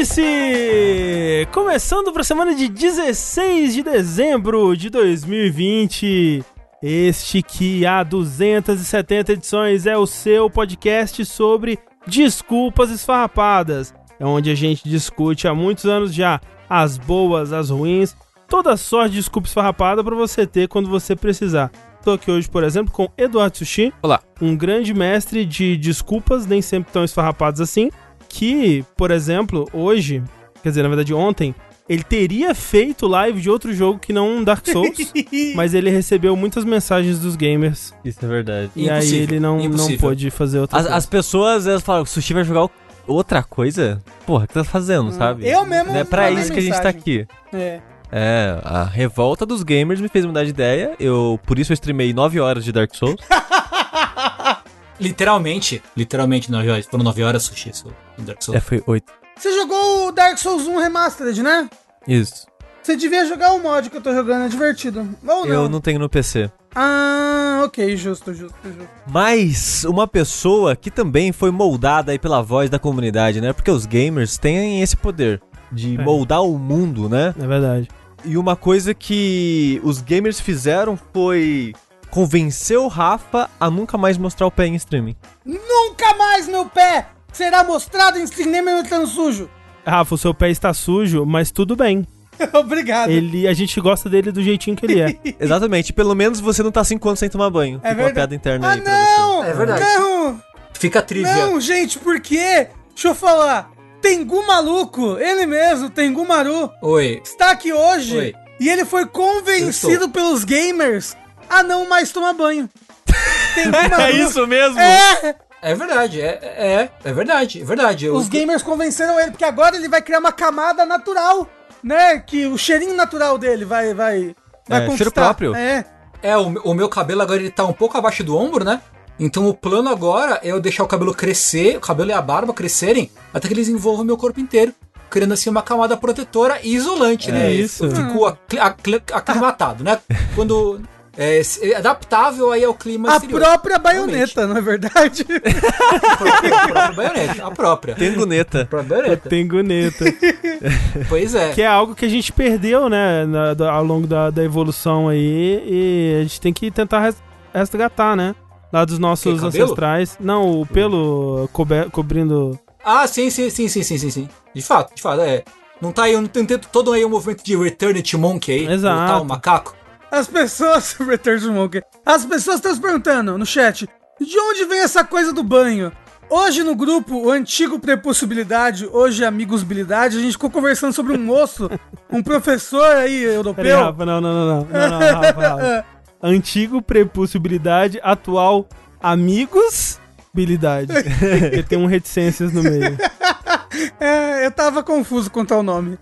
Vértice! Começando para a semana de 16 de dezembro de 2020. Este que há 270 edições é o seu podcast sobre desculpas esfarrapadas. É onde a gente discute há muitos anos já as boas, as ruins, toda sorte de desculpa esfarrapada para você ter quando você precisar. Estou aqui hoje, por exemplo, com Eduardo Sushi. Olá. Um grande mestre de desculpas, nem sempre tão esfarrapadas assim. Que, por exemplo, hoje, quer dizer, na verdade ontem, ele teria feito live de outro jogo que não Dark Souls, mas ele recebeu muitas mensagens dos gamers. Isso é verdade. E aí Impossível, ele não, não pôde fazer outra As, coisa. as pessoas, elas falam, o Sushi vai jogar outra coisa? Porra, o que tá fazendo, sabe? eu mesmo Não é pra isso que a gente tá mensagem. aqui. É. É, a revolta dos gamers me fez mudar de ideia. Eu, por isso eu streamei 9 horas de Dark Souls. Literalmente, literalmente 9 horas. Foram 9 horas sushi isso, Dark Souls. é, foi 8. Você jogou o Dark Souls 1 Remastered, né? Isso. Você devia jogar o mod que eu tô jogando, é divertido. Ou não? Eu não tenho no PC. Ah, ok, justo, justo, justo. Mas uma pessoa que também foi moldada aí pela voz da comunidade, né? Porque os gamers têm esse poder de É. moldar o mundo, né? É verdade. E uma coisa que os gamers fizeram foi convencer o Rafa a nunca mais mostrar o pé em streaming. Nunca mais meu pé será mostrado em mesmo estando sujo. Rafa, o seu pé está sujo, mas tudo bem. Obrigado. Ele, a gente gosta dele do jeitinho que ele é. Exatamente, pelo menos você não tá 5 anos sem tomar banho. É Fica uma verdade. piada interna Ah, aí pra não! É verdade. Não! Fica trivia. Não, gente, por quê? Deixa eu falar. Tengu Maluco, ele mesmo, Tengu Maru, Oi. está aqui hoje Oi. e ele foi convencido pelos gamers a não mais tomar banho. Tengu Maru. mesmo? É! É verdade, é, é, é verdade, é verdade. Eu, Os gamers convenceram ele, porque agora ele vai criar uma camada natural, né? Que o cheirinho natural dele vai, vai, vai É, cheiro conquistar. próprio. É. É, o, o meu cabelo agora ele tá um pouco abaixo do ombro, né? Então o plano agora é eu deixar o cabelo crescer, o cabelo e a barba crescerem, até que eles envolvam o meu corpo inteiro. Criando assim uma camada protetora e isolante, né? isso. Eu fico acli- acli- aclimatado, né? Quando. É, é adaptável aí ao clima A exterior. própria baioneta, não é verdade? A própria, a própria baioneta. A própria. Tenguneta. A própria baioneta. Tem guneta. Pois é. que é algo que a gente perdeu, né, na- da- ao longo da, da evolução aí. E a gente tem que tentar res- resgatar, né? Lá dos nossos ancestrais. Não, o pelo cober- cobrindo. Ah, sim, sim, sim, sim, sim, sim, sim. De fato, de fato, é. Não tá aí, não tem todo aí um movimento de Return to Monkey aí. Exato. Voltar o macaco. As pessoas. Return to Monkey. As pessoas estão se perguntando no chat: de onde vem essa coisa do banho? Hoje no grupo, o antigo Prepossibilidade, hoje Amigosbilidade, a gente ficou conversando sobre um moço, um professor aí Peraí, europeu. Rafa, não, não, não, não. não, não Rafa, Rafa. Antigo prepulsibilidade, atual amigosbilidade. Porque tem um reticências no meio. É, eu tava confuso quanto ao nome.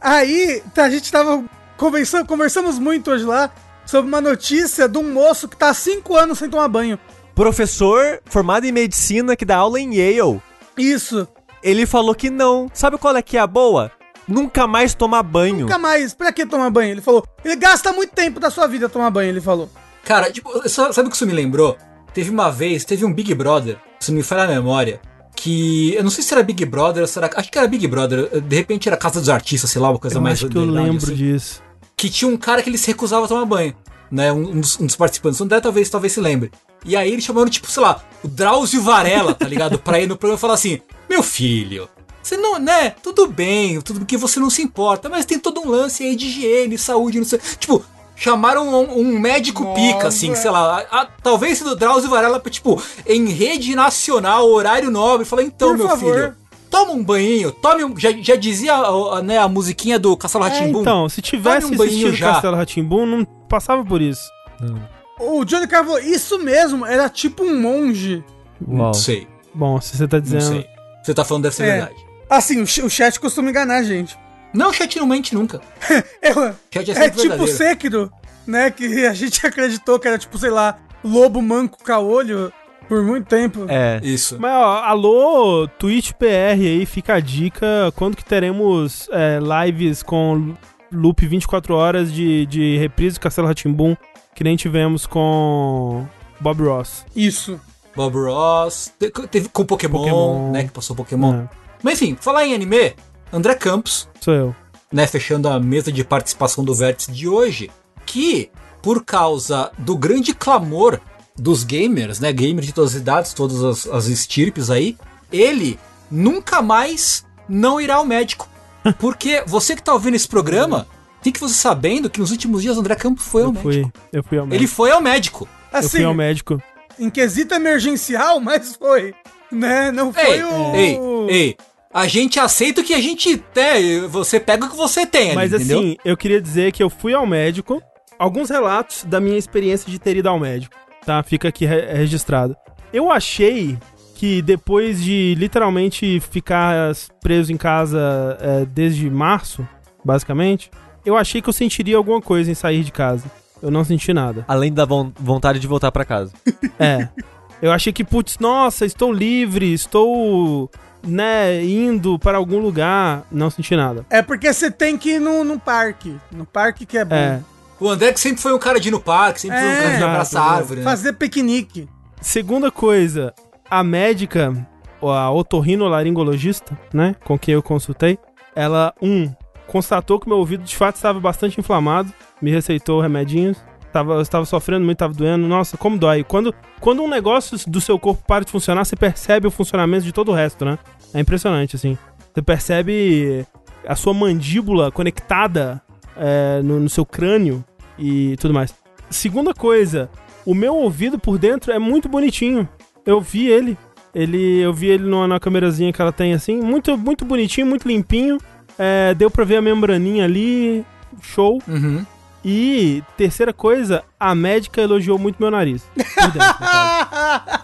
Aí, tá, a gente tava conversando, conversamos muito hoje lá sobre uma notícia de um moço que tá há 5 anos sem tomar banho. Professor formado em medicina que dá aula em Yale. Isso. Ele falou que não. Sabe qual é que é a boa? Nunca mais tomar banho. Nunca mais. Pra que tomar banho? Ele falou. Ele gasta muito tempo da sua vida tomar banho, ele falou. Cara, tipo, sa- sabe o que isso me lembrou? Teve uma vez, teve um Big Brother, se me falha a memória, que. Eu não sei se era Big Brother ou se era. Acho que era Big Brother, de repente era Casa dos Artistas, sei lá, uma coisa Eu mais. acho que eu lembro assim, disso. Que tinha um cara que ele se recusava a tomar banho. Né, um, um dos, um dos participantes, o André talvez, talvez se lembre. E aí eles chamaram, tipo, sei lá, o Drauzio Varela, tá ligado? Pra ir no programa e falar assim: Meu filho, você não, né? Tudo bem, tudo que você não se importa, mas tem todo um lance aí de higiene, saúde, não sei. Tipo, chamaram um, um médico Nossa. pica, assim, sei lá. a- a- talvez do Drauzio Varela, tipo, em rede nacional, horário nobre, fala: Então, Por meu favor. filho. Toma um banho, tome um. Já, já dizia né, a musiquinha do Castelo É, Ratimbum? então, se tivesse Tome um banhinho assistido já. Castelo Ratimbum, não passava por isso. O Johnny Carr falou, isso mesmo, era tipo um monge. Uau. Não sei, Bom, se você tá não dizendo. sei. Você tá falando deve ser É. verdade. Assim, o, ch- o chat costuma enganar a gente. Não, o chat não mente nunca. É, Chat é é tipo. Sekiro, né? Que a gente acreditou que era tipo, sei lá, lobo manco caolho por muito tempo. É. Isso. Mas, ó, alô, Twitch PR aí, fica a dica. Quando que teremos é, lives com loop 24 horas de, de reprise do Castelo Ratimbum, que nem tivemos com Bob Ross. Isso. Bob Ross, te- teve com Pokémon, Pokémon. né? Que passou Pokémon. É, Mas enfim, falar em anime, André Campos, sou eu. né, fechando a mesa de participação do Vértice de hoje, que, por causa do grande clamor dos gamers, né, gamers de todas as idades, todas as, as estirpes aí, ele nunca mais não irá ao médico. Porque você que tá ouvindo esse programa, tem que você sabendo que nos últimos dias André Campos foi ao Eu médico. fui, eu fui ao Ele médico. foi ao médico. Eu Assim, fui ao médico. em quesito emergencial, mas foi. Né? Não foi Ei, o. ei, ei. A gente aceita o que a gente tem. Você pega o que você tem ali, Mas entendeu? assim, eu queria dizer que eu fui ao médico. Alguns relatos da minha experiência de ter ido ao médico, tá? Fica aqui re- registrado. Eu achei que depois de literalmente ficar preso em casa é, desde março, basicamente, eu achei que eu sentiria alguma coisa em sair de casa. Eu não senti nada. Além da von- vontade de voltar pra casa. É. Eu achei que, putz, nossa, estou livre, estou, né, indo para algum lugar. Não senti nada. É porque você tem que ir no, no parque. No parque que é bom. É. O André que sempre foi um cara de ir no parque, sempre foi um É. cara de abraçar a Exato, árvore, né? Fazer piquenique. Segunda coisa, a médica, a otorrinolaringologista, né, com quem eu consultei, ela, um, constatou que meu ouvido de fato estava bastante inflamado, me receitou remedinhos, tava, eu estava sofrendo muito, estava doendo, nossa, como dói. Quando, quando um negócio do seu corpo para de funcionar, você percebe o funcionamento de todo o resto, né? É impressionante, assim. Você percebe a sua mandíbula conectada é, no, no seu crânio e tudo mais. Segunda coisa, o meu ouvido por dentro é muito bonitinho. Eu vi ele. Ele, eu vi ele numa, na câmerazinha que ela tem assim, muito, muito bonitinho, muito limpinho. É, deu pra ver a membraninha ali, show. Uhum. E terceira coisa, a médica elogiou muito meu nariz. Por dentro.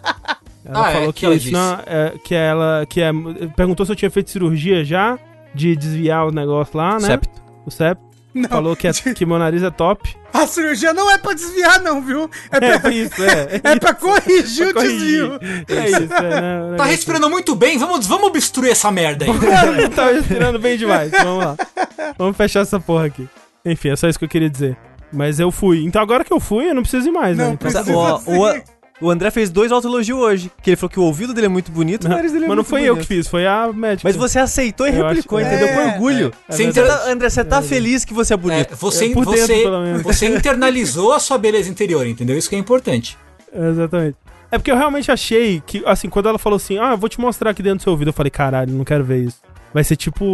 Ela Ah, é? falou Que que, ela disse? não- é, que ela que é, perguntou se eu tinha feito cirurgia já de desviar o negócio lá, né? Septo. O septo. Não. Falou que, é, que meu nariz é top. A cirurgia não é pra desviar, não, viu? É É pra, isso, é. é pra corrigir Pra o desvio. É isso, é, né? Tá respirando muito bem, vamos, vamos obstruir essa merda aí. tá respirando bem demais. Vamos lá. Vamos fechar essa porra aqui. Enfim, é só isso que eu queria dizer. Mas eu fui. Então agora que eu fui, eu não preciso ir mais, Não né? Então, precisa. O, o- o André fez dois autoelogios hoje. Que ele falou que o ouvido dele é muito bonito, o nariz dele é Mas não muito foi eu que bonito. fiz, foi a médica. Mas você aceitou e Eu replicou, acho- entendeu? É, Com orgulho. é Você Você inter- tá- André, você tá feliz que você é É, bonito. você, É, por dentro, você, pelo menos. você internalizou a sua beleza interior, entendeu? Isso que é importante. Exatamente. É porque eu realmente achei que, assim, quando ela falou assim, ah, eu vou te mostrar aqui dentro do seu ouvido, eu falei, caralho, não quero ver isso. Vai ser tipo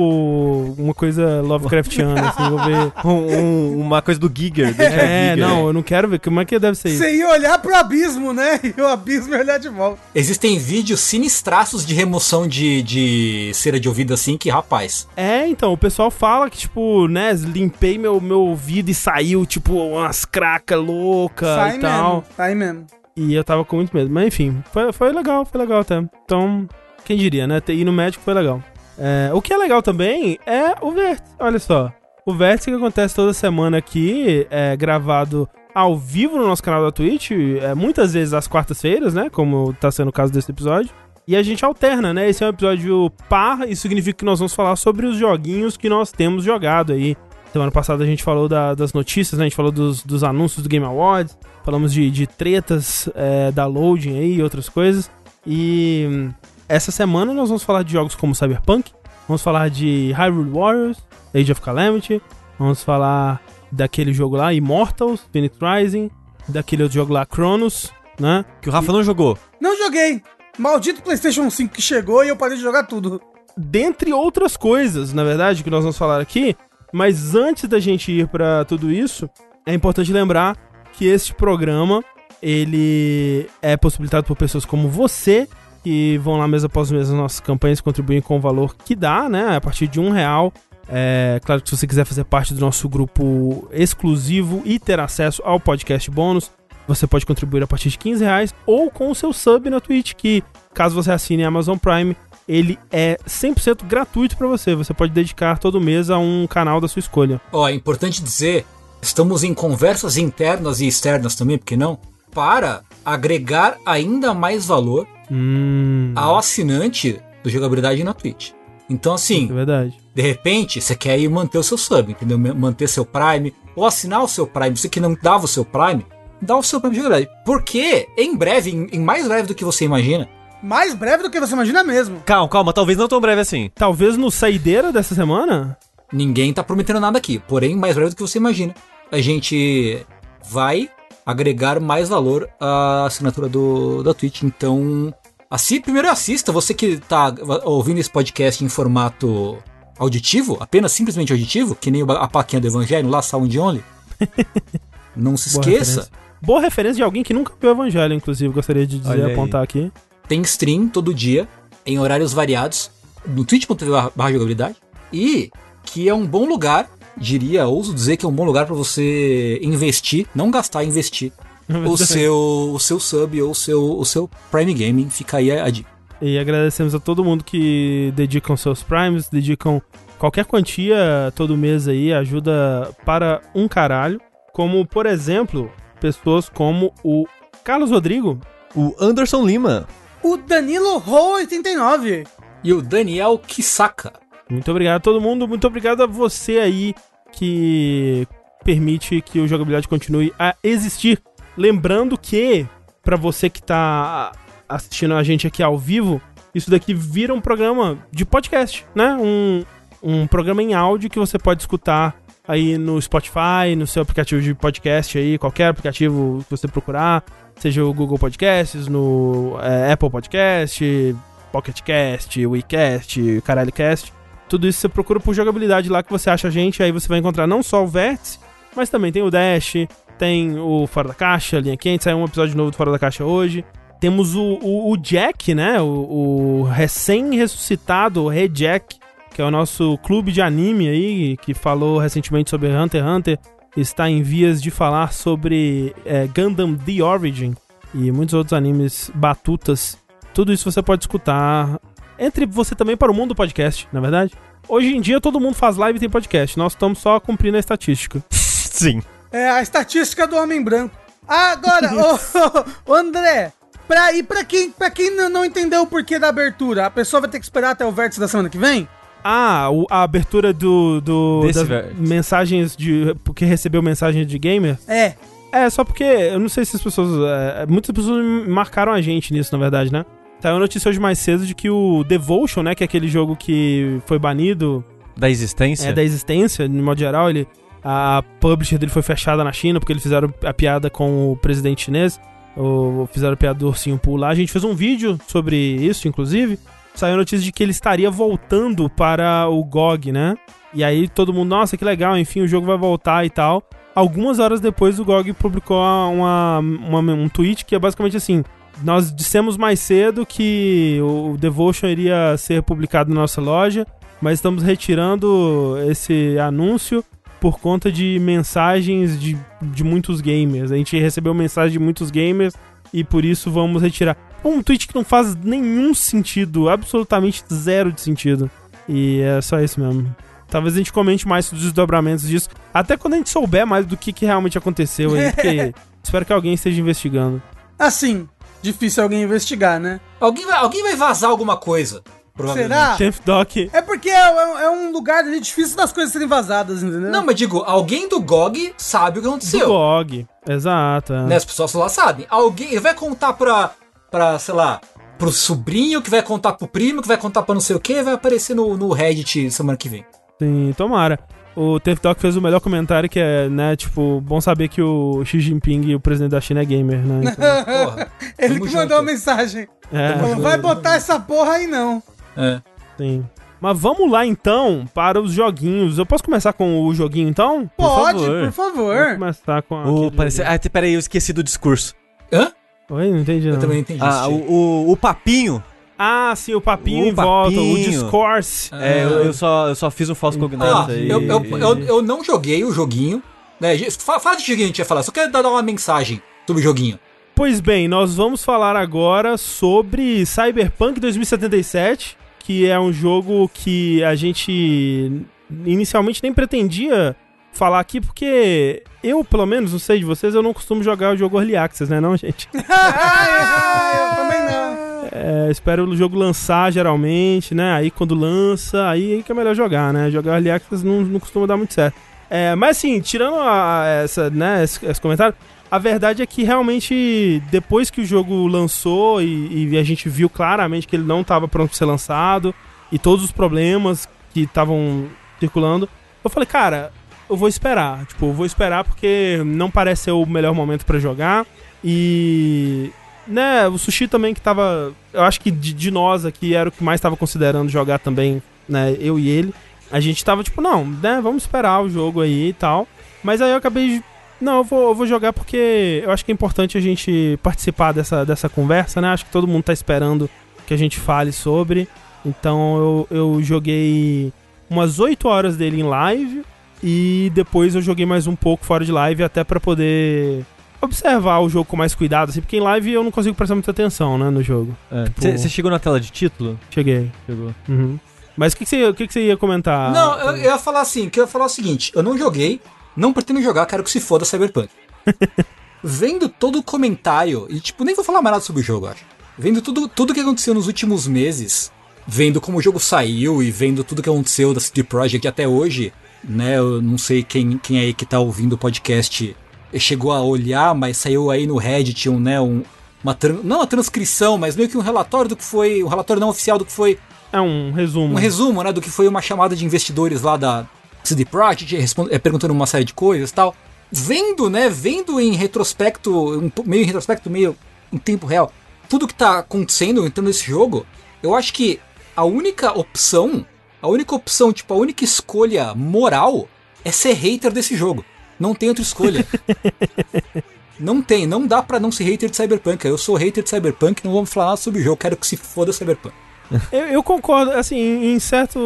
uma coisa Lovecraftiana, assim, vou ver. Um- um- uma coisa do Giger. É, Giger. não, eu não quero ver. Como é que deve ser isso? Você ia olhar pro abismo, né? E o abismo ia olhar de volta. Existem vídeos sinistraços de remoção de, de cera de ouvido assim que, rapaz. É, então, o pessoal fala que, tipo, né, limpei meu, meu ouvido e saiu, tipo, umas cracas loucas Sai e tal. mesmo. Sai mesmo. E eu tava com muito medo. Mas enfim, foi, foi legal, foi legal até. Então, quem diria, né? ter- Ir no médico foi legal. É, o que é legal também é o vértice. Olha só. O vértice que acontece toda semana aqui, é gravado ao vivo no nosso canal da Twitch, é, muitas vezes às quartas-feiras, né? Como tá sendo o caso desse episódio. E a gente alterna, né? Esse é um episódio par, isso significa que nós vamos falar sobre os joguinhos que nós temos jogado aí. Semana passada a gente falou da- das notícias, né? A gente falou dos, dos anúncios do Game Awards, falamos de, de tretas é, da loading aí e outras coisas. E essa semana nós vamos falar de jogos como Cyberpunk, vamos falar de Hyrule Warriors, Age of Calamity, vamos falar daquele jogo lá, Immortals, Phoenix Rising, daquele outro jogo lá, Chronos, né? Que o Rafa não jogou. Não joguei. Maldito PlayStation 5 que chegou e eu parei de jogar tudo. dentre outras coisas, na verdade, que nós vamos falar aqui. Mas antes da gente ir pra tudo isso, é importante lembrar que este programa ele é possibilitado por pessoas como você que vão lá mês após mês nas nossas campanhas contribuem com o valor que dá, né? A partir de um real. É claro que se você quiser fazer parte do nosso grupo exclusivo e ter acesso ao podcast bônus, você pode contribuir a partir de 15 reais ou com o seu sub na Twitch, que caso você assine a Amazon Prime, ele é 100% gratuito para você. Você pode dedicar todo mês a um canal da sua escolha. Ó, é importante dizer, estamos em conversas internas e externas também, por que não? Para agregar ainda mais valor Hum, ao assinante do Jogabilidade na Twitch. Então, assim, é verdade. de repente, você quer ir manter o seu sub, entendeu? Manter seu Prime, ou assinar o seu Prime, você que não dava o seu Prime, dá o seu prêmio de jogabilidade. Porque, em breve, em, em mais breve do que você imagina, Mais breve do que você imagina mesmo. Calma, calma, talvez não tão breve assim. Talvez no saideira dessa semana? ninguém tá prometendo nada aqui. Porém, mais breve do que você imagina. A gente vai agregar mais valor à assinatura do, da Twitch. Então, assi, primeiro assista, você que tá ouvindo esse podcast em formato auditivo, apenas simplesmente auditivo, que nem a plaquinha do Evangelho, lá Sound Only. Não se Boa esqueça, referência. Boa referência de alguém que nunca viu o Evangelho, inclusive, gostaria de dizer, apontar aqui. tem stream todo dia, em horários variados, no twitch.tv barra jogabilidade, e que é um bom lugar, diria, ouso dizer que é um bom lugar para você investir, não gastar, investir, o seu, o seu sub ou o seu, o seu Prime Gaming, fica aí a, dica. E agradecemos a todo mundo que dedicam seus primes, dedicam qualquer quantia todo mês aí, ajuda para um caralho. Como, por exemplo, pessoas como o Carlos Rodrigo. O Anderson Lima. O Danilo Ho 89. E o Daniel Kisaka. Muito obrigado a todo mundo, muito obrigado a você aí que permite que o jogabilidade continue a existir. Lembrando que, pra você que tá assistindo a gente aqui ao vivo, isso daqui vira um programa de podcast, né? Um, um programa em áudio que você pode escutar aí no Spotify, no seu aplicativo de podcast aí, qualquer aplicativo que você procurar, seja o Google Podcasts, no é, Apple Podcast, Pocket Cast, WeCast, Caralho Cast. Tudo isso você procura por jogabilidade lá que você acha a gente, aí você vai encontrar não só o Vértice, mas também tem o Dash, tem o Fora da Caixa, Linha Quente, saiu um episódio novo do Fora da Caixa hoje. Temos o, o, o Jack, né? O, o recém-ressuscitado Rei Jack, que é o nosso clube de anime aí, que falou recentemente sobre Hunter x Hunter, está em vias de falar sobre é, Gundam The Origin e muitos outros animes batutas. Tudo isso você pode escutar entre você também para o mundo do podcast, na verdade. Hoje em dia todo mundo faz live e tem podcast. Nós estamos só cumprindo a estatística. Sim. É a estatística do homem branco. Agora, ô, ô, André, pra, e pra quem, pra quem não- não entendeu o porquê da abertura, a pessoa vai ter que esperar até o vértice da semana que vem? Ah, o- a abertura do, do Desse das vértice. mensagens de porque recebeu mensagem de gamer. É. É, só porque eu não sei se as pessoas. é, muitas pessoas marcaram a gente nisso, na verdade, né? Saiu notícia hoje mais cedo de que o Devotion, né? Que é aquele jogo que foi banido Da existência. é, da existência, de modo geral, ele. A publisher dele foi fechada na China porque eles fizeram a piada com o presidente chinês. Ou fizeram a piada do ursinho Poo lá. A gente fez um vídeo sobre isso, inclusive. Saiu a notícia de que ele estaria voltando para o GOG, né? E aí todo mundo, nossa, que legal, enfim, o jogo vai voltar e tal. Algumas horas depois o GOG publicou uma, uma- um tweet que é basicamente assim: Nós dissemos mais cedo que o Devotion iria ser publicado na nossa loja, mas estamos retirando esse anúncio por conta de mensagens de, de muitos gamers. A gente recebeu mensagem de muitos gamers e por isso vamos retirar. Um tweet que não faz nenhum sentido, absolutamente zero de sentido. E é só isso mesmo. Talvez a gente comente mais sobre os desdobramentos disso, até quando a gente souber mais do que, que realmente aconteceu aí, porque espero que alguém esteja investigando. Assim, difícil alguém investigar, né? Alguém vai, alguém vai vazar alguma coisa, provavelmente. Será? Tenth Doc, É porque é, é- é um lugar ali difícil das coisas serem vazadas, entendeu? Não, mas digo, alguém do GOG sabe o que do aconteceu. GOG. Exato. é. Né? As pessoas lá sabem. Alguém ele vai contar pra, pra, sei lá, pro sobrinho, que vai contar pro primo, que vai contar pra não sei o que, vai aparecer no, no Reddit semana que vem. Sim, tomara. O Tenth Doc fez o melhor comentário que é, né, tipo, bom saber que o Xi Jinping, o presidente da China, é gamer, né? Então, Porra. Ele que mandou a mensagem. é, Falou, vai botar essa porra aí não. É. sim. Mas vamos lá então para os joguinhos. Eu posso começar com o joguinho então? Pode, favor. por Vou favor. começar com O, aquele parece... Ah, peraí, eu esqueci do discurso. Hã? Oi, não entendi não. Eu também entendi Ah, isso. o, o, o papinho. Ah, sim, o papinho O em volta, o papinho. discourse. Ah. É, eu, eu só, eu só fiz um falso Ah, cognado aí. eu, eu, eu, eu não joguei o joguinho. Né? Fala, de joguinho que a gente ia falar, só quero dar uma mensagem sobre o joguinho. Pois bem, nós vamos falar agora sobre Cyberpunk 2077, que é um jogo que a gente inicialmente nem pretendia falar aqui, porque eu, pelo menos, não sei de vocês, eu não costumo jogar o jogo Early Access, né não, gente? Ah, eu também não. É, espero o jogo lançar, geralmente, né? Aí quando lança, aí que é melhor jogar, né? Jogar Early Access não, não costuma dar muito certo. É, mas assim, tirando a- essa, né, esse, esse comentário, a verdade é que realmente, depois que o jogo lançou e, e a gente viu claramente que ele não estava pronto para ser lançado e todos os problemas que estavam circulando, eu falei, cara, eu vou esperar. Tipo, eu vou esperar porque não parece ser o melhor momento para jogar. E. Né, o Sushi também que tava. Eu acho que de, de nós aqui era o que mais tava considerando jogar também, né? Eu e ele. A gente tava tipo, não, né? Vamos esperar o jogo aí e tal. Mas aí eu acabei de. Não, eu vou, eu vou jogar porque eu acho que é importante a gente participar dessa, dessa conversa, né? Acho que todo mundo tá esperando que a gente fale sobre. Então eu, eu joguei umas 8 horas dele em live. E depois eu joguei mais um pouco fora de live até para poder observar o jogo com mais cuidado, assim, porque em live eu não consigo prestar muita atenção, né, no jogo. Você Tipo- chegou na tela de título? Cheguei. Chegou. Uhum. Mas o que, que, você, o que, que você ia comentar? Não, eu, eu ia falar assim, que eu ia falar o seguinte, eu não joguei, não pretendo jogar, quero que se foda Cyberpunk. Vendo todo o comentário, e tipo, nem vou falar mais nada sobre o jogo, acho. Vendo tudo, tudo que aconteceu nos últimos meses, vendo como o jogo saiu e vendo tudo que aconteceu da CD Projekt até hoje, né? Eu não sei quem, quem aí que tá ouvindo o podcast chegou a olhar, mas saiu aí no Reddit um, né, um, uma não uma transcrição, mas meio que um relatório do que foi, um relatório não oficial do que foi É um resumo. um resumo, né, do que foi uma chamada de investidores lá da CD Projekt, eh, perguntando uma série de coisas e tal. Vendo, né, vendo em retrospecto, um meio em retrospecto, meio em tempo real, tudo que tá acontecendo então nesse jogo, eu acho que a única opção, a única opção, tipo, a única escolha moral é ser hater desse jogo. Não tem outra escolha. não tem, não dá pra não ser hater de Cyberpunk. Eu sou hater de Cyberpunk, não vamos falar nada sobre o jogo, quero que se foda Cyberpunk. Eu, eu concordo, assim, em, em certo,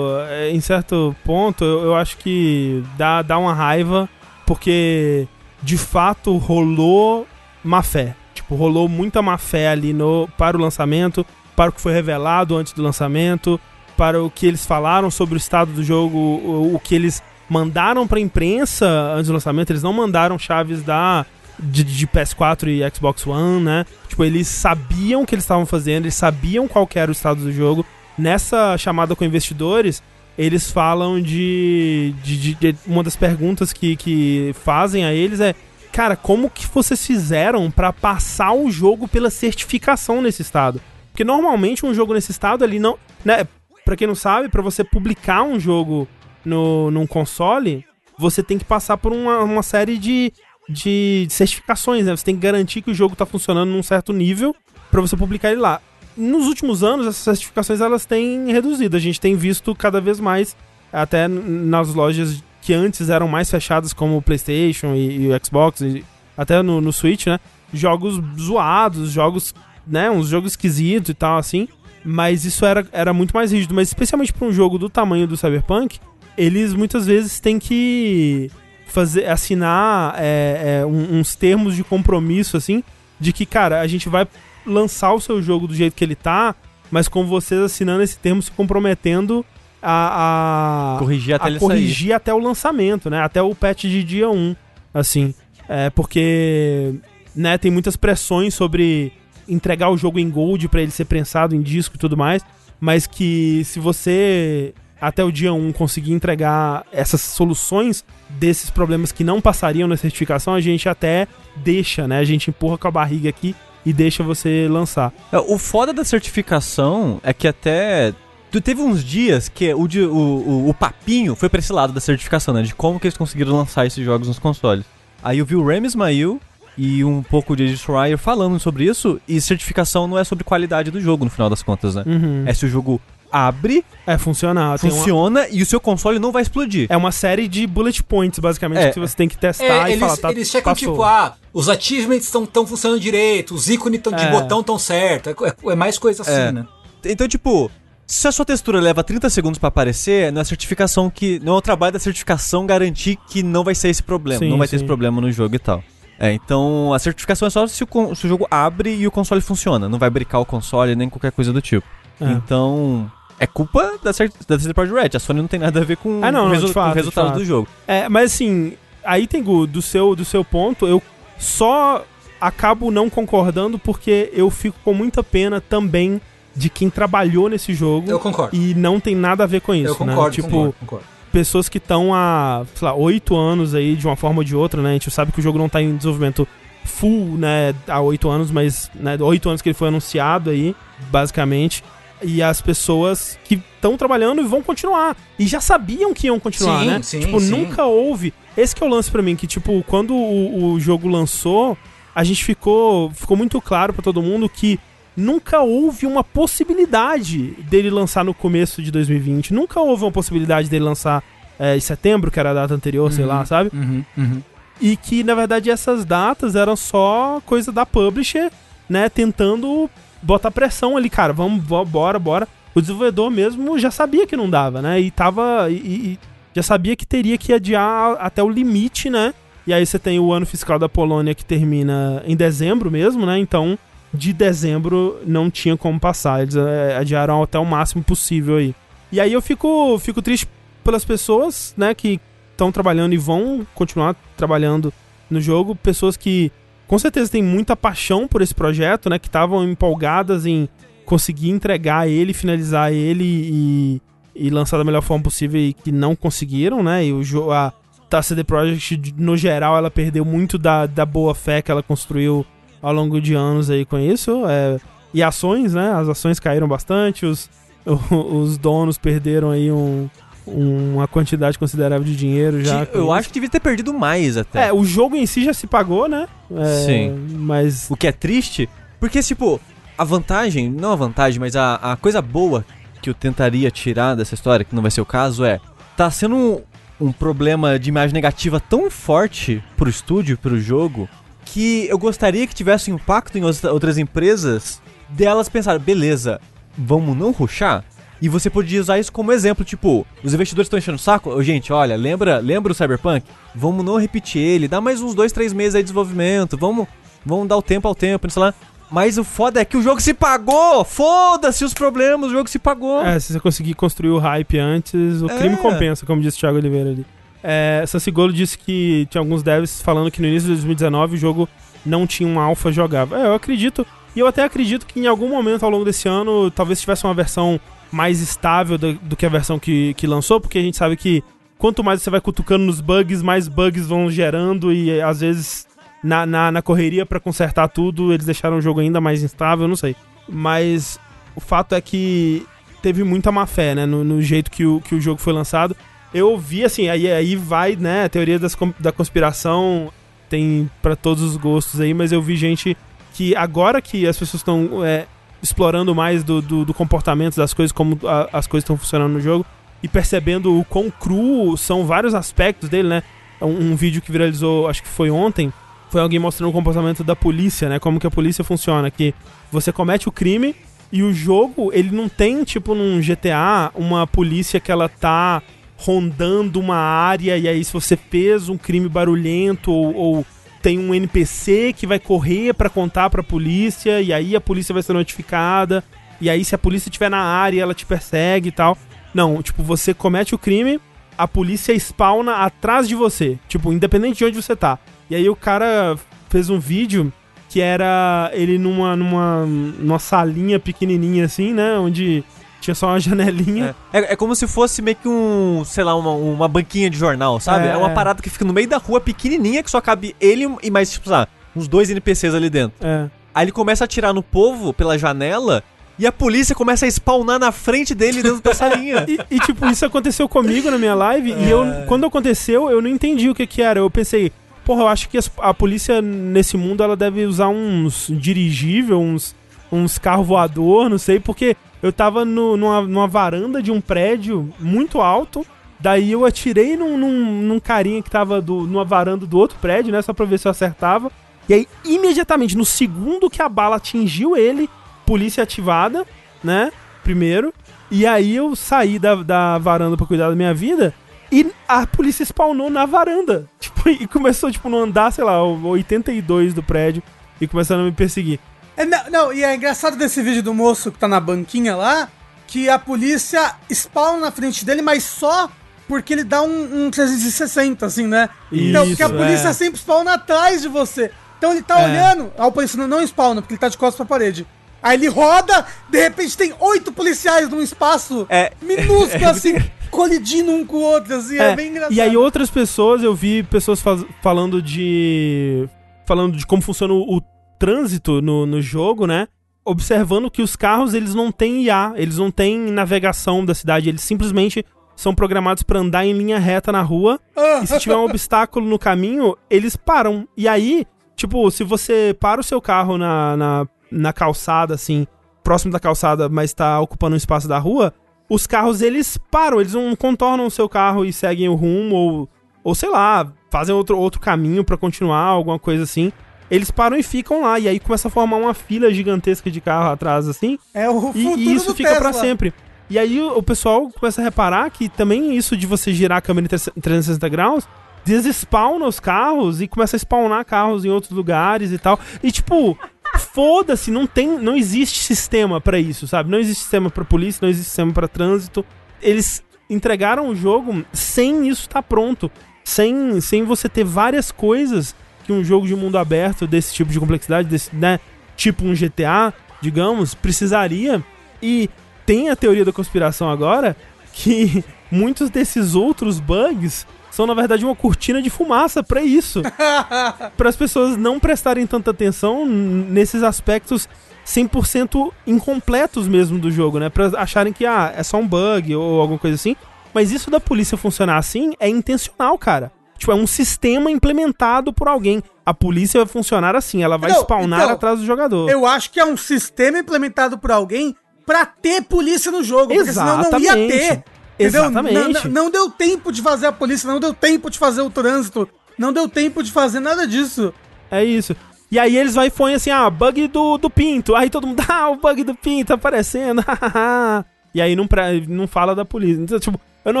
eh, em certo ponto, eu, eu acho que dá, dá uma raiva, porque de fato rolou má fé. Tipo, rolou muita má fé ali no, para o lançamento, para o que foi revelado antes do lançamento, para o que eles falaram sobre o estado do jogo, o, o que eles mandaram pra imprensa antes do lançamento, eles não mandaram chaves da de, de PS4 e Xbox One, né? Tipo, eles sabiam o que eles estavam fazendo, eles sabiam qual era o estado do jogo. Nessa chamada com investidores, eles falam de, de, de- de- uma das perguntas que, que fazem a eles é cara, como que vocês fizeram pra passar o jogo pela certificação nesse estado? Porque normalmente um jogo nesse estado ali não, né, Pra quem não sabe, pra você publicar um jogo no num console, você tem que passar por uma, uma série de, de certificações, né? Você tem que garantir que o jogo tá funcionando num certo nível pra você publicar ele lá. Nos últimos anos, essas certificações elas têm reduzido. A gente tem visto cada vez mais, até nas lojas que antes eram mais fechadas, como o PlayStation e, e o Xbox, e até no, no Switch, né? Jogos zoados, jogos, né? Uns jogos esquisitos e tal, assim. Mas isso era, era muito mais rígido. Mas especialmente para um jogo do tamanho do Cyberpunk, eles muitas vezes têm que fazer assinar é, é, uns termos de compromisso, assim, de que, cara, a gente vai lançar o seu jogo do jeito que ele tá, mas com vocês assinando esse termo se comprometendo a, a Corrigir até a corrigir até o lançamento, né? Até o patch de dia 1, assim. É porque, né, tem muitas pressões sobre entregar o jogo em gold pra ele ser prensado em disco e tudo mais, mas que se você até o dia 1 conseguir entregar essas soluções desses problemas que não passariam na certificação, a gente até deixa, né? A gente empurra com a barriga aqui e deixa você lançar. É, O foda da certificação é que até. Tu teve uns dias que o, o, o, o papinho foi pra esse lado da certificação, né? De como que eles conseguiram lançar esses jogos nos consoles. Aí eu vi o Rem Ismail e um pouco de Schreier falando sobre isso, e certificação não é sobre qualidade do jogo, no final das contas, né? Uhum. É se o jogo abre, É, funciona. tem uma- funciona e o seu console não vai explodir. É uma série de bullet points, basicamente, É. que você tem que testar É, e eles, falar, tá, eles checam, passou. tipo, ah, os achievements estão funcionando direito, os ícones tão, de É. botão estão certo. É, é- é mais coisa assim, É. né? Então, tipo, se a sua textura leva 30 segundos pra aparecer, não é a certificação que. Não é o trabalho da certificação garantir que não vai ser esse problema. Sim, não vai ter sim. esse problema no jogo e tal. É, então a certificação é só se o, se o jogo abre e o console funciona. Não vai brincar o console nem qualquer coisa do tipo. É. Então. É culpa da, da CD Projekt Red. A Sony não tem nada a ver com, Ah, não, o, não, resu- de com o fato, resultado fato. do jogo. É, mas assim, aí tem do seu, do seu ponto, eu só acabo não concordando porque eu fico com muita pena também de quem trabalhou nesse jogo Eu concordo. e não tem nada a ver com isso, eu concordo, né? Tipo, concordo, concordo. pessoas que estão há, sei lá, oito anos aí, de uma forma ou de outra, né? A gente sabe que o jogo não tá em desenvolvimento full, né, há oito anos, mas, né, oito anos que ele foi anunciado aí, basicamente. E as pessoas que estão trabalhando e vão continuar. E já sabiam que iam continuar, Sim, né? sim, tipo, sim. nunca houve. Esse que é o lance pra mim, que, tipo, quando o, o jogo lançou, a gente ficou. Ficou muito claro pra todo mundo que nunca houve uma possibilidade dele lançar no começo de 2020. Nunca houve uma possibilidade dele lançar é, em setembro, que era a data anterior, sei lá, sabe? Uhum, uhum. E que, na verdade, essas datas eram só coisa da publisher, né? Tentando botar pressão ali, cara. Vamos, bora, bora. O desenvolvedor mesmo já sabia que não dava, né? E tava. E, e já sabia que teria que adiar até o limite, né? E aí você tem o ano fiscal da Polônia que termina em dezembro mesmo, né? Então, de dezembro não tinha como passar. Eles é, adiaram até o máximo possível aí. E aí eu fico, fico triste pelas pessoas, né, que estão trabalhando e vão continuar trabalhando no jogo, pessoas que com certeza têm muita paixão por esse projeto, né, que estavam empolgadas em conseguir entregar ele, finalizar ele e, e lançar da melhor forma possível e que não conseguiram, né? E o a da CD Projekt no geral ela perdeu muito da, da boa fé que ela construiu ao longo de anos aí com isso, é, e ações, né? As ações caíram bastante, os os donos perderam aí um, uma quantidade considerável de dinheiro já. Eu acho que devia ter perdido mais até. É, o jogo em si já se pagou, né? É, Sim. Mas. O que é triste, porque, tipo, a vantagem, não a vantagem, mas a, a coisa boa que eu tentaria tirar dessa história, que não vai ser o caso, é. Tá sendo um, um problema de imagem negativa tão forte pro estúdio, pro jogo, que eu gostaria que tivesse um impacto em outra- outras empresas delas pensar, beleza, vamos não ruxar? E você podia usar isso como exemplo, tipo, os investidores estão enchendo o saco? Gente, olha, lembra, lembra o Cyberpunk? Vamos não repetir ele, dá mais uns dois, três meses aí de desenvolvimento, vamos, vamos dar o tempo ao tempo, sei lá. Mas o foda é que o jogo se pagou! Foda-se os problemas, o jogo se pagou! É, se você conseguir construir o hype antes, o É. crime compensa, como disse o Thiago Oliveira ali. É, Sansigolo disse que tinha alguns devs falando que no início de 2019 o jogo não tinha um alpha jogável. É, eu acredito. E eu até acredito que em algum momento ao longo desse ano talvez tivesse uma versão mais estável do, do que a versão que, que lançou, porque a gente sabe que quanto mais você vai cutucando nos bugs, mais bugs vão gerando e às vezes na, na, na correria pra consertar tudo eles deixaram o jogo ainda mais instável, não sei. Mas o fato é que teve muita má fé, né, no, no jeito que o, que o jogo foi lançado. Eu ouvi, assim, aí, aí vai, né, a teoria das, da conspiração tem pra todos os gostos aí, mas eu vi gente que agora que as pessoas estão é, explorando mais do, do, do comportamento das coisas, como a- as coisas estão funcionando no jogo, e percebendo o quão cru são vários aspectos dele, né? Um, um vídeo que viralizou, acho que foi ontem, foi alguém mostrando o comportamento da polícia, né? Como que a polícia funciona, que você comete o crime e o jogo, ele não tem, tipo, num GTA, uma polícia que ela tá rondando uma área e aí se você fez um crime barulhento ou, ou tem um NPC que vai correr pra contar pra polícia e aí a polícia vai ser notificada e aí se a polícia estiver na área ela te persegue e tal. Não, tipo, você comete o crime, a polícia spawna atrás de você, tipo, independente de onde você tá. E aí o cara fez um vídeo que era ele numa, numa, numa salinha pequenininha assim, né, onde tinha só uma janelinha. É, é- é como se fosse meio que um, sei lá, uma, uma banquinha de jornal, sabe? É. É. uma parada que fica no meio da rua pequenininha que só cabe ele e mais, tipo, lá, uns dois NPCs ali dentro. É. Aí ele começa a atirar no povo pela janela e a polícia começa a spawnar na frente dele dentro da salinha. E, e, tipo, isso aconteceu comigo na minha live e eu, quando aconteceu, eu não entendi o que que era. Eu pensei, porra, eu acho que a polícia nesse mundo ela deve usar uns dirigível, uns, uns carro voador, não sei, porque eu tava no- numa, numa varanda de um prédio muito alto. Daí eu atirei num, num, num carinha que tava do, numa varanda do outro prédio, né? Só pra ver se eu acertava. E aí, imediatamente, no segundo que a bala atingiu ele, polícia ativada, né? Primeiro. E aí eu saí da, da varanda pra cuidar da minha vida. E a polícia spawnou na varanda. Tipo, e começou, tipo, no andar, sei lá, o 82 do prédio. E começaram a me perseguir. É, não, não, e é engraçado desse vídeo do moço que tá na banquinha lá, que a polícia spawna na frente dele, mas só porque ele dá um, um 360, assim, né? então, porque a Isso, polícia é. sempre spawna atrás de você. Então ele tá É. olhando, a polícia não, não spawna, porque ele tá de costas pra parede. Aí ele roda, de repente tem oito policiais num espaço É. minúsculo, assim. colidindo um com o outro, assim, é, É, bem engraçado. E aí outras pessoas, eu vi pessoas faz- falando de. falando de como funciona o trânsito no, no jogo, né? Observando que os carros, eles não têm IA, eles não têm navegação da cidade, eles simplesmente são programados pra andar em linha reta na rua. E se tiver um obstáculo no caminho, eles param. E aí, tipo, se você para o seu carro na, na, na calçada, assim, próximo da calçada, mas tá ocupando um espaço da rua, os carros eles param, eles não contornam o seu carro e seguem o rumo, ou, ou sei lá, fazem outro, outro caminho pra continuar, alguma coisa assim. Eles param e ficam lá, e aí começa a formar uma fila gigantesca de carro atrás, assim. É o E, futuro e isso do fica pra sempre. E aí o, pessoal começa a reparar que também isso de você girar a câmera em 360 graus desespawna os carros e começa a spawnar carros em outros lugares e tal. E tipo, foda-se, não tem, não existe sistema pra isso, sabe? Não existe sistema pra polícia, não existe sistema pra trânsito. Eles entregaram o jogo sem isso estar pronto, sem, sem você ter várias coisas que um jogo de mundo aberto desse tipo de complexidade, desse, né, tipo um GTA, digamos, precisaria. E tem a teoria da conspiração agora que muitos desses outros bugs são na verdade uma cortina de fumaça pra isso, para as pessoas não prestarem tanta atenção nesses aspectos 100% incompletos mesmo do jogo, né? Pra acharem que ah, é só um bug ou alguma coisa assim. Mas isso da polícia funcionar assim é intencional, cara. Tipo, é um sistema implementado por alguém. A polícia vai funcionar assim, ela vai Não, spawnar então, atrás do jogador. Eu acho que é um sistema implementado por alguém pra ter polícia no jogo, porque senão não ia Exatamente. ter. Entendeu? Exatamente. Não, não- deu tempo de fazer a polícia, não deu tempo de fazer o trânsito, não deu tempo de fazer nada disso. É isso. E aí eles vai e põem assim, ah, bug do, do pinto. Aí todo mundo, ah, o bug do pinto aparecendo. e aí não, pra- não fala da polícia. Então, tipo, eu não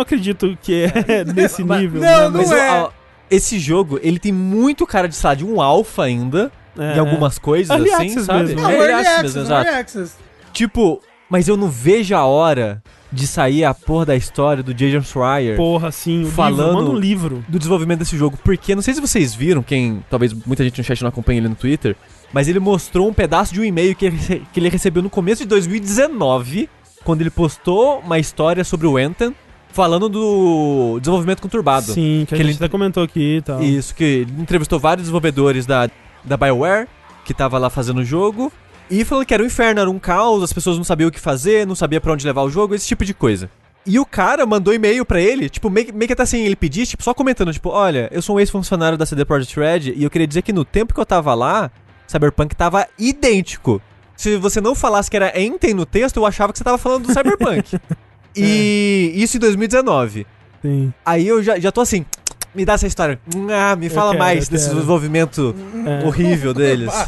acredito que é nesse Mas- nível. não, né? não Mas é. ó, esse jogo, ele tem muito cara de, de um alfa ainda, é, em algumas coisas, Early assim, access sabe? mesmo. Não, É, early access access, mesmo, early exato. access. Tipo, mas eu não vejo a hora de sair a porra da história do Jason Schreier Porra, sim. O Falando- livro, um livro. do desenvolvimento desse jogo. Porque, não sei se vocês viram, quem talvez muita gente no chat não acompanha ele no Twitter, mas ele mostrou um pedaço de um e-mail que que ele recebeu no começo de 2019, quando ele postou uma história sobre o Anthem, falando do desenvolvimento conturbado. Sim, que a Que gente ele- até comentou aqui e tal. Isso, que ele entrevistou vários desenvolvedores da, da BioWare, que tava lá fazendo o jogo, e falando que era um inferno, era um caos, as pessoas não sabiam o que fazer, não sabiam pra onde levar o jogo, esse tipo de coisa. E o cara mandou e-mail pra ele, tipo, meio, que- meio que até sem ele pedir, tipo, só comentando, tipo, olha, eu sou um ex-funcionário da CD Projekt Red, e eu queria dizer que no tempo que eu tava lá, Cyberpunk tava idêntico. Se você não falasse que era Enten no texto, eu achava que você tava falando do Cyberpunk. E isso em 2019. Sim. Aí eu já, já tô assim, me dá essa história. Ah, me fala quero, mais desse desenvolvimento É. horrível deles.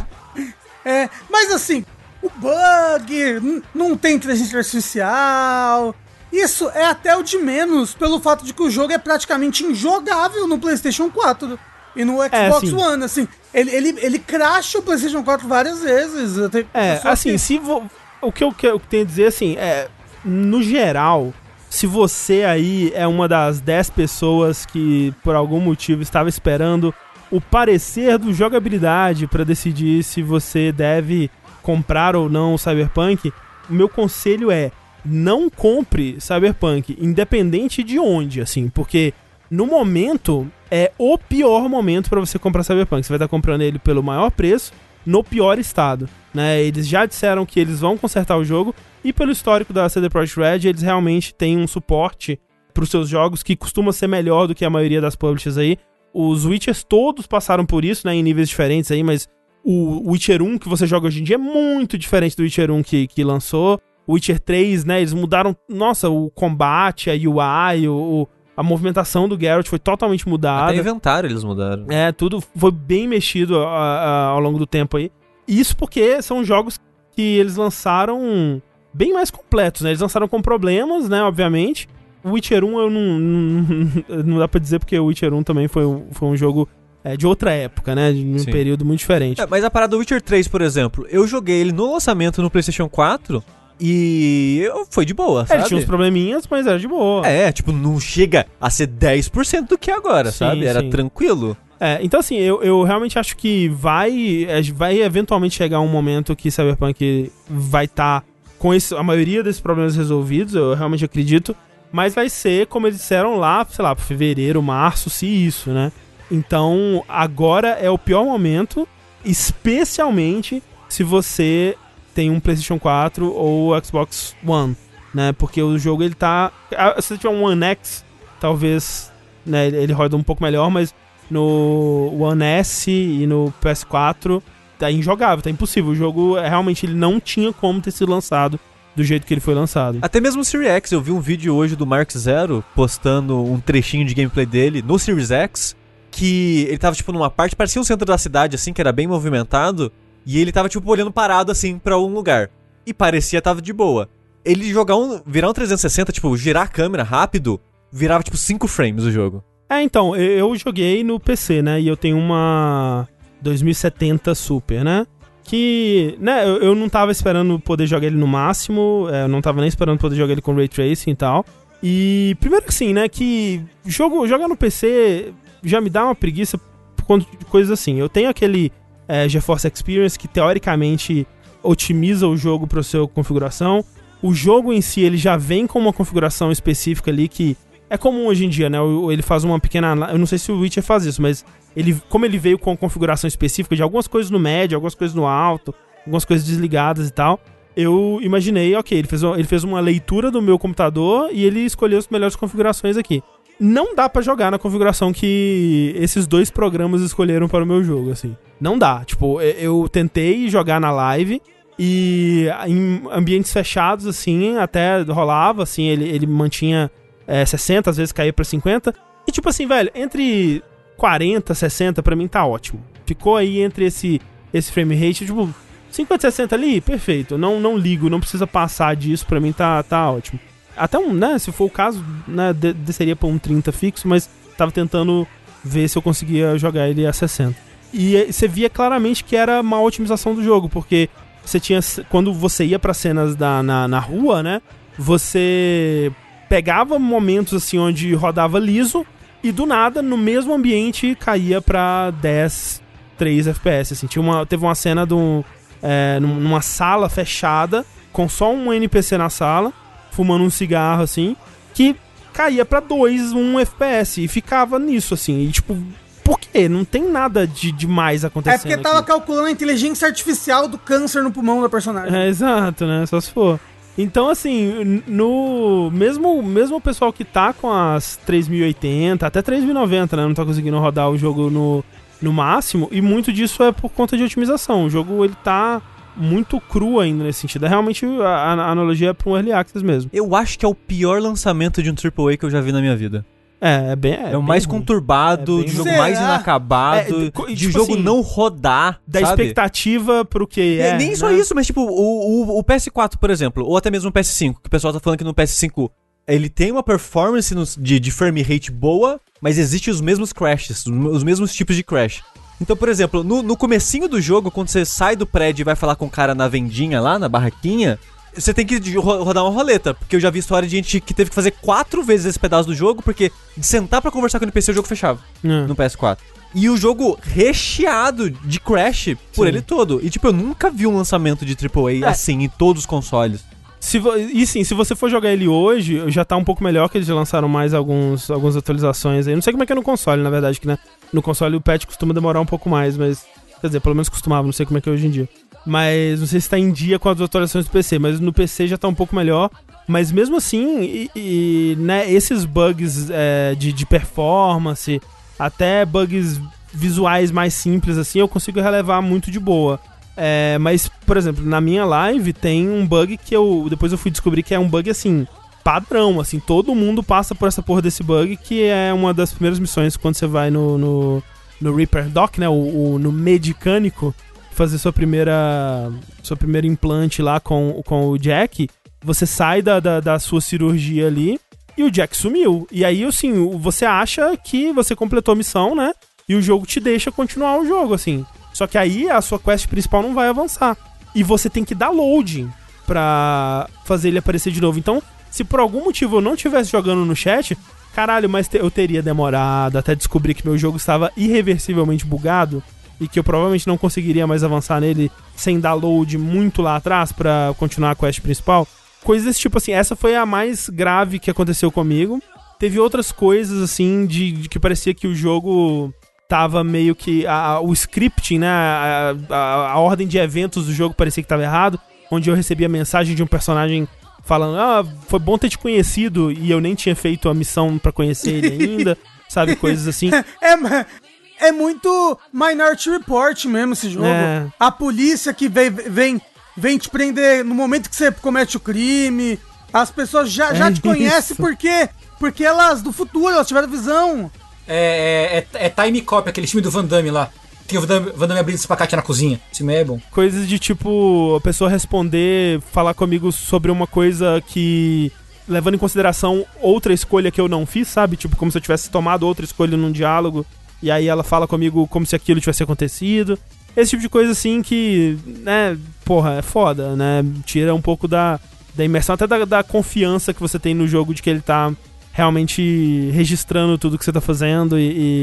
É, mas assim, o bug, não tem inteligência artificial. Isso é até o de menos, pelo fato de que o jogo é praticamente injogável no PlayStation 4 e no Xbox sim. One. Assim, ele, ele, ele crasha o PlayStation 4 várias vezes. Eu tenho- É, assim, que- se vo... o que eu, que eu tenho a dizer assim, é, no geral, se você aí é uma das 10 pessoas que por algum motivo estava esperando o parecer do jogabilidade para decidir se você deve comprar ou não o Cyberpunk, o meu conselho é não compre Cyberpunk, independente de onde, assim, porque no momento é o pior momento para você comprar Cyberpunk. Você vai estar comprando ele pelo maior preço, no pior estado, né? Eles já disseram que eles vão consertar o jogo e pelo histórico da CD Projekt Red, eles realmente têm um suporte para os seus jogos que costuma ser melhor do que a maioria das publishers aí. Os Witchers todos passaram por isso, né, em níveis diferentes aí, mas o Witcher 1 que você joga hoje em dia é muito diferente do Witcher 1 que, que lançou. O Witcher 3, né, eles mudaram, nossa, o combate, a UI, o- a movimentação do Geralt foi totalmente mudada. Até inventário eles mudaram. É, tudo foi bem mexido a- a- ao longo do tempo aí. Isso porque são jogos que eles lançaram bem mais completos, né? Eles lançaram com problemas, né? Obviamente. O Witcher 1 eu não, não, não dá pra dizer porque o Witcher 1 também foi, um- foi um jogo é, de outra época, né? De um Sim. período muito diferente. É, mas a parada do Witcher 3, por exemplo, eu joguei ele no lançamento no PlayStation 4 e eu- foi de boa, É, sabe? ele tinha uns probleminhas, mas era de boa. É, tipo, não chega a ser 10% do que é agora, Sim, sabe? Era sim. tranquilo. É, então assim, eu, eu realmente acho que vai, é, vai eventualmente chegar um momento que Cyberpunk vai estar com esse- a maioria desses problemas resolvidos, eu realmente acredito. mas vai ser, como eles disseram lá, sei lá, fevereiro, março, se isso, né? Então, agora é o pior momento, especialmente se você tem um PlayStation 4 ou Xbox One, né? Porque o jogo ele tá, ah, se você tiver um One X, talvez, né, ele roda um pouco melhor, mas no One S e no PS4 tá injogável, tá impossível. O jogo realmente ele não tinha como ter sido lançado do jeito que ele foi lançado. Até mesmo o Series X, eu vi um vídeo hoje do Mark Zero postando um trechinho de gameplay dele no Series X, que ele tava tipo numa parte, parecia um centro da cidade assim, que era bem movimentado, e ele tava tipo olhando parado assim para um lugar. E parecia tava de boa. Ele jogar um, virar um 360, tipo, girar a câmera rápido, virava tipo 5 frames o jogo. É, então, eu joguei no PC, né? E eu tenho uma 2070 Super, né? Que, né, eu, eu não tava esperando poder jogar ele no máximo, é, eu não tava nem esperando poder jogar ele com Ray Tracing e tal. E, primeiro que sim, né, que jogo, jogar no PC já me dá uma preguiça por conta de coisas assim. Eu tenho aquele é, GeForce Experience que, teoricamente, otimiza o jogo para sua configuração. O jogo em si, ele já vem com uma configuração específica ali que é comum hoje em dia, né? Ele faz uma pequena. Eu não sei se o Witcher faz isso, mas ele, como ele veio com configuração específica de algumas coisas no médio, algumas coisas no alto, algumas coisas desligadas e tal, eu imaginei, ok, ele fez, uma, ele fez uma leitura do meu computador e ele escolheu as melhores configurações aqui. Não dá para jogar na configuração que esses dois programas escolheram para o meu jogo, assim. Não dá. Tipo, eu tentei jogar na live e em ambientes fechados, assim, até rolava, assim, ele, ele mantinha é, 60, às vezes caía pra 50. E tipo assim, velho, entre 40, 60 pra mim tá ótimo. Ficou aí entre esse, esse frame rate, tipo, 50, 60 ali, perfeito. Não, não ligo, não precisa passar disso, pra mim tá, tá ótimo. Até um, né, se for o caso, né, desceria pra um 30 fixo, mas tava tentando ver se eu conseguia jogar ele a 60. E você via claramente que era uma otimização do jogo, porque você tinha. Quando você ia para cenas da, na, na rua, né? Você pegava momentos assim onde rodava liso e do nada, no mesmo ambiente, caía pra 10, 3 FPS. Assim. Tinha uma, teve uma cena um, é, numa sala fechada, com só um NPC na sala, fumando um cigarro assim, que caía pra 2, 1 FPS. E ficava nisso, assim. E tipo, por quê? Não tem nada de demais acontecendo. É porque tava aqui. calculando a inteligência artificial do câncer no pulmão da personagem. É, exato, né? Só se for. Então, assim, no mesmo, mesmo o pessoal que tá com as 3080, até 3090, né? Não tá conseguindo rodar o jogo no, no máximo. E muito disso é por conta de otimização. O jogo, ele tá muito cru ainda nesse sentido. É realmente a, a analogia é pra um Early Access mesmo. Eu acho que é o pior lançamento de um AAA que eu já vi na minha vida. É, é bem. É, é o mais ruim. conturbado, é de jogo Será? mais inacabado, é, de tipo jogo assim, não rodar. Da sabe? expectativa pro que é. nem né? só isso, mas tipo, o, o, o, PS4, por exemplo, ou até mesmo o PS5, que o pessoal tá falando que no PS5 ele tem uma performance no, de, de frame rate boa, mas existem os mesmos crashes, os mesmos tipos de crash. Então, por exemplo, no, no comecinho do jogo, quando você sai do prédio e vai falar com o cara na vendinha lá, na barraquinha, você tem que rodar uma roleta, porque eu já vi história de gente que teve que fazer quatro vezes esse pedaço do jogo, porque de sentar para conversar com o NPC o jogo fechava é. no PS4. E o jogo recheado de Crash por Sim. ele todo. E tipo, eu nunca vi um lançamento de AAA é. assim em todos os consoles. Se e sim, se você for jogar ele hoje, já tá um pouco melhor, que eles lançaram mais alguns, algumas atualizações aí. Não sei como é que é no console, na verdade, que né? No console o patch costuma demorar um pouco mais, mas. Quer dizer, pelo menos costumava, não sei como é que é hoje em dia. Mas não sei se está em dia com as atualizações do PC, mas no PC já está um pouco melhor. Mas mesmo assim, e, e né, esses bugs é, de, de performance, até bugs visuais mais simples, assim, eu consigo relevar muito de boa. É, mas, por exemplo, na minha live tem um bug que eu. Depois eu fui descobrir que é um bug assim. Padrão, assim, todo mundo passa por essa porra desse bug, que é uma das primeiras missões quando você vai no, no, no Reaper Dock, né? O, o, no Medicânico, fazer sua primeira sua primeira implante lá com, com o Jack, você sai da, da, da sua cirurgia ali e o Jack sumiu. E aí, assim, você acha que você completou a missão, né? E o jogo te deixa continuar o jogo, assim. Só que aí a sua quest principal não vai avançar. E você tem que dar loading pra fazer ele aparecer de novo. Então, se por algum motivo eu não estivesse jogando no chat, caralho, mas eu teria demorado até descobrir que meu jogo estava irreversivelmente bugado e que eu provavelmente não conseguiria mais avançar nele sem dar load muito lá atrás para continuar a quest principal. coisas desse tipo assim. Essa foi a mais grave que aconteceu comigo. Teve outras coisas, assim, de, de que parecia que o jogo tava meio que. A, a- o scripting, né? A, a- a ordem de eventos do jogo parecia que tava errado. Onde eu recebia mensagem de um personagem falando: Ah, foi bom ter te conhecido. E eu nem tinha feito a missão pra conhecer ele ainda. sabe? Coisas assim. É, é muito Minority Report mesmo esse jogo. É. A polícia que vem, vem, vem te prender no momento que você comete o crime. As pessoas já, já É te conhecem porque, porque elas do futuro, elas tiveram visão. É, é, é, é Time Cop, aquele time do Van Damme lá. Tem o Van Damme, Van Damme abrindo espacate na cozinha. Esse filme é bom. Coisas de tipo, a pessoa responder, falar comigo sobre uma coisa que. levando em consideração outra escolha que eu não fiz, sabe? Tipo, como se eu tivesse tomado outra escolha num diálogo. E aí ela fala comigo como se aquilo tivesse acontecido. Esse tipo de coisa assim que, né, porra, é foda, né? Tira um pouco da, da imersão, até da, da confiança que você tem no jogo de que ele tá realmente registrando tudo que você tá fazendo e,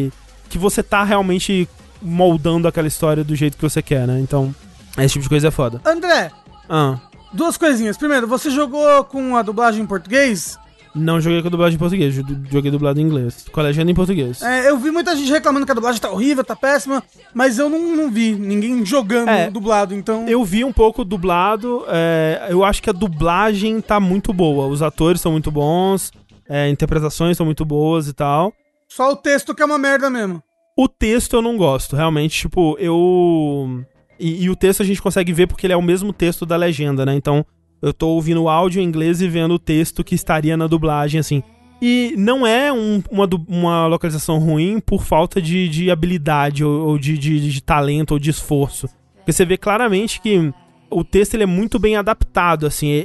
e que você tá realmente moldando aquela história do jeito que você quer, né? Então, esse tipo de coisa é foda. André, Ah, duas coisinhas. Primeiro, você jogou com a dublagem em português? não joguei com dublagem em português, jo- joguei dublado em inglês. Com a legenda em português. É, eu vi muita gente reclamando que a dublagem tá horrível, tá péssima, mas eu não, não vi ninguém jogando É, dublado, então. Eu vi um pouco dublado, é, eu acho que a dublagem tá muito boa. Os atores são muito bons, é, interpretações são muito boas e tal. Só o texto que é uma merda mesmo. O texto eu não gosto, realmente, tipo, eu. E, e o texto a gente consegue ver porque ele é o mesmo texto da legenda, né? Então, eu tô ouvindo o áudio em inglês e vendo o texto que estaria na dublagem, assim. E não é um- uma, uma localização ruim por falta de, de habilidade ou, ou de, de- de talento ou de esforço. Porque você vê claramente que o texto ele é muito bem adaptado, assim. é-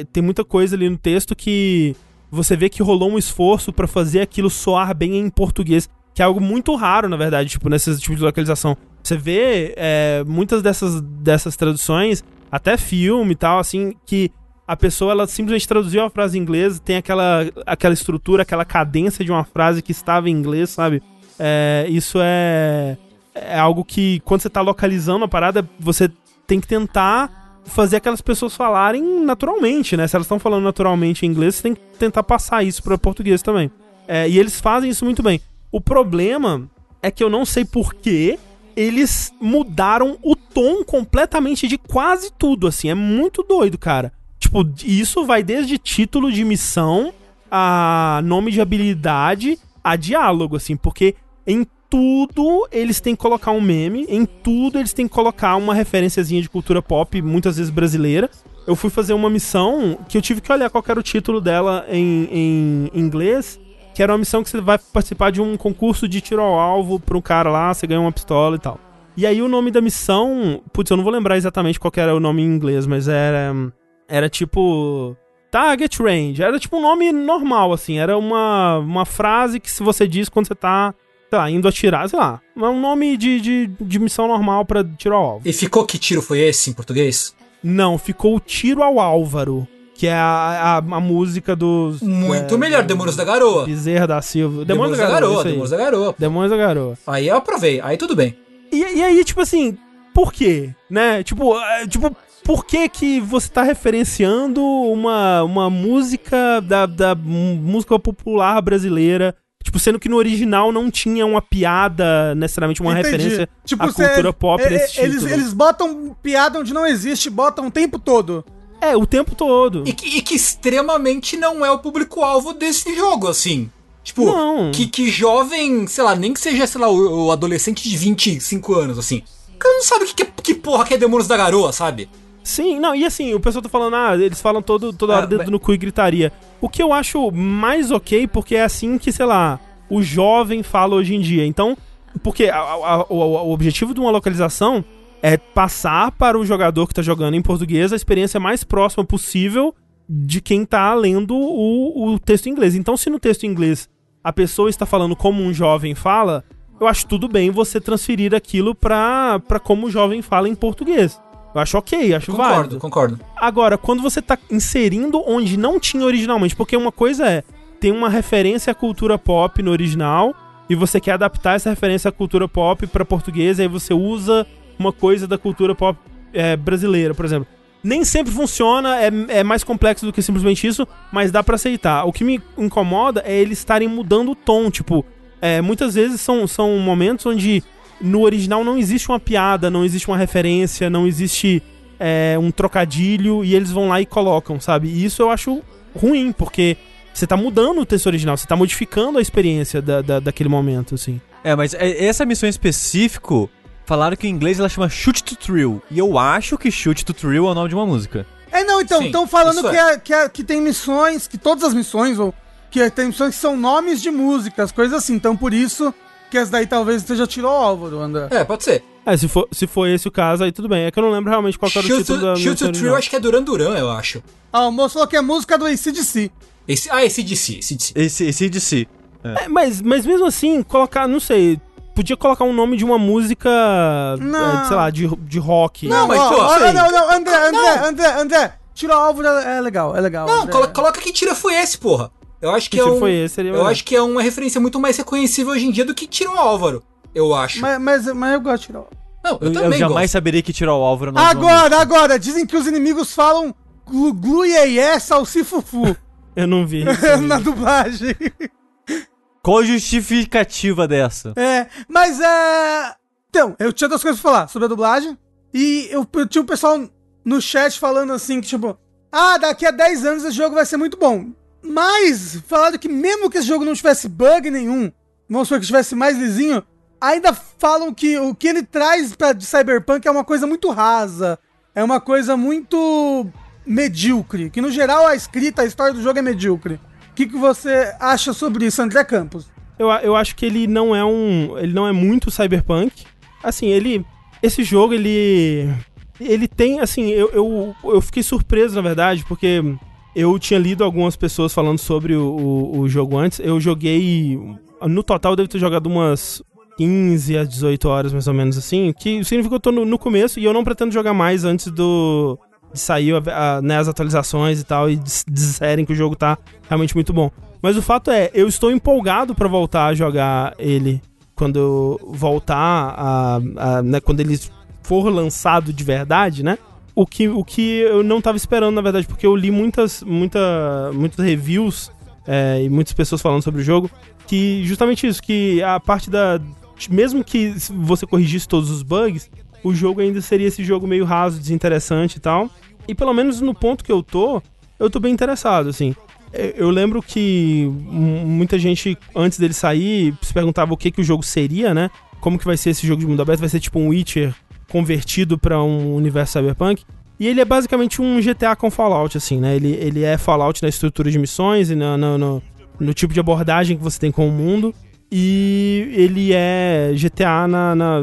é- tem muita coisa ali no texto que você vê que rolou um esforço pra fazer aquilo soar bem em português. Que é algo muito raro, na verdade, tipo, nesse tipo de localização. Você vê é, muitas dessas, dessas traduções, até filme e tal, assim, que a pessoa ela simplesmente traduziu a frase em inglês, tem aquela, aquela estrutura, aquela cadência de uma frase que estava em inglês, sabe? É, isso é, é algo que, quando você tá localizando a parada, você tem que tentar fazer aquelas pessoas falarem naturalmente, né? Se elas estão falando naturalmente em inglês, você tem que tentar passar isso para português também. É, e eles fazem isso muito bem. O problema é que eu não sei por que eles mudaram o tom completamente de quase tudo, assim. É muito doido, cara. Tipo, isso vai desde título de missão a nome de habilidade a diálogo, assim, porque em tudo eles têm que colocar um meme, em tudo eles têm que colocar uma referenciazinha de cultura pop, muitas vezes brasileira. Eu fui fazer uma missão que eu tive que olhar qual era o título dela em, em inglês, que era uma missão que você vai participar de um concurso de tiro ao alvo pra um cara lá, você ganha uma pistola e tal. E aí o nome da missão, putz, eu não vou lembrar exatamente qual era o nome em inglês, mas era era tipo Target Range, era tipo um nome normal assim, era uma uma frase que se você diz quando você tá, sei lá, indo atirar, sei lá, é um nome de, de, de missão normal pra tiro ao alvo. E ficou que tiro foi esse em português? Não, ficou o Tiro ao Álvaro, que é a, a, a música dos Muito é, melhor, Demônios da Garoa. Bezerra da Silva. Demônios da Garoa, Demônios da Garoa. Demônios da Garoa. Aí eu aprovei, aí tudo bem. E, e aí, tipo assim, por quê? Né? Tipo, é, tipo, por que que você tá referenciando uma, uma música da, da música popular brasileira, tipo, sendo que no original não tinha uma piada, necessariamente uma Entendi. referência à cê- cultura pop é- nesse é- eles, título. eles botam piada onde não existe, botam o tempo todo. É, o tempo todo. E que, e que extremamente não é o público-alvo desse jogo, assim. Tipo, Não. que, que jovem, sei lá, nem que seja, sei lá, o, o adolescente de 25 anos, assim. O cara não sabe o que, que, que porra que é Demônios da Garoa, sabe? Sim, não, e assim, o pessoal tá falando, ah, eles falam todo, toda hora Ah, dedo mas- no cu e gritaria. O que eu acho mais ok, porque é assim que, sei lá, o jovem fala hoje em dia. Então, porque a- a- a- o objetivo de uma localização é passar para o jogador que tá jogando em português a experiência mais próxima possível de quem tá lendo o, o texto em inglês. Então, se no texto em inglês a pessoa está falando como um jovem fala, eu acho tudo bem você transferir aquilo pra, pra como o jovem fala em português. Eu acho ok, acho Concordo, válido. concordo. Agora, quando você tá inserindo onde não tinha originalmente, porque uma coisa é, tem uma referência à cultura pop no original, e você quer adaptar essa referência à cultura pop pra português, aí você usa uma coisa da cultura pop é, brasileira, por exemplo. Nem sempre funciona, é, é mais complexo do que simplesmente isso, mas dá pra aceitar. O que me incomoda é eles estarem mudando o tom, tipo, é, muitas vezes são, são momentos onde no original não existe uma piada, não existe uma referência, não existe é, um trocadilho e eles vão lá e colocam, sabe? E isso eu acho ruim, porque você tá mudando o texto original, você tá modificando a experiência da, da, daquele momento, assim. É, mas é- essa missão em específico, falaram que em inglês ela chama Shoot to Thrill. E eu acho que Shoot to Thrill é o nome de uma música. É, não, então, estão falando que, é. é, que, é- que tem missões, que todas as missões, ou que tem missões que são nomes de músicas, coisas assim. Então, por isso que essa daí talvez esteja tirou o Álvaro, André. É, pode ser. É, se for, se for esse o caso, aí tudo bem. É que eu não lembro realmente qual era o Shoot título da to, Shoot música to Thrill, acho que é Duran Duran, eu acho. Ah, o moço falou que é música do ACDC. Esse, ah, esse DC, esse DC. Esse, esse DC. É, mas, mas mesmo assim, colocar, não sei, podia colocar um nome de uma música, Não. é, sei lá, de, de rock. Não, mas, ó, pô, ó, sei. não, não, André, André, Não. André, André, tira o Álvaro, é legal, é legal. Não, André. coloca que tira foi esse, porra. Eu acho que, Que é um, foi esse, seria Eu melhor. acho que é uma referência muito mais reconhecível hoje em dia do que tira o Álvaro. Eu acho. Mas, mas, mas eu gosto de tirar o não, eu, Eu, eu também jamais gosto. saberia que tirar o Álvaro é o nome de uma Agora, agora, dizem que os inimigos falam glu, glu iê, iê, salsifufu Eu não vi. isso. na dublagem. Qual a justificativa dessa? É, mas é. Então, eu tinha duas coisas pra falar sobre a dublagem. E eu, eu tinha o pessoal no chat falando assim, que tipo, ah, daqui a 10 anos esse jogo vai ser muito bom. Mas, falaram que mesmo que esse jogo não tivesse bug nenhum, vamos supor que tivesse mais lisinho, ainda falam que o que ele traz pra, de Cyberpunk é uma coisa muito rasa. É uma coisa muito medíocre. Que no geral a escrita, a história do jogo é medíocre. O que, que você acha sobre isso, André Campos? Eu, eu acho que ele não é um. Ele não é muito cyberpunk. Assim, ele. Esse jogo, ele. Ele tem, assim, eu, eu, eu fiquei surpreso, na verdade, porque eu tinha lido algumas pessoas falando sobre o, o, o jogo antes. Eu joguei. No total, eu devo ter jogado umas 15 a 18 horas, mais ou menos assim. Que significa que eu tô no, no começo e eu não pretendo jogar mais antes do. De sair a- a- né, as atualizações e tal, e dis- disserem que o jogo tá realmente muito bom. Mas o fato é, eu estou empolgado pra voltar a jogar ele quando voltar a, a- né, quando ele for lançado de verdade, né? O que, o que eu não tava esperando, na verdade, porque eu li muitas, muita, muitas reviews é, e muitas pessoas falando sobre o jogo, que justamente isso, que a parte da. Mesmo que você corrigisse todos os bugs, o jogo ainda seria esse jogo meio raso, desinteressante e tal. E pelo menos no ponto que eu tô, eu tô bem interessado, assim. Eu- Eu lembro que muita gente, antes dele sair, se perguntava o que, que o jogo seria, né? Como que vai ser esse jogo de mundo aberto? Vai ser tipo um Witcher convertido pra um universo cyberpunk? E ele é basicamente um GTA com Fallout, assim, né? Ele, ele é Fallout na estrutura de missões e no- no tipo de abordagem que você tem com o mundo. E ele é GTA na, na,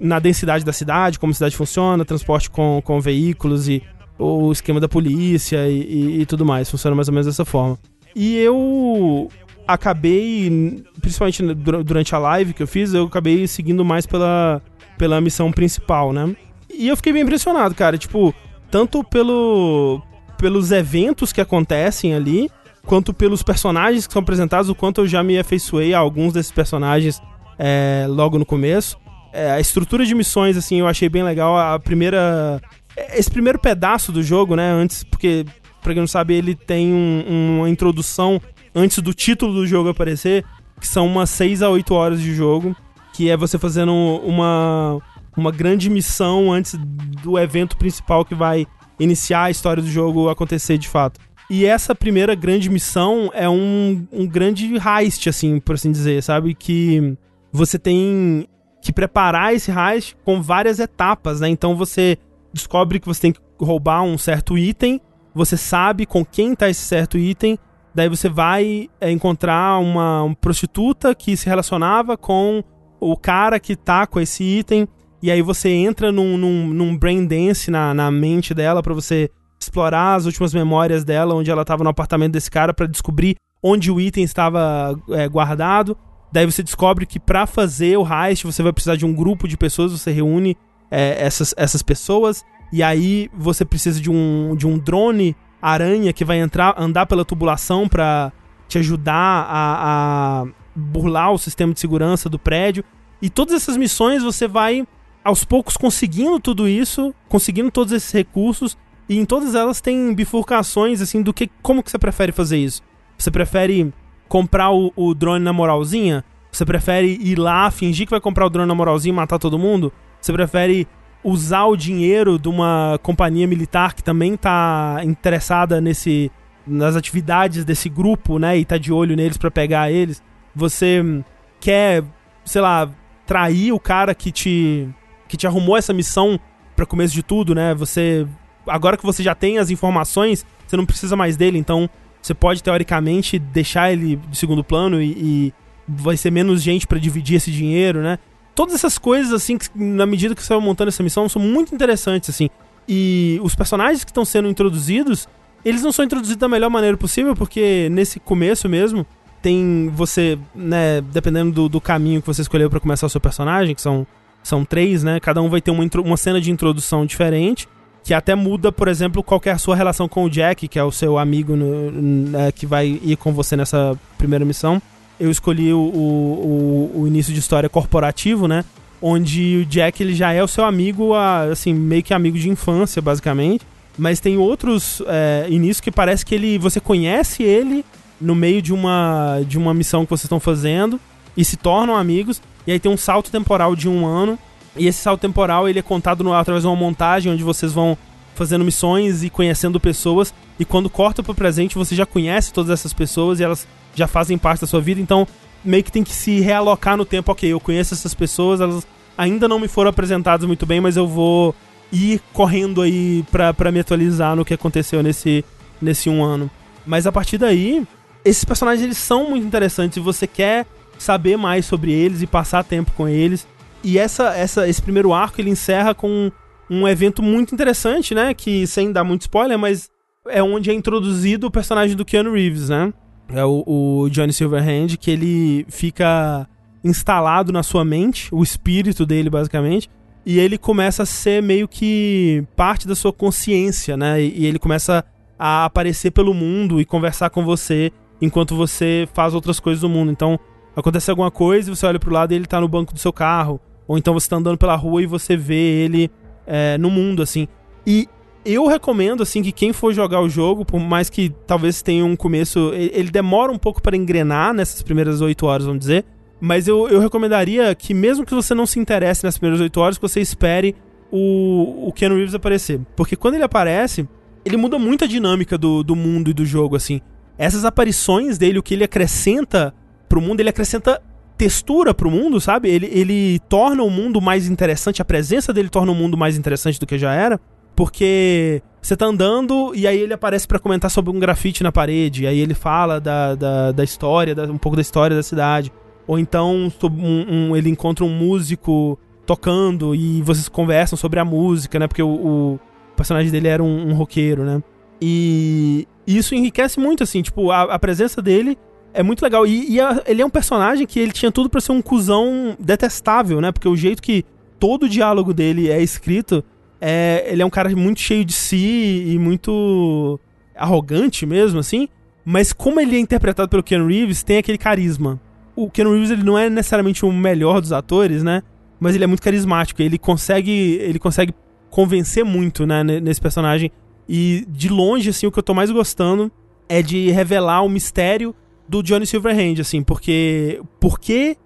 na densidade da cidade, como a cidade funciona, transporte com, com veículos e o esquema da polícia e, e- e tudo mais. Funciona mais ou menos dessa forma. E eu acabei, principalmente dur- durante a live que eu fiz, eu acabei seguindo mais pela, pela missão principal, né? E eu fiquei bem impressionado, cara. Tipo, tanto pelo, pelos eventos que acontecem ali, quanto pelos personagens que são apresentados, o quanto eu já me afeiçoei a alguns desses personagens é, logo no começo. É, a estrutura de missões, assim, eu achei bem legal. A primeira. Esse primeiro pedaço do jogo, né? Antes, porque, pra quem não sabe, ele tem um- uma introdução antes do título do jogo aparecer, que são umas 6 a 8 horas de jogo, que é você fazendo uma, uma grande missão antes do evento principal que vai iniciar a história do jogo acontecer de fato. E essa primeira grande missão é um, um grande heist, assim, por assim dizer, sabe? Que você tem que preparar esse heist com várias etapas, né? Então você descobre que você tem que roubar um certo item, você sabe com quem tá esse certo item, daí você vai é, encontrar uma, uma prostituta que se relacionava com o cara que tá com esse item, e aí você entra num, num, num brain dance na, na mente dela pra você explorar as últimas memórias dela, onde ela tava no apartamento desse cara, pra descobrir onde o item estava é, guardado. Daí você descobre que pra fazer o heist você vai precisar de um grupo de pessoas, você reúne é, essas, essas pessoas, e aí você precisa de um, de um drone aranha que vai entrar, andar pela tubulação pra te ajudar a, a burlar o sistema de segurança do prédio. E todas essas missões você vai aos poucos conseguindo tudo isso, conseguindo todos esses recursos, E em todas elas tem bifurcações, assim, do que. Como que você prefere fazer isso? Você prefere comprar o, o drone na moralzinha? Você prefere ir lá, fingir que vai comprar o drone na moralzinha e matar todo mundo? Você prefere usar o dinheiro de uma companhia militar que também tá interessada nesse nas atividades desse grupo, né, e tá de olho neles para pegar eles? Você quer, sei lá, trair o cara que te que te arrumou essa missão para começo de tudo, né? Você agora que você já tem as informações, você não precisa mais dele, então você pode teoricamente deixar ele de segundo plano e, e vai ser menos gente para dividir esse dinheiro, né? Todas essas coisas, assim, que, na medida que você vai montando essa missão, são muito interessantes, assim. E os personagens que estão sendo introduzidos, eles não são introduzidos da melhor maneira possível, porque nesse começo mesmo, tem você, né, dependendo do, do caminho que você escolheu para começar o seu personagem, que são, são três, né? Cada um vai ter uma, uma cena de introdução diferente que até muda, por exemplo, qual é a sua relação com o Jack, que é o seu amigo no, né, que vai ir com você nessa primeira missão. Eu escolhi o, o, o, início de história corporativo, né? Onde o Jack ele já é o seu amigo, assim, meio que amigo de infância, basicamente. Mas tem outros é, inícios que parece que ele você conhece ele no meio de uma, de uma missão que vocês estão fazendo e se tornam amigos. E aí tem um salto temporal de um ano e esse salto temporal ele é contado no, através de uma montagem onde vocês vão fazendo missões e conhecendo pessoas. E quando corta pro presente, você já conhece todas essas pessoas e elas já fazem parte da sua vida. Então, meio que tem que se realocar no tempo. Ok, eu conheço essas pessoas, elas ainda não me foram apresentadas muito bem, mas eu vou ir correndo aí pra, me atualizar no que aconteceu nesse, nesse um ano. Mas a partir daí, esses personagens eles são muito interessantes e você quer saber mais sobre eles e passar tempo com eles. E essa, essa, esse primeiro arco ele encerra com um evento muito interessante, né? Que sem dar muito spoiler, mas é onde é introduzido o personagem do Keanu Reeves, né? É o, o Johnny Silverhand, que ele fica instalado na sua mente, o espírito dele, basicamente. E ele começa a ser meio que parte da sua consciência, né? E, e ele começa a aparecer pelo mundo e conversar com você enquanto você faz outras coisas do mundo. Então, acontece alguma coisa e você olha pro lado e ele tá no banco do seu carro. Ou então você tá andando pela rua e você vê ele é, no mundo, assim. E eu recomendo, assim, que quem for jogar o jogo, por mais que talvez tenha um começo. Ele demora um pouco para engrenar nessas primeiras 8 horas, vamos dizer. Mas eu, eu recomendaria que, mesmo que você não se interesse nas primeiras 8 horas, que você espere o, o Ken Reeves aparecer. Porque quando ele aparece, ele muda muito a dinâmica do, do mundo e do jogo, assim. Essas aparições dele, o que ele acrescenta pro mundo, ele acrescenta textura pro mundo, sabe? Ele, ele torna o mundo mais interessante, a presença dele torna o mundo mais interessante do que já era, porque você tá andando e aí ele aparece para comentar sobre um grafite na parede, aí ele fala da, da, da história, da, um pouco da história da cidade. Ou então um, um, ele encontra um músico tocando e vocês conversam sobre a música, né? Porque o, o personagem dele era um, um roqueiro, né? E isso enriquece muito, assim, tipo, a, a presença dele é muito legal. E, e a, ele é um personagem que ele tinha tudo para ser um cuzão detestável, né? Porque o jeito que todo o diálogo dele é escrito, é, ele é um cara muito cheio de si e muito arrogante mesmo, assim. Mas como ele é interpretado pelo Ken Reeves, tem aquele carisma. O Ken Reeves ele não é necessariamente o melhor dos atores, né? Mas ele é muito carismático. Ele consegue, ele consegue convencer muito, né, nesse personagem. E de longe, assim, o que eu tô mais gostando é de revelar o mistério do Johnny Silverhand, assim, porque por que,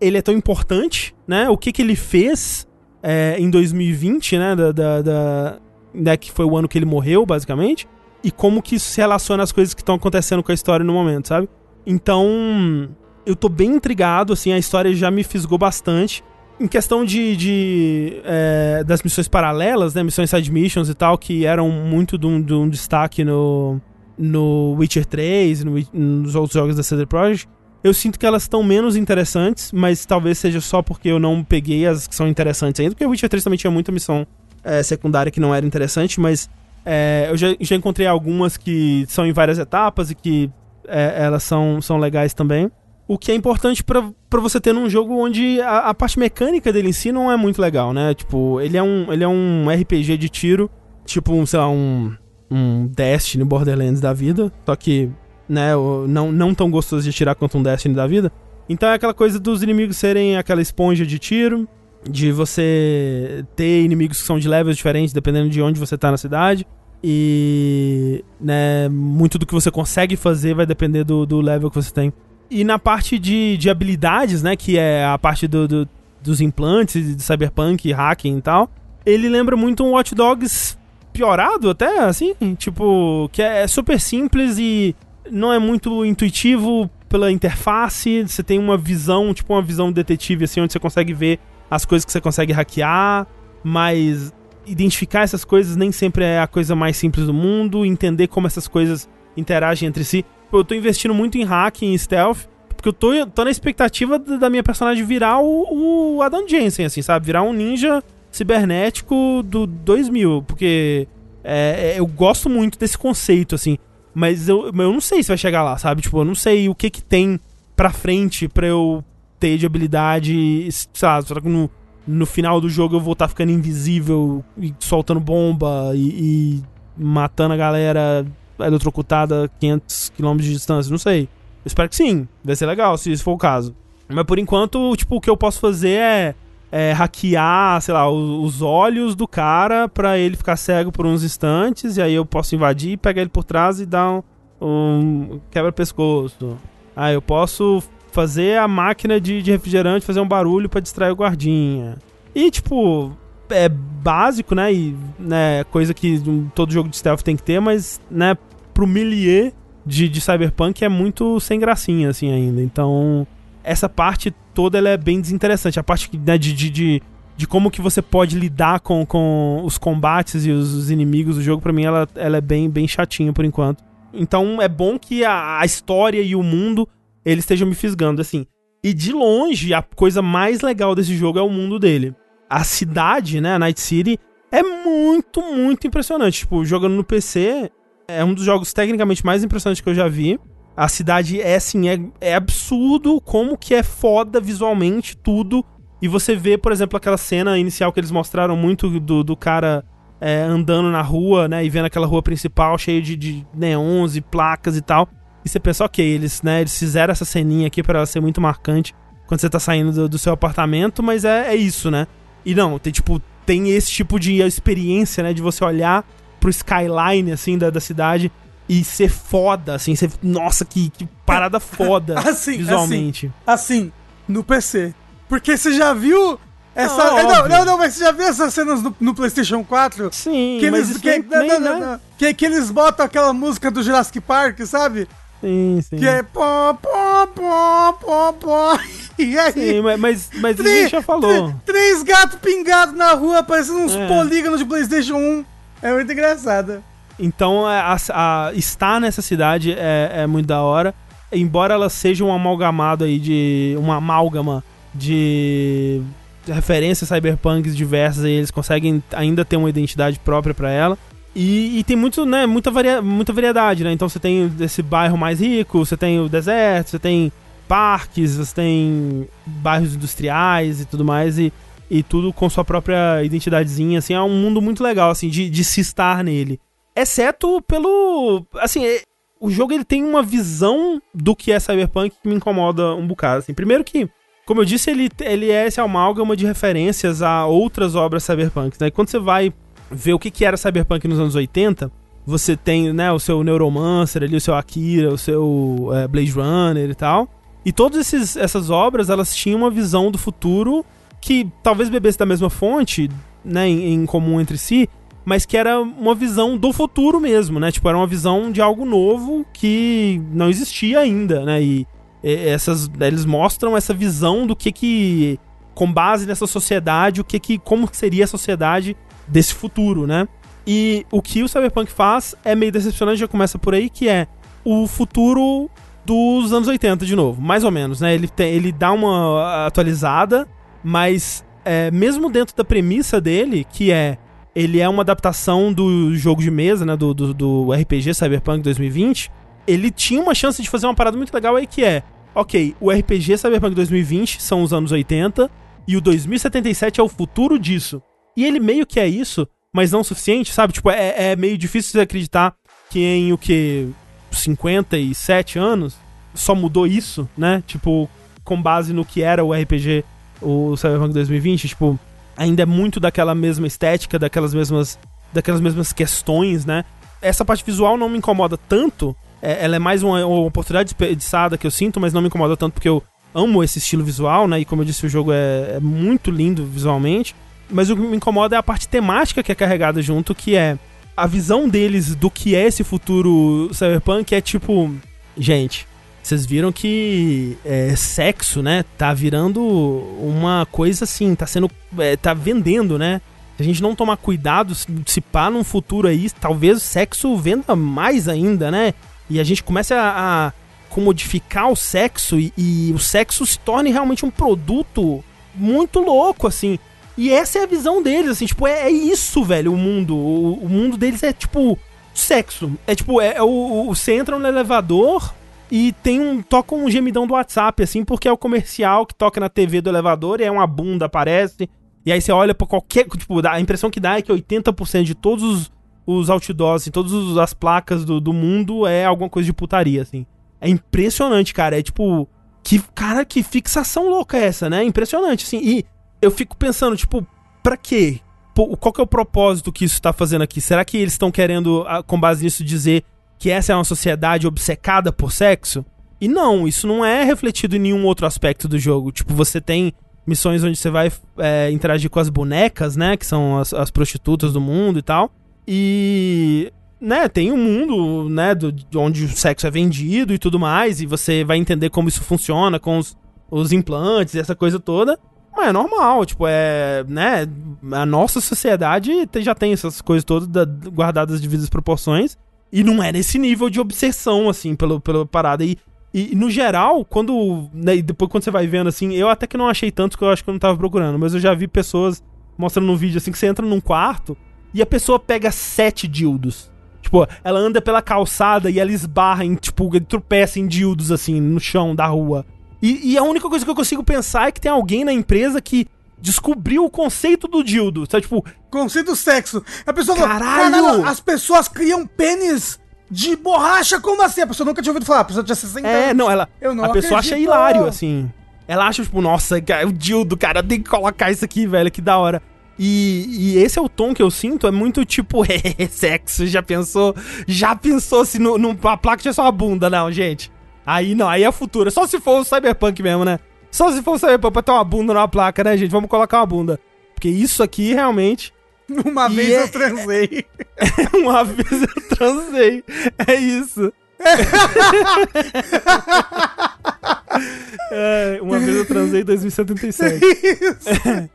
ele é tão importante, né? O que que ele fez é, em 2020, né? Da, da, da, né? Que foi o ano que ele morreu, basicamente. E como que isso se relaciona às coisas que estão acontecendo com a história no momento, sabe? Então, eu tô bem intrigado, assim, a história já me fisgou bastante. Em questão de, de é, das missões paralelas, né, missões side missions e tal, que eram muito de um, de um destaque no, no Witcher 3, no, nos outros jogos da CD Projekt, eu sinto que elas estão menos interessantes, mas talvez seja só porque eu não peguei as que são interessantes ainda, porque o Witcher 3 também tinha muita missão é, secundária que não era interessante, mas é, eu já, já, encontrei algumas que são em várias etapas e que é, elas são, são legais também. O que é importante para você ter num jogo onde a, a, parte mecânica dele em si não é muito legal, né? Tipo, ele é um, ele é um RPG de tiro, tipo, um, sei lá, um um Destiny Borderlands da vida, só que, né, não, não tão gostoso de tirar quanto um Destiny da vida. Então é aquela coisa dos inimigos serem aquela esponja de tiro, de você ter inimigos que são de levels diferentes dependendo de onde você tá na cidade. E né, muito do que você consegue fazer vai depender do, do level que você tem. E na parte de, de habilidades, né, que é a parte do, do dos implantes de cyberpunk, hacking e tal, ele lembra muito um Watch Dogs piorado até, assim, tipo, que é super simples e não é muito intuitivo pela interface, você tem uma visão, tipo uma visão detetive, assim, onde você consegue ver as coisas que você consegue hackear, mas identificar essas coisas nem sempre é a coisa mais simples do mundo, entender como essas coisas interagem entre si. Eu tô investindo muito em hacking e stealth, porque eu tô, tô na expectativa da minha personagem virar o, o Adam Jensen, assim, sabe? Virar um ninja cibernético do 2000, porque é, é, eu gosto muito desse conceito, assim. Mas eu, eu não sei se vai chegar lá, sabe? Tipo, eu não sei o que que tem pra frente pra eu ter de habilidade, sabe? Será que no, no final do jogo eu vou estar tá ficando invisível e soltando bomba e, e matando a galera eletrocutada a 500 km de distância, não sei. Eu espero que sim, vai ser legal se isso for o caso. Mas por enquanto, tipo, o que eu posso fazer é, é hackear, sei lá, os, os olhos do cara pra ele ficar cego por uns instantes, e aí eu posso invadir, pegar ele por trás e dar um, um quebra-pescoço. Ah, eu posso fazer a máquina de, de refrigerante fazer um barulho para distrair o guardinha. E, tipo, é básico, né? E, né, coisa que todo jogo de stealth tem que ter, mas, né, pro milieu de, de Cyberpunk é muito sem gracinha, assim, ainda. Então, essa parte toda ela é bem desinteressante. A parte né, de, de, de, de, como que você pode lidar com, com os combates e os, os inimigos do jogo, para mim, ela, ela é bem, bem chatinha por enquanto. Então, é bom que a, a história e o mundo eles estejam me fisgando, assim. E de longe, a coisa mais legal desse jogo é o mundo dele. A cidade, né, a Night City, é muito, muito impressionante. Tipo, jogando no PC, é um dos jogos tecnicamente mais impressionantes que eu já vi. A cidade é, assim, é, é absurdo como que é foda visualmente tudo. E você vê, por exemplo, aquela cena inicial que eles mostraram muito do, do cara é, andando na rua, né, e vendo aquela rua principal cheia de, de neons e placas e tal. E você pensa, ok, eles, né, eles fizeram essa ceninha aqui para ela ser muito marcante quando você tá saindo do, do seu apartamento, mas é, é isso, né? E não, tem tipo, tem esse tipo de experiência, né, de você olhar pro skyline, assim, da, da cidade e ser foda, assim, ser, nossa, que, que parada foda assim, visualmente. Assim, assim, no PC. Porque você já viu essa. Não, não, não, não, mas você já viu essas cenas no, no PlayStation 4? Sim, que eles, que, nem, não, não, não, que, que eles botam aquela música do Jurassic Park, sabe? Sim, sim. Que é pó, pó, pó, pó, pó. E aí. Sim, mas, mas três, a gente já falou. Três gatos pingados na rua, parecendo uns é. polígonos de PlayStation 1. É muito engraçado. Então, é, a, a, estar nessa cidade é, é muito da hora. Embora ela seja um amalgamado aí de. uma amálgama de referências cyberpunks diversas, eles conseguem ainda ter uma identidade própria para ela. E, e, tem muito, né, muita, varia, muita variedade, né? Então você tem esse bairro mais rico, você tem o deserto, você tem parques, você tem bairros industriais e tudo mais, e, e tudo com sua própria identidadezinha, assim, é um mundo muito legal, assim, de, de se estar nele. Exceto pelo, assim, é, o jogo ele tem uma visão do que é Cyberpunk que me incomoda um bocado, assim. Primeiro que, como eu disse, ele, ele é esse amálgama de referências a outras obras Cyberpunk, né? Quando você vai ver o que, que era Cyberpunk nos anos 80, você tem, né, o seu Neuromancer ali, o seu Akira, o seu é, Blade Runner e tal. E todas essas obras, elas tinham uma visão do futuro que talvez bebesse da mesma fonte, né, em, em, comum entre si, mas que era uma visão do futuro mesmo, né? Tipo, era uma visão de algo novo que não existia ainda, né? E, essas eles mostram essa visão do que que com base nessa sociedade, o que que como seria a sociedade desse futuro, né? E o que o Cyberpunk faz é meio decepcionante, já começa por aí, que é o futuro dos anos 80 de novo, mais ou menos, né? Ele, tem, ele dá uma atualizada, mas é, mesmo dentro da premissa dele, que é ele é uma adaptação do jogo de mesa, né? Do, do, do RPG Cyberpunk 2020, ele tinha uma chance de fazer uma parada muito legal aí que é, ok, o RPG Cyberpunk 2020 são os anos 80 e o 2077 é o futuro disso. E ele meio que é isso, mas não o suficiente, sabe? Tipo, é, é meio difícil de acreditar que em o que 57 anos só mudou isso, né? Tipo, com base no que era o RPG o Cyberpunk 2020, tipo, ainda é muito daquela mesma estética, daquelas mesmas, daquelas mesmas questões, né? Essa parte visual não me incomoda tanto, é, ela é mais uma, uma oportunidade desperdiçada que eu sinto, mas não me incomoda tanto porque eu amo esse estilo visual, né? E como eu disse, o jogo é, é muito lindo visualmente. Mas o que me incomoda é a parte temática que é carregada junto, que é a visão deles do que é esse futuro cyberpunk é tipo, gente, vocês viram que é, sexo, né, tá virando uma coisa assim, tá sendo, é, tá vendendo, né? Se a gente não tomar cuidado, se pá num futuro aí, talvez o sexo venda mais ainda, né? E a gente comece a, a comodificar o sexo e, e o sexo se torne realmente um produto muito louco, assim. E essa é a visão deles, assim, tipo, é, é isso, velho, o mundo. O, o, mundo deles é tipo sexo. É tipo, é, é o, o, você entra no elevador e tem um. toca um gemidão do WhatsApp, assim, porque é o comercial que toca na TV do elevador e é uma bunda aparece. E aí você olha pra qualquer. Tipo, a impressão que dá é que 80% de todos os, os outdoors, assim, todas as placas do, do mundo é alguma coisa de putaria, assim. É impressionante, cara. É tipo. Que, cara, que fixação louca é essa, né? Impressionante, assim. E eu fico pensando, tipo, pra quê? Qual que é o propósito que isso tá fazendo aqui? Será que eles estão querendo, ah, com base nisso, dizer que essa é uma sociedade obcecada por sexo? E não, isso não é refletido em nenhum outro aspecto do jogo. Tipo, você tem missões onde você vai é, interagir com as bonecas, né? Que são as, as, prostitutas do mundo e tal. E. Né, tem um mundo, né, do, onde o sexo é vendido e tudo mais, e você vai entender como isso funciona com os, os implantes e essa coisa toda. Mas é normal, tipo, é. né? A nossa sociedade já tem essas coisas todas da, guardadas de devidas proporções. E não é nesse nível de obsessão, assim, pelo, pela parada. E, e no geral, quando. Né, depois quando você vai vendo, assim, eu até que não achei tanto que eu acho que eu não tava procurando, mas eu já vi pessoas mostrando no vídeo assim que você entra num quarto e a pessoa pega sete dildos. Tipo, ela anda pela calçada e ela esbarra em, tipo, tropeça em dildos, assim, no chão da rua. E, e, a única coisa que eu consigo pensar é que tem alguém na empresa que descobriu o conceito do dildo. Sabe, tipo. Conceito do sexo. A pessoa caralho! Falou, caralho, as pessoas criam pênis de borracha, como assim? A pessoa nunca tinha ouvido falar, a pessoa tinha 60 É, não, ela. Eu não a pessoa acha hilário, assim. Ela acha, tipo, nossa, o dildo, cara, tem que colocar isso aqui, velho, que da hora. E, e, esse é o tom que eu sinto, é muito tipo, é, sexo, já pensou? Já pensou se no, no, a placa tinha só uma bunda, não, gente? Aí não, aí é futuro. Só se for o Cyberpunk mesmo, né? Só se for Cyberpunk pra ter uma bunda numa placa, né, gente? Vamos colocar uma bunda. Porque isso aqui realmente. Uma vez é... eu transei. uma vez eu transei. É isso. é, uma vez eu transei em 2077. Isso.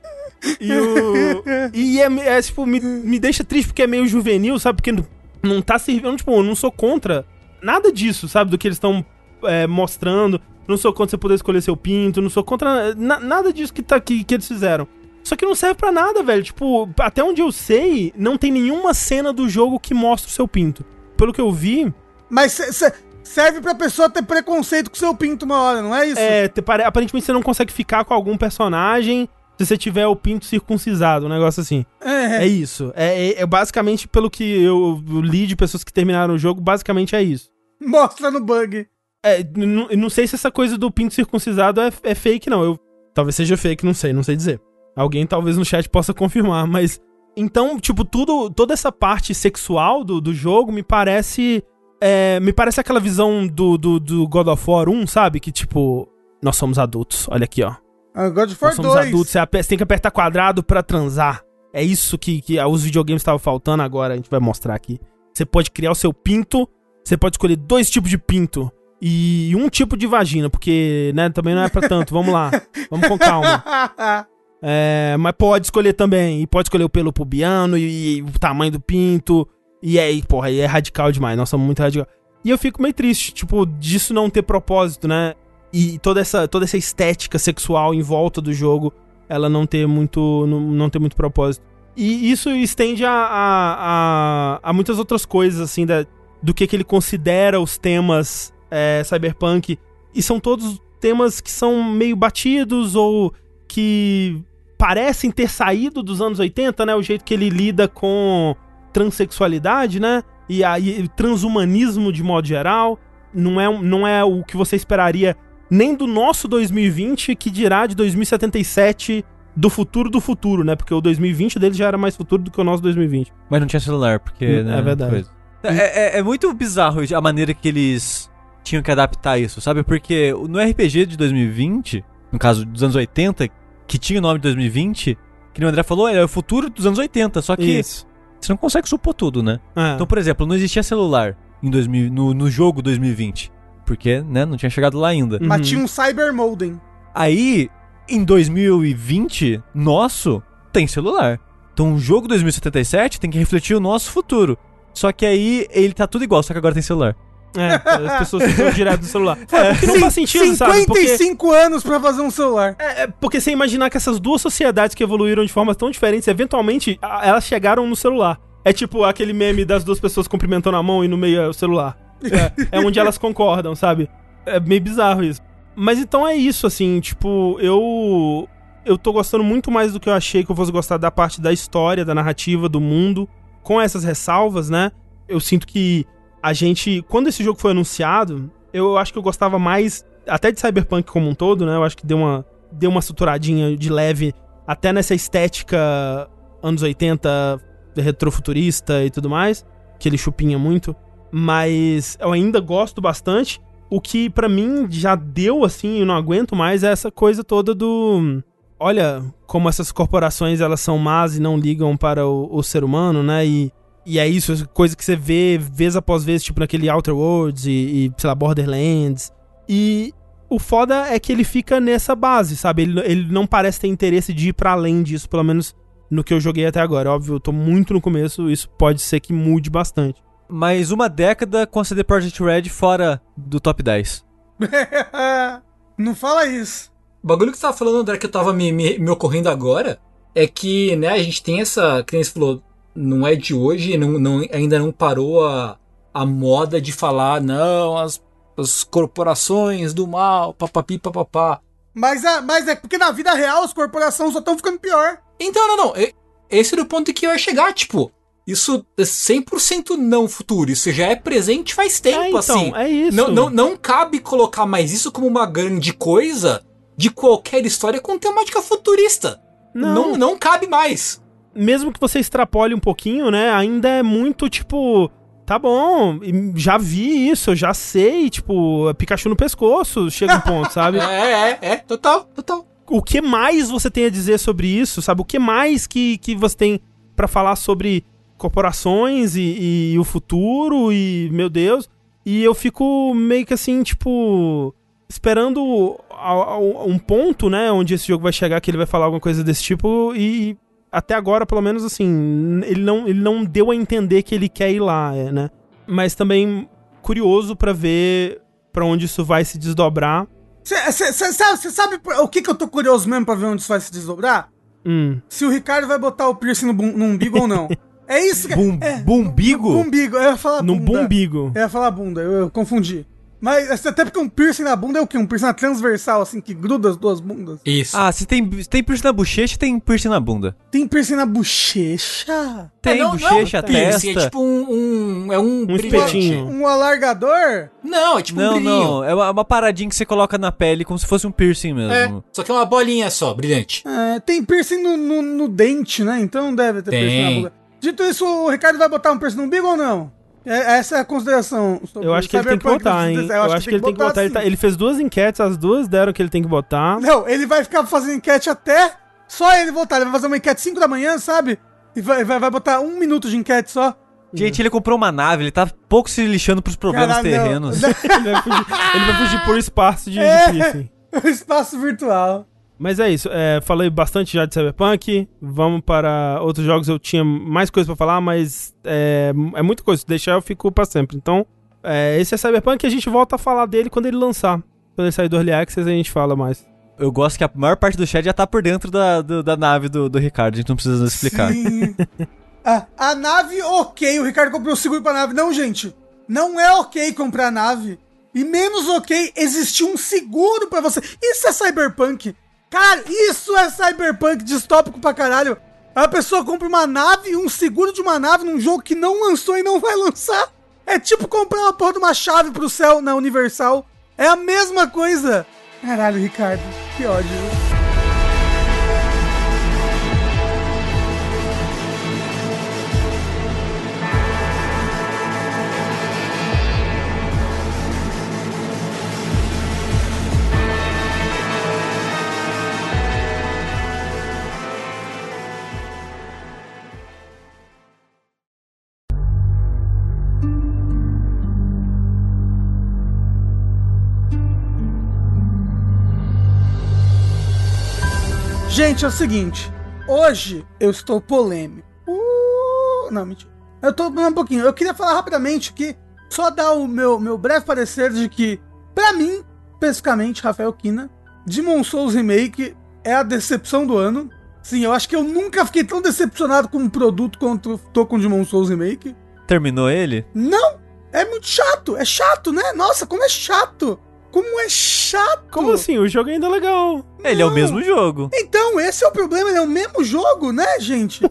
e o. E é, é, tipo, me, me deixa triste porque é meio juvenil, sabe? Porque não, não tá servindo. Tipo, eu não sou contra nada disso, sabe? Do que eles estão é, mostrando. Não sou contra você poder escolher seu pinto, não sou contra na, nada disso que, tá, aqui que eles fizeram. Só que não serve para nada, velho. Tipo, até onde eu sei, não tem nenhuma cena do jogo que mostra o seu pinto. Pelo que eu vi. Mas serve pra pessoa ter preconceito com seu pinto uma hora, não é isso? É, aparentemente você não consegue ficar com algum personagem se você tiver o pinto circuncisado, um negócio assim. É, é isso. É, é, é basicamente, pelo que eu li de pessoas que terminaram o jogo, basicamente é isso. Mostra no bug. É, não sei se essa coisa do pinto circuncisado é, é fake, não. Eu, talvez seja fake, não sei, não sei dizer. Alguém talvez no chat possa confirmar, mas. Então, tipo, tudo, toda essa parte sexual do, do jogo me parece. É, me parece aquela visão do, do, do, God of War 1, sabe? Que tipo, nós somos adultos. Olha aqui, ó. Ah, God of War nós somos 2. adultos, você tem que apertar quadrado para transar. É isso que, que os videogames estavam faltando agora, a gente vai mostrar aqui. Você pode criar o seu pinto, você pode escolher dois tipos de pinto e um tipo de vagina, porque, né, também não é pra tanto. Vamos lá. Vamos com calma. É, mas pode escolher também. E pode escolher o pelo pubiano e, e, o tamanho do pinto. E aí, porra, aí é radical demais. Somos muito radical. E eu fico meio triste, tipo, disso não ter propósito, né? E toda essa, toda essa estética sexual em volta do jogo, ela não ter muito, não, não ter muito propósito. E isso estende a, a, a, a muitas outras coisas, assim, da, do que, que ele considera os temas é, cyberpunk. E são todos temas que são meio batidos ou que parecem ter saído dos anos 80, né? O jeito que ele lida com transexualidade, né? E aí transhumanismo de modo geral. Não é, não é o que você esperaria nem do nosso 2020, que dirá de 2077 do futuro do futuro, né? Porque o 2020 dele já era mais futuro do que o nosso 2020. Mas não tinha celular, porque. Hum, né, é verdade. É, é- é muito bizarro a maneira que eles tinham que adaptar isso, sabe? Porque no RPG de 2020, no caso dos anos 80, que tinha o nome de 2020, que o André falou, é o futuro dos anos 80, só que Isso. você não consegue supor tudo, né? É. Então, por exemplo, não existia celular em 2000, no, no jogo 2020, porque, né, não tinha chegado lá ainda. Uhum. Mas tinha um cyber modem. Aí, em 2020, nosso tem celular. Então, o jogo 2077 tem que refletir o nosso futuro. Só que aí ele tá tudo igual, só que agora tem celular. É, as pessoas ficam direto do celular. É, porque não faz sentido, sabe? Porque, 55 anos pra fazer um celular. é, é, porque você imaginar que essas duas sociedades que evoluíram de formas tão diferentes, eventualmente elas chegaram no celular. É tipo aquele meme das duas pessoas cumprimentando a mão e no meio é o celular. É, é onde elas concordam, sabe? É meio bizarro isso. Mas então é isso, assim, tipo, eu. Eu tô gostando muito mais do que eu achei que eu fosse gostar da parte da história, da narrativa, do mundo. Com essas ressalvas, né? Eu sinto que a gente. Quando esse jogo foi anunciado, eu acho que eu gostava mais. Até de Cyberpunk como um todo, né? Eu acho que deu uma, deu uma suturadinha de leve até nessa estética anos 80 retrofuturista e tudo mais, que ele chupinha muito, mas eu ainda gosto bastante. O que pra mim já deu assim, eu não aguento mais é essa coisa toda do olha como essas corporações elas são más e não ligam para o, o ser humano, né? E, e é isso, coisa que você vê vez após vez, tipo naquele Outer Worlds e, e sei lá, Borderlands. E o foda é que ele fica nessa base, sabe? Ele, ele não parece ter interesse de ir pra além disso, pelo menos no que eu joguei até agora. Óbvio, eu tô muito no começo, isso pode ser que mude bastante. Mais uma década com a CD Projekt Red fora do top 10. Não fala isso. O bagulho que você tava falando, André, que eu tava me, me, me ocorrendo agora, é que, né, a gente tem essa, que nem você falou, não é de hoje, não, não, ainda não parou a, a moda de falar, não, as, as corporações do mal, papapi, papapá. Mas, é- mas é porque na vida real as corporações só estão ficando pior. Então, não, não, e- esse era o ponto que eu ia chegar, tipo, isso é 100% não futuro, isso já é presente faz tempo, é, então, assim. é isso. Não, não, não cabe colocar mais isso como uma grande coisa de qualquer história com temática futurista. Não. Não, não cabe mais. Mesmo que você extrapole um pouquinho, né? Ainda é muito tipo. Tá bom, já vi isso, eu já sei, tipo, Pikachu no pescoço, chega um ponto, sabe? É, é, é, total, total. o que mais você tem a dizer sobre isso, sabe? O que mais que, que você tem pra falar sobre corporações e, e o futuro e, meu Deus. E eu fico meio que assim, tipo, esperando a- a- um ponto, né, onde esse jogo vai chegar, que ele vai falar alguma coisa desse tipo e até agora, pelo menos assim, ele não, ele não deu a entender que ele quer ir lá, é, né? Mas também curioso pra ver pra onde isso vai se desdobrar. Você sabe, sabe o que, que eu tô curioso mesmo pra ver onde isso vai se desdobrar? Hum. Se o Ricardo vai botar o piercing no, bum- no umbigo ou não. É isso que. Bum, é, bumbigo? Umbigo, eu ia falar No bunda. bumbigo. Eu ia falar bunda, eu, eu confundi. Mas até porque um piercing na bunda é o quê? Um piercing na transversal, assim, que gruda as duas bundas. Isso. Ah, se tem, se tem piercing na bochecha, tem piercing na bunda. Tem piercing na bochecha? Tem não, bochecha, não, piercing, testa. É tipo um. um é um, brilhante. espetinho. Um alargador? Não, é tipo um Não, brilhinho. não, é uma, uma paradinha que você coloca na pele como se fosse um piercing mesmo. É, só que é uma bolinha só, brilhante. É, tem piercing no, no, no dente, né? Então deve ter Tem. piercing na bunda. Dito isso, o Ricardo vai botar um piercing no umbigo ou não? É- essa é a consideração. sobre Eu acho que ele tem que botar, hein? 2017. Eu, acho que ele tem que botar. Ele, tá- sim. ele fez duas enquetes, as duas deram que ele tem que botar. Não, ele vai ficar fazendo enquete até só ele voltar. Ele vai fazer uma enquete 5 da manhã, sabe? E vai, vai, vai botar um minuto de enquete só. Gente, ele comprou uma nave, ele tá pouco se lixando pros problemas Caralho, terrenos. ele, vai fugir, ele vai fugir por espaço de, É. de. Espaço virtual. Mas é isso, é, falei bastante já de Cyberpunk. Vamos para outros jogos. Eu tinha mais coisa pra falar, mas é, é muita coisa. Se deixar, eu fico pra sempre. Então, é, esse é Cyberpunk e a gente volta a falar dele quando ele lançar. Quando ele sair do Early Access, a gente fala mais. Eu gosto que a maior parte do chat já tá por dentro da, do- da nave do, do Ricardo, a gente não precisa explicar. Sim. a, a nave, ok. O Ricardo comprou o seguro pra nave. Não, gente. Não é ok comprar a nave. E menos ok existir um seguro pra você. Isso é cyberpunk. Cara, isso é cyberpunk distópico pra caralho. A pessoa compra uma nave, um seguro de uma nave num jogo que não lançou e não vai lançar. É tipo comprar uma porra de uma chave pro céu na Universal. É a mesma coisa. Caralho, Ricardo, que ódio. Gente, é o seguinte. Hoje eu estou polêmico. Uh, não, mentira. Eu tô um pouquinho. Eu queria falar rapidamente que só dar o meu, meu breve parecer de que, pra mim, especificamente, Rafael Kina, Demon Souls Remake é a decepção do ano. Sim, eu acho que eu nunca fiquei tão decepcionado com um produto quanto tô com Demon Souls Remake. Terminou ele? Não! É muito chato, é chato, né? Nossa, como é chato! Como é chato! Como assim? O jogo ainda é legal. Ele é o Não. mesmo jogo. Então, esse é o problema, ele é o mesmo jogo, né, gente?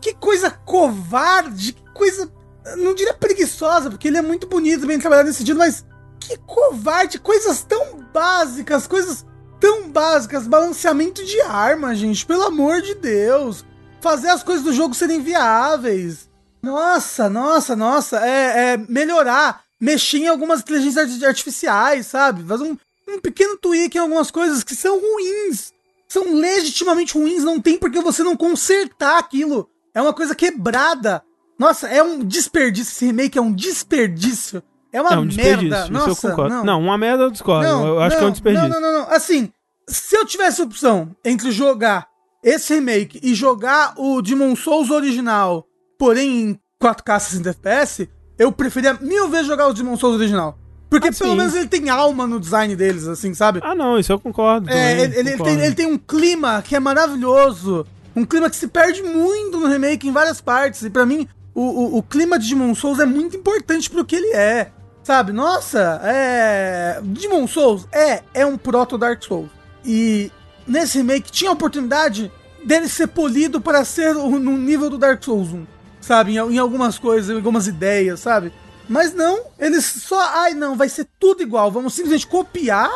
que coisa covarde, que coisa. Não diria preguiçosa, porque ele é muito bonito, bem trabalhado nesse sentido, mas que covarde, coisas tão básicas, coisas tão básicas, balanceamento de arma, gente, pelo amor de Deus. Fazer as coisas do jogo serem viáveis. Nossa, nossa, nossa, é, é melhorar, mexer em algumas inteligências arti- artificiais, sabe? Fazer um, um pequeno tweak em algumas coisas que são ruins são legitimamente ruins, não tem porque você não consertar aquilo. É uma coisa quebrada. Nossa, é um desperdício. Esse remake é um desperdício. É uma é um desperdício, merda. isso Nossa, eu concordo. Não, Não, uma merda eu discordo. eu acho que é um desperdício. Não, não, não, não. Assim, se eu tivesse opção entre jogar esse remake e jogar o Demon Souls original, porém em 4K 60 FPS, eu preferia mil vezes jogar o Demon Souls original. Porque Ah, pelo sim. menos ele tem alma no design deles, assim, sabe? Ah, não, isso eu concordo. É, ele, ele concordo. tem, ele tem um clima que é maravilhoso. Um clima que se perde muito no remake em várias partes. E pra mim, o, o, o clima de Demon Souls é muito importante pro que ele é. Sabe? Nossa, é. Demon Souls é, é um proto Dark Souls. E nesse remake tinha a oportunidade dele ser polido para ser no nível do Dark Souls 1. Sabe? Em, em algumas coisas, em algumas ideias, sabe? Mas não, eles só. Ai, não, vai ser tudo igual. Vamos simplesmente copiar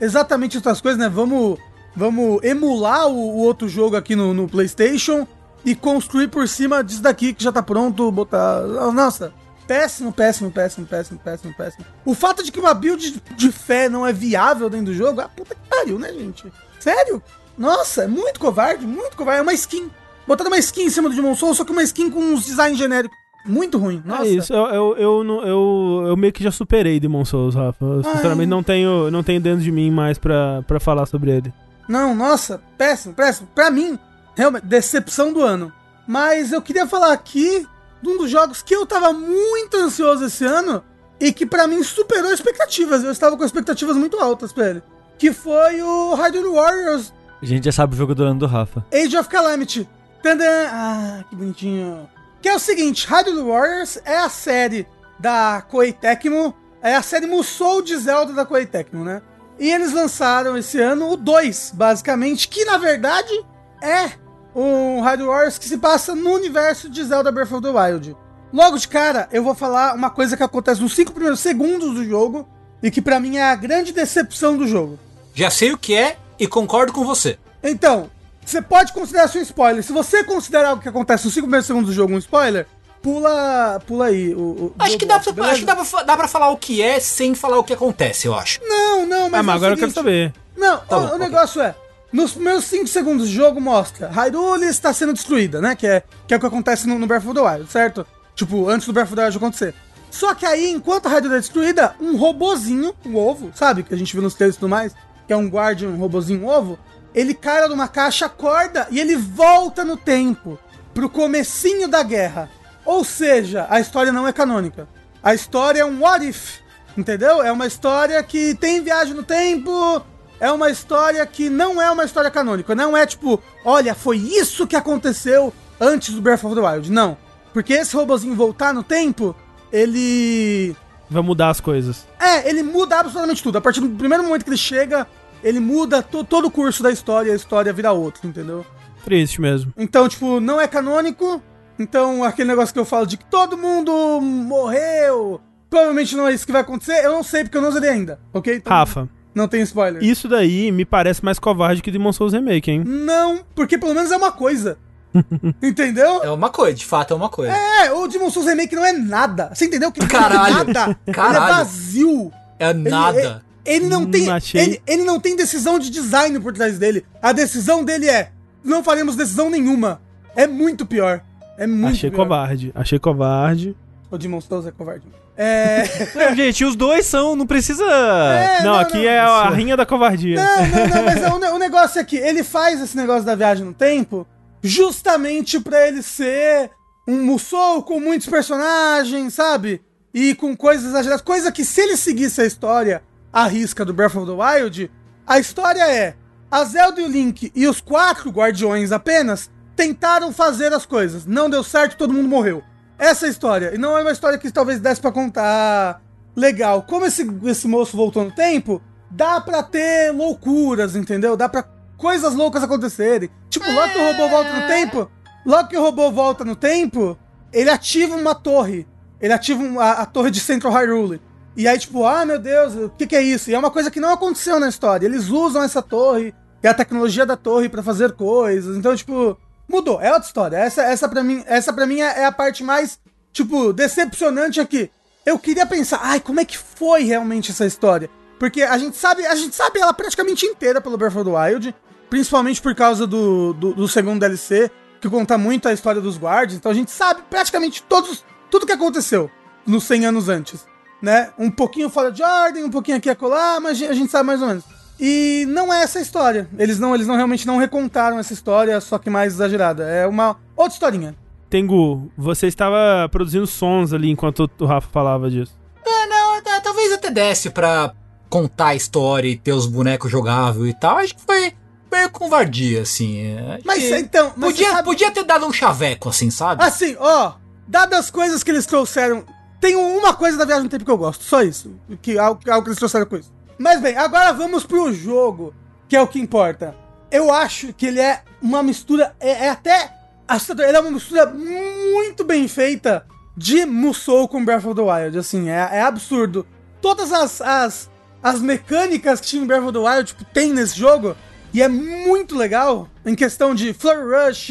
exatamente essas coisas, né? Vamos, vamos emular o, o outro jogo aqui no, no PlayStation e construir por cima disso daqui que já tá pronto, botar. Nossa, péssimo, péssimo, péssimo, péssimo, péssimo, péssimo. O fato de que uma build de fé não é viável dentro do jogo, ah, puta que pariu, né, gente? Sério? Nossa, é muito covarde, muito covarde. É uma skin. Botaram uma skin em cima do Demon Souls, só que uma skin com uns design genéricos. Muito ruim. Nossa. É isso, eu, eu, eu, eu, eu meio que já superei Demon Souls, Rafa. Eu, sinceramente, não tenho, não tenho dentro de mim mais pra, pra falar sobre ele. Não, nossa, péssimo, péssimo. Pra mim, realmente, decepção do ano. Mas eu queria falar aqui de um dos jogos que eu tava muito ansioso esse ano e que pra mim superou expectativas. Eu estava com expectativas muito altas pra ele. Que foi o Hyrule Warriors A gente já sabe o jogo do ano do Rafa. Age of Calamity. Tadã! Ah, que bonitinho. Que é o seguinte, Hyrule Warriors é a série da Koei Tecmo, é a série Musou de Zelda da Koei Tecmo, né? E eles lançaram esse ano o 2, basicamente, que na verdade é um Hyrule Warriors que se passa no universo de Zelda Breath of the Wild. Logo de cara, eu vou falar uma coisa que acontece nos 5 primeiros segundos do jogo e que pra mim é a grande decepção do jogo. Já sei o que é e concordo com você. Então, você pode considerar isso um spoiler. Se você considerar algo que acontece nos 5 primeiros segundos do jogo um spoiler, pula, pula aí. O, o- Acho o que, dá pra, acho que dá, pra, dá pra falar o que é sem falar o que acontece, eu acho. Não, não, mas. ah, mas é o agora eu quero seguinte- saber. Não, Tá o, bom, o ok. negócio é. Nos primeiros 5 segundos do jogo mostra Hyrule está sendo destruída, né? Que é, que é o que acontece no, no Breath of the Wild, certo? Tipo, antes do Breath of the Wild acontecer. Só que aí, enquanto a Hyrule é destruída, um robozinho, um ovo, sabe? Que a gente viu nos trailers e tudo mais, que é um guardian, um robozinho um ovo, ele cai numa caixa, acorda e ele volta no tempo pro comecinho da guerra. Ou seja, a história não é canônica. A história é um what if, entendeu? É uma história que tem viagem no tempo, é uma história que não é uma história canônica. Não é tipo, olha, foi isso que aconteceu antes do Breath of the Wild. Não. Porque esse robozinho voltar no tempo, ele. Vai mudar as coisas. É, ele muda absolutamente tudo. A partir do primeiro momento que ele chega, ele muda to- todo o curso da história e a história vira outra, entendeu? Triste mesmo. Então, tipo, não é canônico. Então, aquele negócio que eu falo de que todo mundo morreu. Provavelmente não é isso que vai acontecer. Eu não sei porque eu não zerei ainda, ok? Então, Rafa, Não tem spoiler. Isso daí me parece mais covarde que Demon Souls Remake, hein? Não, porque pelo menos é uma coisa. Entendeu? É uma coisa, de fato é uma coisa. É, o Demon Souls Remake não é nada. Você entendeu? Que não Caralho. é nada. Ele é Caralho. vazio. É, Ele- nada. Ele não Hum, tem. Ele, ele não tem decisão de design por trás dele. A decisão dele é: não faremos decisão nenhuma. É muito pior. É muito Achei pior. covarde. Achei covarde. O Demon Souls é covarde. É. Não, gente, os dois são, não precisa... É, não, aqui é a rinha da covardia. Não, não, não, mas o, ne- o negócio é que ele faz esse negócio da viagem no tempo justamente pra ele ser um Musou com muitos personagens, sabe? E com coisas exageradas. Coisa que se ele seguisse a história à risca do Breath of the Wild, a história é: a Zelda e o Link e os quatro guardiões apenas tentaram fazer as coisas. Não deu certo, todo mundo morreu. Essa é a história. E não é uma história que talvez desse pra contar legal. Como esse, esse moço voltou no tempo, dá pra ter loucuras, entendeu? Dá pra coisas loucas acontecerem. Tipo, logo que o robô volta no tempo, logo que o robô volta no tempo, ele ativa uma torre. Ele ativa um- a, a torre de Central Hyrule. E aí, tipo, ah, meu Deus, o que, que é isso? E é uma coisa que não aconteceu na história. Eles usam essa torre e a tecnologia da torre pra fazer coisas. Então, tipo, mudou. É outra história. Essa, essa para mim, essa para mim é, é a parte mais, tipo, decepcionante aqui. Eu queria pensar, ai, como é que foi realmente essa história? Porque a gente sabe, a gente sabe ela praticamente inteira pelo Breath of the Wild, principalmente por causa do, do, do segundo DLC, que conta muito a história dos guardias. Então a gente sabe praticamente todos, tudo que aconteceu nos 100 anos antes, né? Um pouquinho fora de ordem, um pouquinho aqui e acolá, mas a gente sabe mais ou menos. E não é essa a história. Eles não, eles não realmente não recontaram essa história, só que mais exagerada. É uma outra historinha. Tengu, você estava produzindo sons ali enquanto o Rafa falava disso. É, não, é, talvez até desse pra contar a história e ter os bonecos jogáveis e tal. Acho que foi meio covardia, assim. é, acho Mas que então, mas podia, sabe- podia ter dado um chaveco, assim, sabe? Assim, ó, dadas as coisas que eles trouxeram, tem uma coisa da viagem no tempo que eu gosto, só isso. Que, algo, algo que eles trouxeram com isso. Mas bem, agora vamos pro jogo, que é o que importa. Eu acho que ele é uma mistura, é, é até assustador, ele é uma mistura muito bem feita de Musou com Breath of the Wild, assim, é, é absurdo. Todas as, as, as mecânicas que tinha em Breath of the Wild, tipo, tem nesse jogo, e é muito legal em questão de Flurry Rush,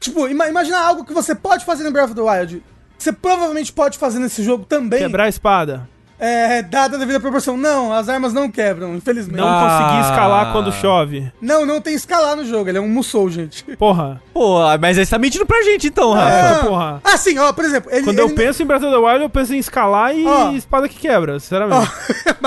Tipo, ima imagina algo que você pode fazer no Breath of the Wild. Você provavelmente pode fazer nesse jogo também. Quebrar a espada. É, dada a devida proporção. Não, as armas não quebram, infelizmente. Não Não, Ah. conseguir escalar quando chove. não, não tem escalar no jogo. Ele é um Musou, gente. Porra. Pô, mas aí você tá mentindo pra gente então, Rafa. É, porra. Assim, ó, por exemplo, ele. Quando ele eu penso em Breath of the Wild, eu penso em escalar e Ó. espada que quebra, sinceramente.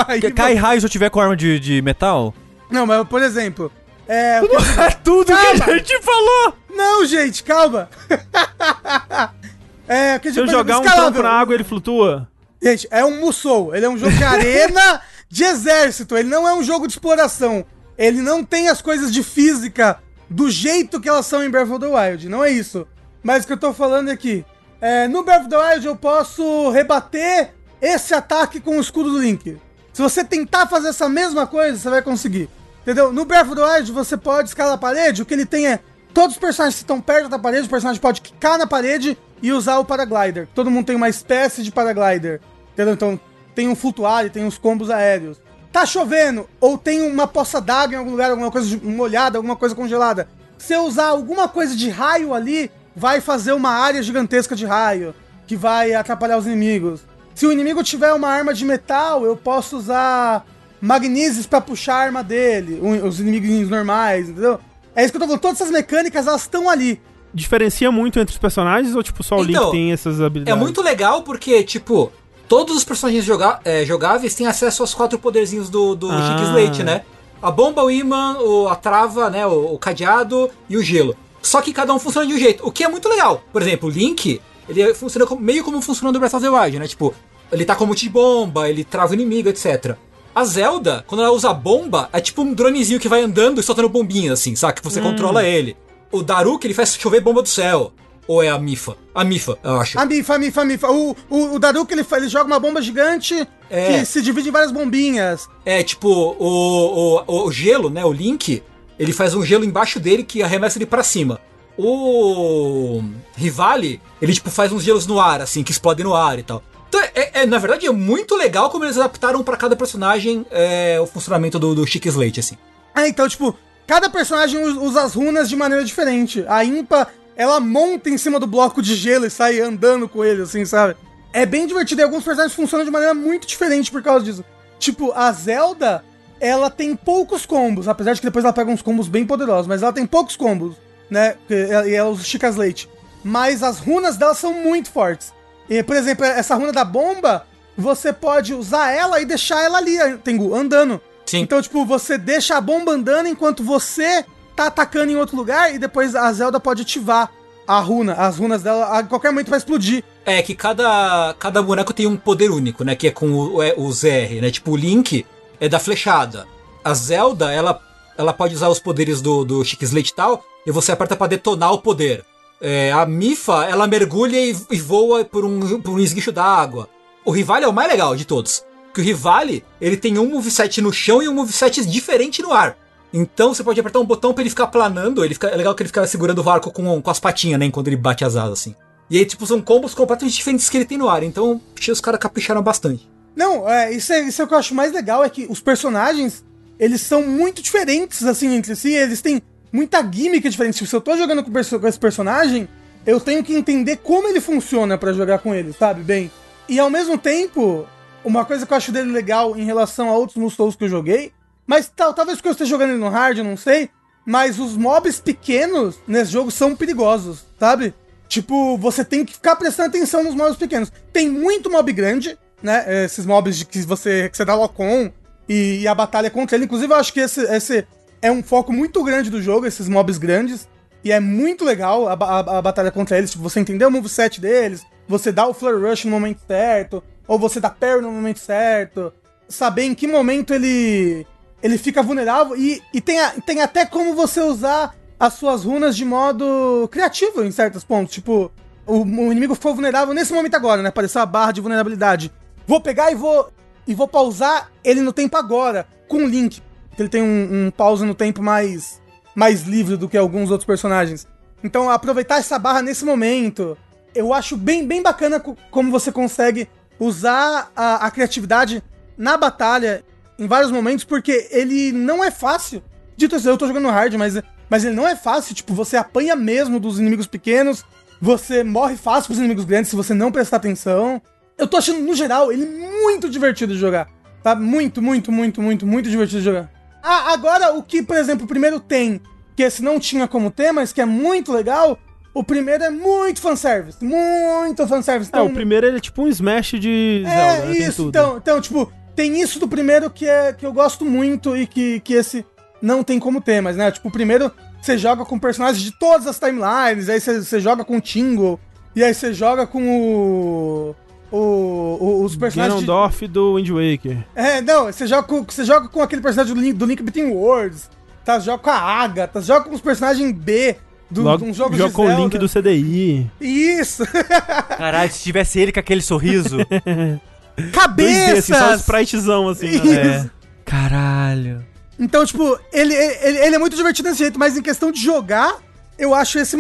Aí, Cai raio se eu tiver com arma de, de metal? Não, mas por exemplo. É. o que- É tudo que a gente falou! Não, gente, calma. é, que Se eu jogar um tronco na água, ele flutua. Gente, é um Musou. Ele é um jogo de arena de exército. Ele não é um jogo de exploração. Ele não tem as coisas de física do jeito que elas são em Breath of the Wild. Não é isso. Mas o que eu tô falando aqui. É, no Breath of the Wild eu posso rebater esse ataque com o escudo do Link. Se você tentar fazer essa mesma coisa, você vai conseguir. Entendeu? No Breath of the Wild você pode escalar a parede. O que ele tem é. Todos os personagens que estão perto da parede, o personagem pode quicar na parede e usar o paraglider. Todo mundo tem uma espécie de paraglider. Entendeu? Então tem um flutuário, tem uns combos aéreos. Tá chovendo, ou tem uma poça d'água em algum lugar, alguma coisa molhada, alguma coisa congelada. Se eu usar alguma coisa de raio ali, vai fazer uma área gigantesca de raio, que vai atrapalhar os inimigos. Se o inimigo tiver uma arma de metal, eu posso usar magneses pra puxar a arma dele, os inimigos normais, entendeu? É isso que eu tô falando, todas essas mecânicas, elas estão ali. Diferencia muito entre os personagens ou, tipo, só o Então, Link tem essas É habilidades? muito legal porque, tipo, todos os personagens joga é, jogáveis têm acesso aos quatro poderzinhos do, do Ah. Chick Slate, né? A bomba, o imã, o, a trava, né? O, o cadeado e o gelo. Só que cada um funciona de um jeito, o que é muito legal. Por exemplo, o Link, ele funciona como- meio como funciona no Breath of the Wild, né? Tipo, ele tá com um monte de bomba, ele trava o inimigo, etc. A Zelda, quando ela usa bomba, é tipo um dronezinho que vai andando e soltando bombinhas, assim, sabe? Que você controla ele. O Daruk, ele faz chover bomba do céu. Ou é a Mifa? A Mifa, eu acho. A Mifa, a Mifa, a Mifa. O, o, o Daruk, ele, ele joga uma bomba gigante É. que se divide em várias bombinhas. É, tipo, o, o, o gelo, né? O Link, ele faz um gelo embaixo dele que arremessa ele pra cima. O Rivali, ele, tipo, faz uns gelos no ar, assim, que explodem no ar e tal. Então, é, é- na verdade, é muito legal como eles adaptaram pra cada personagem é, o funcionamento do, do Slate, assim. É, então, tipo, cada personagem us- usa as runas de maneira diferente. A Impa, ela monta em cima do bloco de gelo e sai andando com ele, assim, sabe? É bem divertido e alguns personagens funcionam de maneira muito diferente por causa disso. Tipo, a Zelda, ela tem poucos combos, apesar de que depois ela pega uns combos bem poderosos, mas ela tem poucos combos, né? E ela usa o Chicas Leite. Mas as runas dela são muito fortes. E, por exemplo, essa runa da bomba, você pode usar ela e deixar ela ali, Tengu, andando. Sim. Então, tipo, você deixa a bomba andando enquanto você tá atacando em outro lugar e depois a Zelda pode ativar a runa. As runas dela a qualquer momento vai explodir. É que cada, cada boneco tem um poder único, né? Que é com o, é, o ZR, né? Tipo, o Link é da flechada. A Zelda, ela, ela pode usar os poderes do, do Chique Slate e tal, e você aperta pra detonar o poder. É, a Mifa, ela mergulha e, e voa por um, por um esguicho da água. O Rivali é o mais legal de todos. Porque o Rivali, ele tem um moveset no chão e um moveset diferente no ar. Então você pode apertar um botão pra ele ficar planando. Ele fica, é legal que ele fica segurando o arco com, com as patinhas, né? Enquanto ele bate as asas, assim. E aí, tipo, são combos completamente diferentes que ele tem no ar. Então, os caras capricharam bastante. Não, é, isso, é, isso é o que eu acho mais legal, é que os personagens, eles são muito diferentes, assim, entre si, eles têm muita gimmick diferente. Tipo, se eu tô jogando com, com esse personagem, eu tenho que entender como ele funciona pra jogar com ele, sabe, bem? E ao mesmo tempo, uma coisa que eu acho dele legal em relação a outros Musou que eu joguei, mas tal, talvez porque eu esteja jogando ele no hard, eu não sei, mas os mobs pequenos nesse jogo são perigosos, sabe? Tipo, você tem que ficar prestando atenção nos mobs pequenos. Tem muito mob grande, né? Esses mobs de que você, que você dá lock-on e, e a batalha contra ele. Inclusive, eu acho que esse, esse é um foco muito grande do jogo, esses mobs grandes. E é muito legal a, a- a batalha contra eles. Tipo, você entender o moveset deles, você dá o Flare Rush no momento certo, ou você dá parry no momento certo. Saber em que momento ele ele fica vulnerável. E, e tem, a- tem até como você usar as suas runas de modo criativo em certos pontos. Tipo, o, o inimigo ficou vulnerável nesse momento agora, né? Apareceu a barra de vulnerabilidade. Vou pegar e vou e vou pausar ele no tempo agora, com o Link. Que Ele tem um, um no tempo mais, mais livre do que alguns outros personagens. Então, aproveitar essa barra nesse momento, eu acho bem, bem bacana co- como você consegue usar a, a criatividade na batalha em vários momentos, porque ele não é fácil. Dito assim, eu tô jogando hard, mas, mas ele não é fácil. Tipo, você apanha mesmo dos inimigos pequenos, você morre fácil pros inimigos grandes se você não prestar atenção. Eu tô achando, no geral, ele muito divertido de jogar. Tá? Muito, muito, muito, muito, muito divertido de jogar. Ah, agora o que, por exemplo, o primeiro tem, que esse não tinha como ter, mas que é muito legal, o primeiro é muito fanservice. Muito fanservice. É, o primeiro ele é tipo um Smash de Zelda, É, né? Isso. Então, então, tipo, tem isso do primeiro que, é, que eu gosto muito e que, que esse não tem como ter, mas, né? Tipo, o primeiro você joga com personagens de todas as timelines, aí você, você joga com o Tingle, e aí você joga com o. o, o- os personagens. de- Ganondorf do Wind Waker. é, não, você joga com, você joga com aquele personagem do Link, do Link Between Worlds, tá? Você joga com a Agatha, você joga com os personagens B do, Logo, de um jogo joga de com o link do CDI. Isso! Caralho, se tivesse ele com aquele sorriso. 2D, Cabeças! assim, só um spritezão, assim. Isso. Né? é. Caralho. Então, tipo, ele, ele, ele é muito divertido desse jeito, mas em questão de jogar, eu acho esse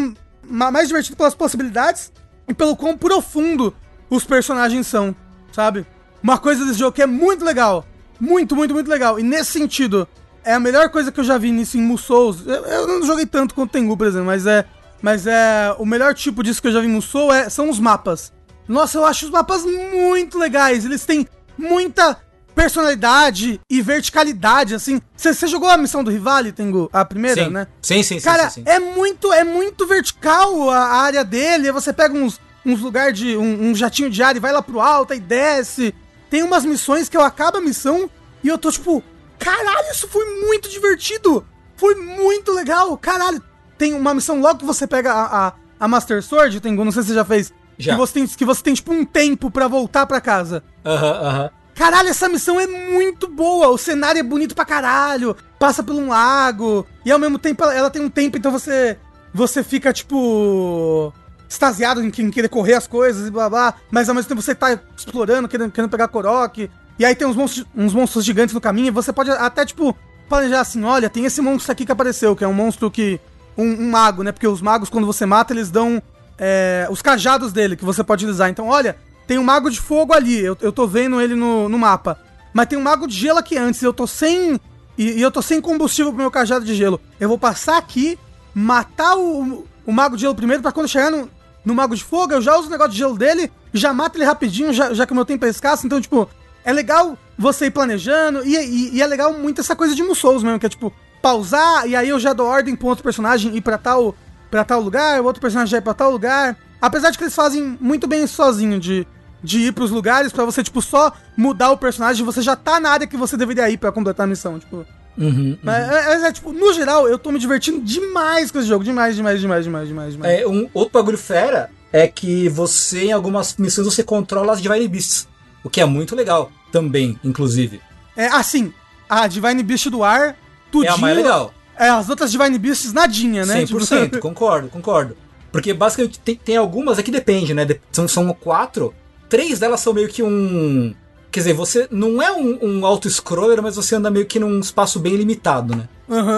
ma- mais divertido pelas possibilidades e pelo quão profundo os personagens são, sabe? Uma coisa desse jogo que é muito legal. Muito, muito, muito legal. E nesse sentido, é a melhor coisa que eu já vi nisso em Musous. Eu, eu não joguei tanto quanto Tengu, por exemplo, mas é. Mas é. O melhor tipo disso que eu já vi em Musou é, são os mapas. Nossa, eu acho os mapas muito legais. Eles têm muita personalidade e verticalidade, assim. Você jogou a missão do Rivali, Tengu? A primeira, sim. né? sim, sim, sim, Cara, sim, sim. é muito, é muito vertical a a área dele. Você pega uns, uns lugares de. Um, um jatinho de ar e vai lá pro alto e desce. Tem umas missões que eu acabo a missão e eu tô tipo, caralho, isso foi muito divertido. Foi muito legal, caralho. Tem uma missão logo que você pega a, a, a Master Sword, Tengu, não sei se você já fez. Já. Que você tem, que você tem tipo um tempo pra voltar pra casa. Aham, aham. Caralho, essa missão é muito boa. O cenário é bonito pra caralho. Passa por um lago. E ao mesmo tempo ela, ela tem um tempo, então você. Você fica, tipo. Extasiado em, em querer correr as coisas e blá blá. Mas ao mesmo tempo você tá explorando, querendo, querendo pegar Korok. E aí tem uns monstros, uns monstros gigantes no caminho. E você pode até, tipo, planejar assim: olha, tem esse monstro aqui que apareceu, que é um monstro que. Um, um mago, né? Porque os magos, quando você mata, eles dão. é, os cajados dele que você pode utilizar. Então, olha, tem um mago de fogo ali, eu, eu tô vendo ele no, no mapa. Mas tem um mago de gelo aqui antes, eu tô sem. E, e eu tô sem combustível pro meu cajado de gelo. Eu vou passar aqui, matar o, o mago de gelo primeiro, pra quando chegar no, no mago de fogo, eu já uso o negócio de gelo dele, já mato ele rapidinho, já, já que o meu tempo é escasso. Então, tipo, é legal você ir planejando. E, e, e é legal muito essa coisa de Musous mesmo, que é tipo, pausar, e aí eu já dou ordem pro outro personagem ir pra tal, pra tal lugar, o outro personagem já ir pra tal lugar. Apesar de que eles fazem muito bem isso sozinho, de, de ir pros lugares pra você, tipo, só mudar o personagem, você já tá na área que você deveria ir pra completar a missão, tipo. Uhum, Mas, é, é, tipo, no geral, eu tô me divertindo demais com esse jogo. Demais, demais, demais, demais, demais, demais. É, um outro bagulho fera é que você, em algumas missões, você controla as Divine Beasts. O que é muito legal também, inclusive. É, assim, a Divine Beast do ar, tudinho. É a mais legal. É, as outras Divine Beasts nadinha, né? 100%, Tipo, concordo, concordo. Porque basicamente tem, tem algumas, aqui depende, né? São, são quatro. Três delas são meio que um. Quer dizer, você não é um, um auto-scroller, mas você anda meio que num espaço bem limitado, né?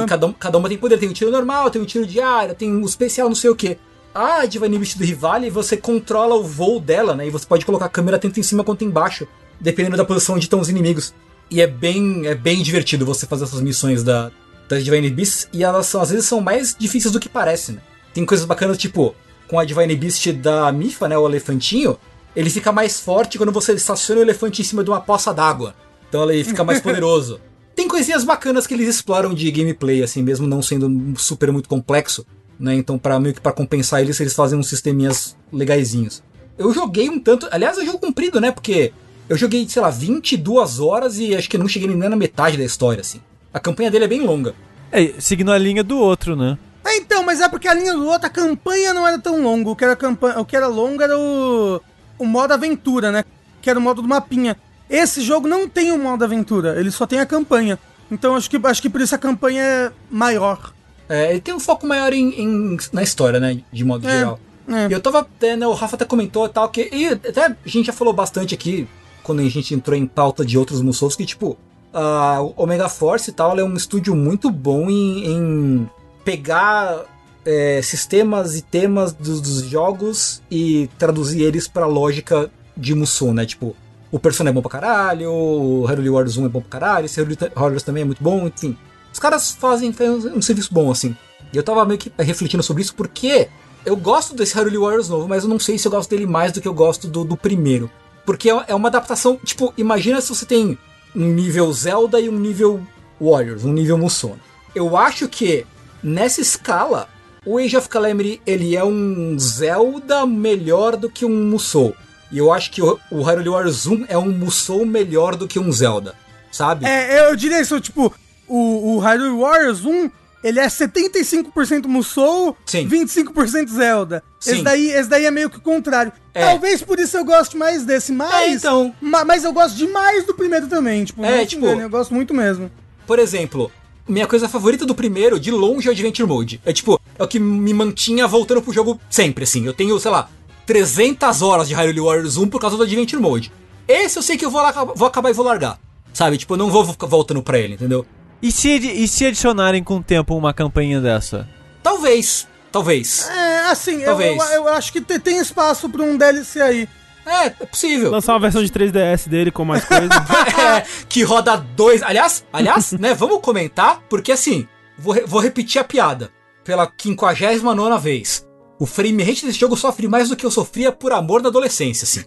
E cada, um- cada uma tem poder. Tem um tiro normal, tem um tiro de área, tem um especial, não sei o que. A Divine Beast do Rivale, você controla o voo dela, né? E você pode colocar a câmera tanto em cima quanto embaixo, dependendo da posição onde estão os inimigos. E é bem, é bem divertido você fazer essas missões da, das Divine Beasts. E elas são, às vezes são mais difíceis do que parece, né? Tem coisas bacanas, tipo, com a Divine Beast da Mifa, né? O elefantinho, ele fica mais forte quando você estaciona o elefante em cima de uma poça d'água. Então ele fica mais poderoso. Tem coisinhas bacanas que eles exploram de gameplay, assim, mesmo não sendo super muito complexo, né? Então, para meio que para compensar eles, eles fazem uns sisteminhas legaisinhos. Eu joguei um tanto, aliás, é um jogo comprido, né? Porque eu joguei, sei lá, 22 horas e acho que não cheguei nem na metade da história, assim. A campanha dele é bem longa. É, seguindo a linha do outro, né? É, então, mas é porque a linha do outro, a campanha não era tão longa. O que era, campanha, o que era longo era o, o modo aventura, né? Que era o modo do mapinha. Esse jogo não tem o modo aventura, ele só tem a campanha. Então acho que, acho que por isso a campanha é maior. É, ele tem um foco maior em, em- na história, né? De modo É, geral. é. E eu tava até, né, o Rafa até comentou e tal, que. E até a gente já falou bastante aqui, quando a gente entrou em pauta de outros Musous, que, tipo, a Omega Force e tal, ela é um estúdio muito bom em, em pegar é, sistemas e temas dos, dos jogos e traduzir eles pra lógica de Musou, né? Tipo, o Persona é bom pra caralho, o Hyrule Warriors 1 é bom pra caralho, esse Hyrule Warriors também é muito bom, enfim. Os caras fazem, fazem um serviço bom, assim. E eu tava meio que refletindo sobre isso porque eu gosto desse Hyrule Warriors novo, mas eu não sei se eu gosto dele mais do que eu gosto do, do primeiro. Porque é é uma adaptação, tipo, imagina se você tem um nível Zelda e um nível Warriors, um nível Musou. Eu acho que nessa escala, o Age of Calamity ele é um Zelda melhor do que um Musou. E eu acho que o, o Hyrule Warriors 1 é um Musou melhor do que um Zelda, sabe? É, eu diria isso, tipo, o, o Hyrule Warriors 1, ele é 75% Musou, Sim. 25% Zelda. Esse Sim. daí, esse daí é meio que o contrário. É. Talvez por isso eu goste mais desse, mas... É, então. ma- mas eu gosto demais do primeiro também, tipo, É, tipo- engane, eu gosto muito mesmo. Por exemplo, minha coisa favorita do primeiro, de longe, é o Adventure Mode. É tipo, é o que me mantinha voltando pro jogo sempre, assim. Eu tenho, sei lá, 300 horas de Hyrule Warriors 1 por causa do Adventure Mode. Esse eu sei que eu vou, lá, vou acabar e vou largar. Sabe? Tipo, eu não vou ficar voltando pra ele, entendeu? E se, e se adicionarem com o tempo uma campanha dessa? Talvez. Talvez. É, assim, eu, Talvez. eu, eu acho que te- tem espaço pra um DLC aí. É, é possível. Lançar uma versão de 3DS dele com mais coisas. É, que roda dois. Aliás, aliás, né, vamos comentar, porque assim, vou, re- vou repetir a piada. Pela 59 vez. O frame rate desse jogo sofre mais do que eu sofria por amor na adolescência, assim.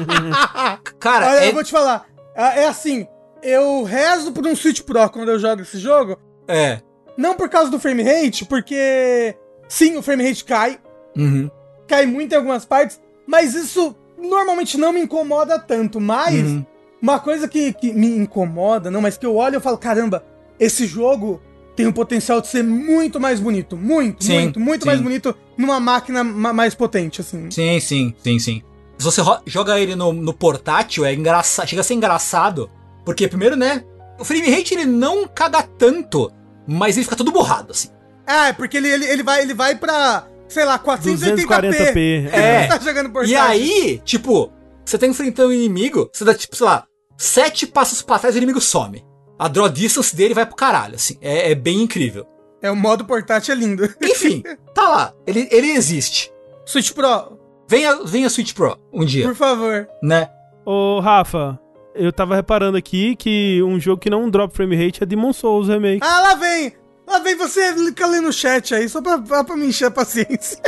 Cara, Olha, é, eu vou te falar. É, é assim, eu rezo por um Switch Pro quando eu jogo esse jogo. é. Não por causa do frame rate, porque sim, o frame rate cai, Uhum, cai muito em algumas partes, mas isso normalmente não me incomoda tanto. Mas uhum. uma coisa que, que me incomoda, não, mas que eu olho e falo, caramba, esse jogo tem o potencial de ser muito mais bonito, muito, Sim, muito, muito sim. mais bonito numa máquina ma- mais potente, assim. Sim, sim, sim, sim. Se você joga ele no, no portátil, é engraçado. Chega a ser engraçado. Porque, primeiro, né? O frame rate ele não caga tanto, mas ele fica todo borrado, assim. É, porque ele, ele, ele, vai, ele vai pra, sei lá, 480p. 240p. É. tá jogando portátil. E aí, tipo, você tá enfrentando um inimigo, você dá, tipo, sei lá, sete passos pra trás e o inimigo some. A draw distance dele vai pro caralho, assim. É, é bem incrível. É, o modo portátil é lindo. Enfim, tá lá. Ele, ele existe. Switch Pro, Venha, venha Switch Pro um dia, Por favor. né? Ô, Rafa, eu tava reparando aqui que um jogo que não drop frame rate é Demon Souls Remake. Ah, lá vem! Lá vem você fica ali no chat aí, só pra, pra me encher a paciência.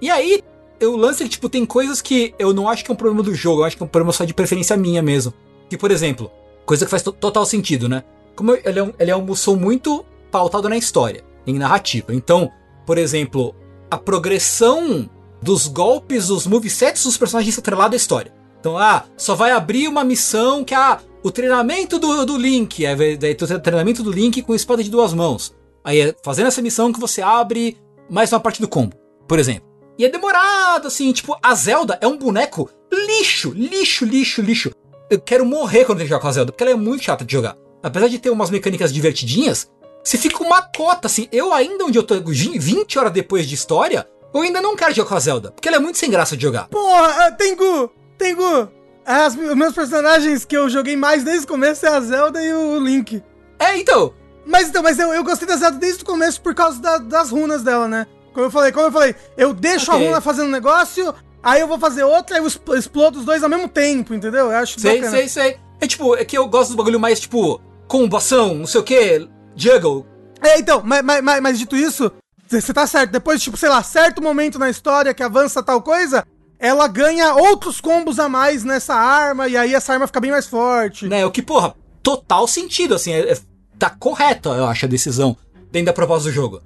E aí, eu lance que, tipo, tem coisas que eu não acho que é um problema do jogo, eu acho que é um problema só de preferência minha mesmo. Que, por exemplo, coisa que faz to- total sentido, né? Como ele é, um, ele é um Musou muito pautado na história, em narrativa. Então, por exemplo, a progressão dos golpes, dos movesets dos personagens atrelado à história. Então, ah, só vai abrir uma missão que é ah, o treinamento do, do Link. Vai- daí tu tem o treinamento do Link com espada de duas mãos. Aí é fazendo essa missão que você abre mais uma parte do combo, por exemplo. E é demorado, assim, tipo, a Zelda é um boneco lixo, lixo, lixo, lixo. Eu quero morrer quando eu que jogar com a Zelda, porque ela é muito chata de jogar. Apesar de ter umas mecânicas divertidinhas, você fica uma cota, assim. Eu ainda, onde eu tô 20 horas depois de história, eu ainda não quero jogar com a Zelda, porque ela é muito sem graça de jogar. Porra, ah, Tengu! Tengu! As, os meus personagens que eu joguei mais desde o começo é a Zelda e o Link. É, então, Mas então, mas eu, eu gostei da Zelda desde o começo por causa da- das runas dela, né? Como eu falei, como eu falei, eu deixo Ok. a runa fazendo um negócio, aí eu vou fazer outra e eu expl- explodo os dois ao mesmo tempo, entendeu? Eu acho sei, bacana. sei, sei. É tipo, é que eu gosto do bagulho mais, tipo, combação, não sei o que, juggle. É, então, mas, mas, mas, mas dito isso, você tá certo. Depois, tipo, sei lá, certo momento na história que avança tal coisa, ela ganha outros combos a mais nessa arma, e aí essa arma fica bem mais forte. Né, o que, porra, total sentido, assim, é, é- tá correta, eu acho, a decisão dentro da proposta do jogo.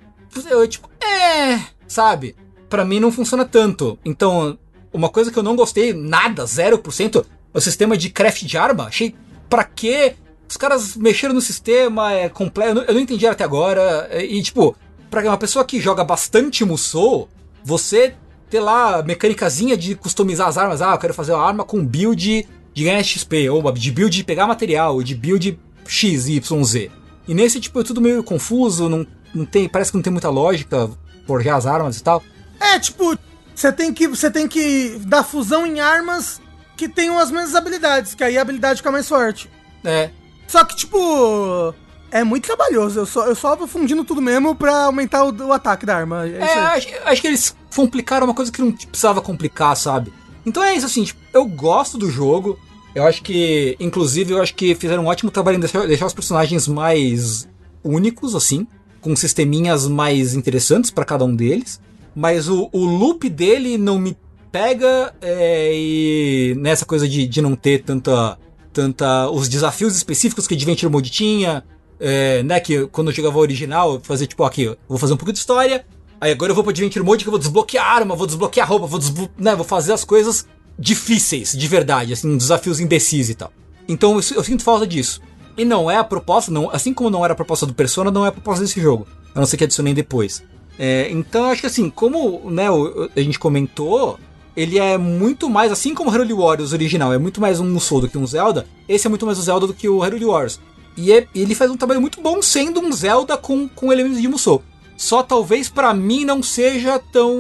Eu, tipo, é, sabe? Pra mim não funciona tanto. Então, uma coisa que eu não gostei, nada, 0%, é o sistema de craft de arma. Achei, pra quê? Os caras mexeram no sistema, é completo, eu não, entendi até agora. é, E, tipo, pra uma pessoa que joga bastante Musou, você ter lá mecânicazinha de customizar as armas. Ah, eu quero fazer uma arma com build de ganhar XP, ou de build de pegar material, ou de build X, Y, Z. E nesse, tipo, é tudo meio confuso, não, não tem, parece que não tem muita lógica forjar as armas e tal. É, tipo, você tem que você tem que dar fusão em armas que tenham as mesmas habilidades, que aí a habilidade fica mais forte. É, Só que, tipo, é muito trabalhoso. Eu só, eu só vou fundindo tudo mesmo pra aumentar o, o ataque da arma. É, É, acho, acho que eles complicaram uma coisa que não precisava complicar, sabe? Então é isso, assim, tipo, eu gosto do jogo. Eu acho que, inclusive, eu acho que fizeram um ótimo trabalho em deixar, deixar os personagens mais únicos, assim, com sisteminhas mais interessantes pra cada um deles. Mas o, o loop dele não me pega é, e nessa coisa de, de não ter tanta, tanta. os desafios específicos que Adventure Mode tinha. É, né, que quando eu jogava o original, fazia tipo, aqui, vou fazer um pouco de história, aí agora eu vou pro Adventure Mode que eu vou desbloquear arma, vou desbloquear roupa, vou, desblo né, vou fazer as coisas difíceis, de verdade, assim, desafios imbecis e tal. Então eu, eu sinto falta disso. E não é a proposta, não, assim como não era a proposta do Persona, não é a proposta desse jogo. A não ser que adicionei depois. É, então eu acho que assim, como né, a gente comentou, ele é muito mais, assim como o Hyrule Warriors original, é muito mais um Musou do que um Zelda, esse é muito mais o Zelda do que o Hyrule Warriors. E é- ele faz um trabalho muito bom sendo um Zelda com, com elementos de Musou. Só talvez pra mim não seja tão.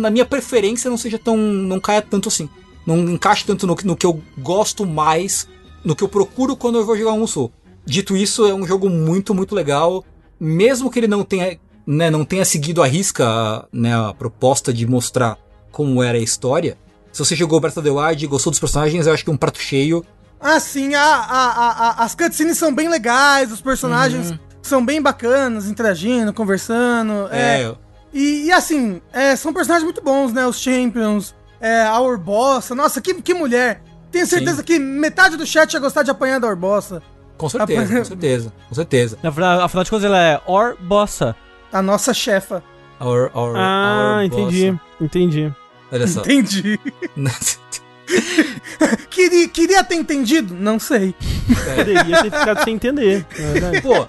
Na minha preferência, não seja tão. Não caia tanto assim. Não encaixe tanto no, que- no que eu gosto mais, no que eu procuro quando eu vou jogar um Musou. Dito isso, é um jogo muito, muito legal. Mesmo que ele não tenha, né, não tenha seguido a risca né, a proposta de mostrar como era a história. Se você jogou Breath of the Wild e gostou dos personagens, eu acho que é um prato cheio. Ah, sim, a, a, a, a- as cutscenes são bem legais, os personagens são bem bacanas, interagindo, conversando. É. É, E, e, assim, é, são personagens muito bons, né? Os Champions, é, a Orbossa. Nossa, que, que mulher! Tenho certeza Sim. que metade do chat ia gostar de apanhar da Orbossa. com certeza, com certeza, com certeza. Afinal, afinal de contas, ela é Or Bossa. A nossa chefa. Our, our, Ah, our entendi. boss. Entendi. Olha só. Entendi. queria, queria ter entendido? Não sei. Poderia ter ficado sem entender. Pô,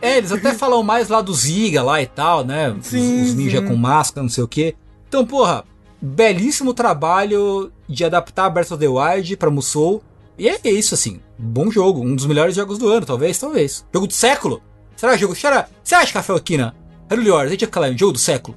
é, eles até falam mais lá do Ziga lá e tal, né? Os- Sim, os, ninja sim. com máscara, não sei o quê. Então, porra, belíssimo trabalho de adaptar Breath of the Wild pra Musou. E é isso, assim. Bom jogo. Um dos melhores jogos do ano, talvez, talvez. Jogo do século? Será jogo? Será? Você acha, Café Aquina? Hyrule Warriors, a gente ia falar um jogo do século?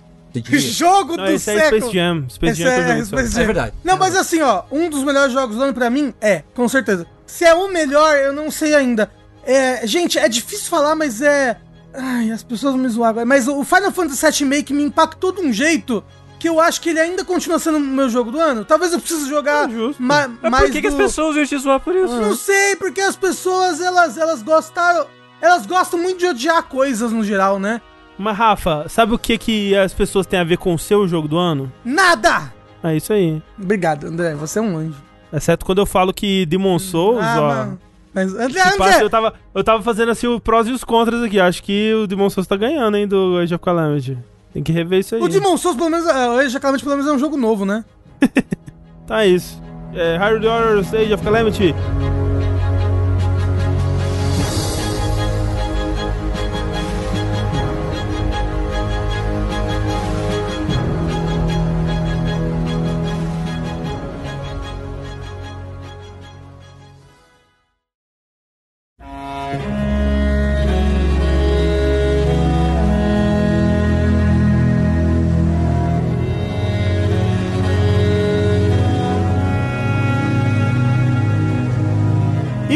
Jogo Não, do esse é século. Space Jam. Space Jam é joguei Space só. Jam. É verdade. Não, mas assim, ó, um dos melhores jogos do ano pra mim é, com certeza. Se é o melhor, eu não sei ainda. É, gente, é difícil falar, mas é. Ai, as pessoas vão me zoar agora. Mas o Final Fantasy VII Remake me impactou de um jeito que eu acho que ele ainda continua sendo o meu jogo do ano. Talvez eu precise jogar É justo. ma Mas mais por que, que as do- pessoas iam te zoar por isso? Não sei, porque as pessoas, elas, elas gostaram... Elas gostam muito de odiar coisas no geral, né? Mas, Rafa, sabe o que, que as pessoas têm a ver com o seu jogo do ano? Nada! É isso aí. Obrigado, André. Você é um anjo. Exceto quando eu falo que Demon Souls, Ah, ó. mas- Mas, André, se passa, André, eu, tava, eu tava fazendo assim o prós e os contras aqui. Acho que o Demon Souls tá ganhando, hein, do Age of Calamity. Tem que rever isso aí. o Demon Souls, pelo menos, é, o Age of Calamity, pelo menos, é um jogo novo, né? Tá isso. É, Hyrule Warriors Age of Calamity.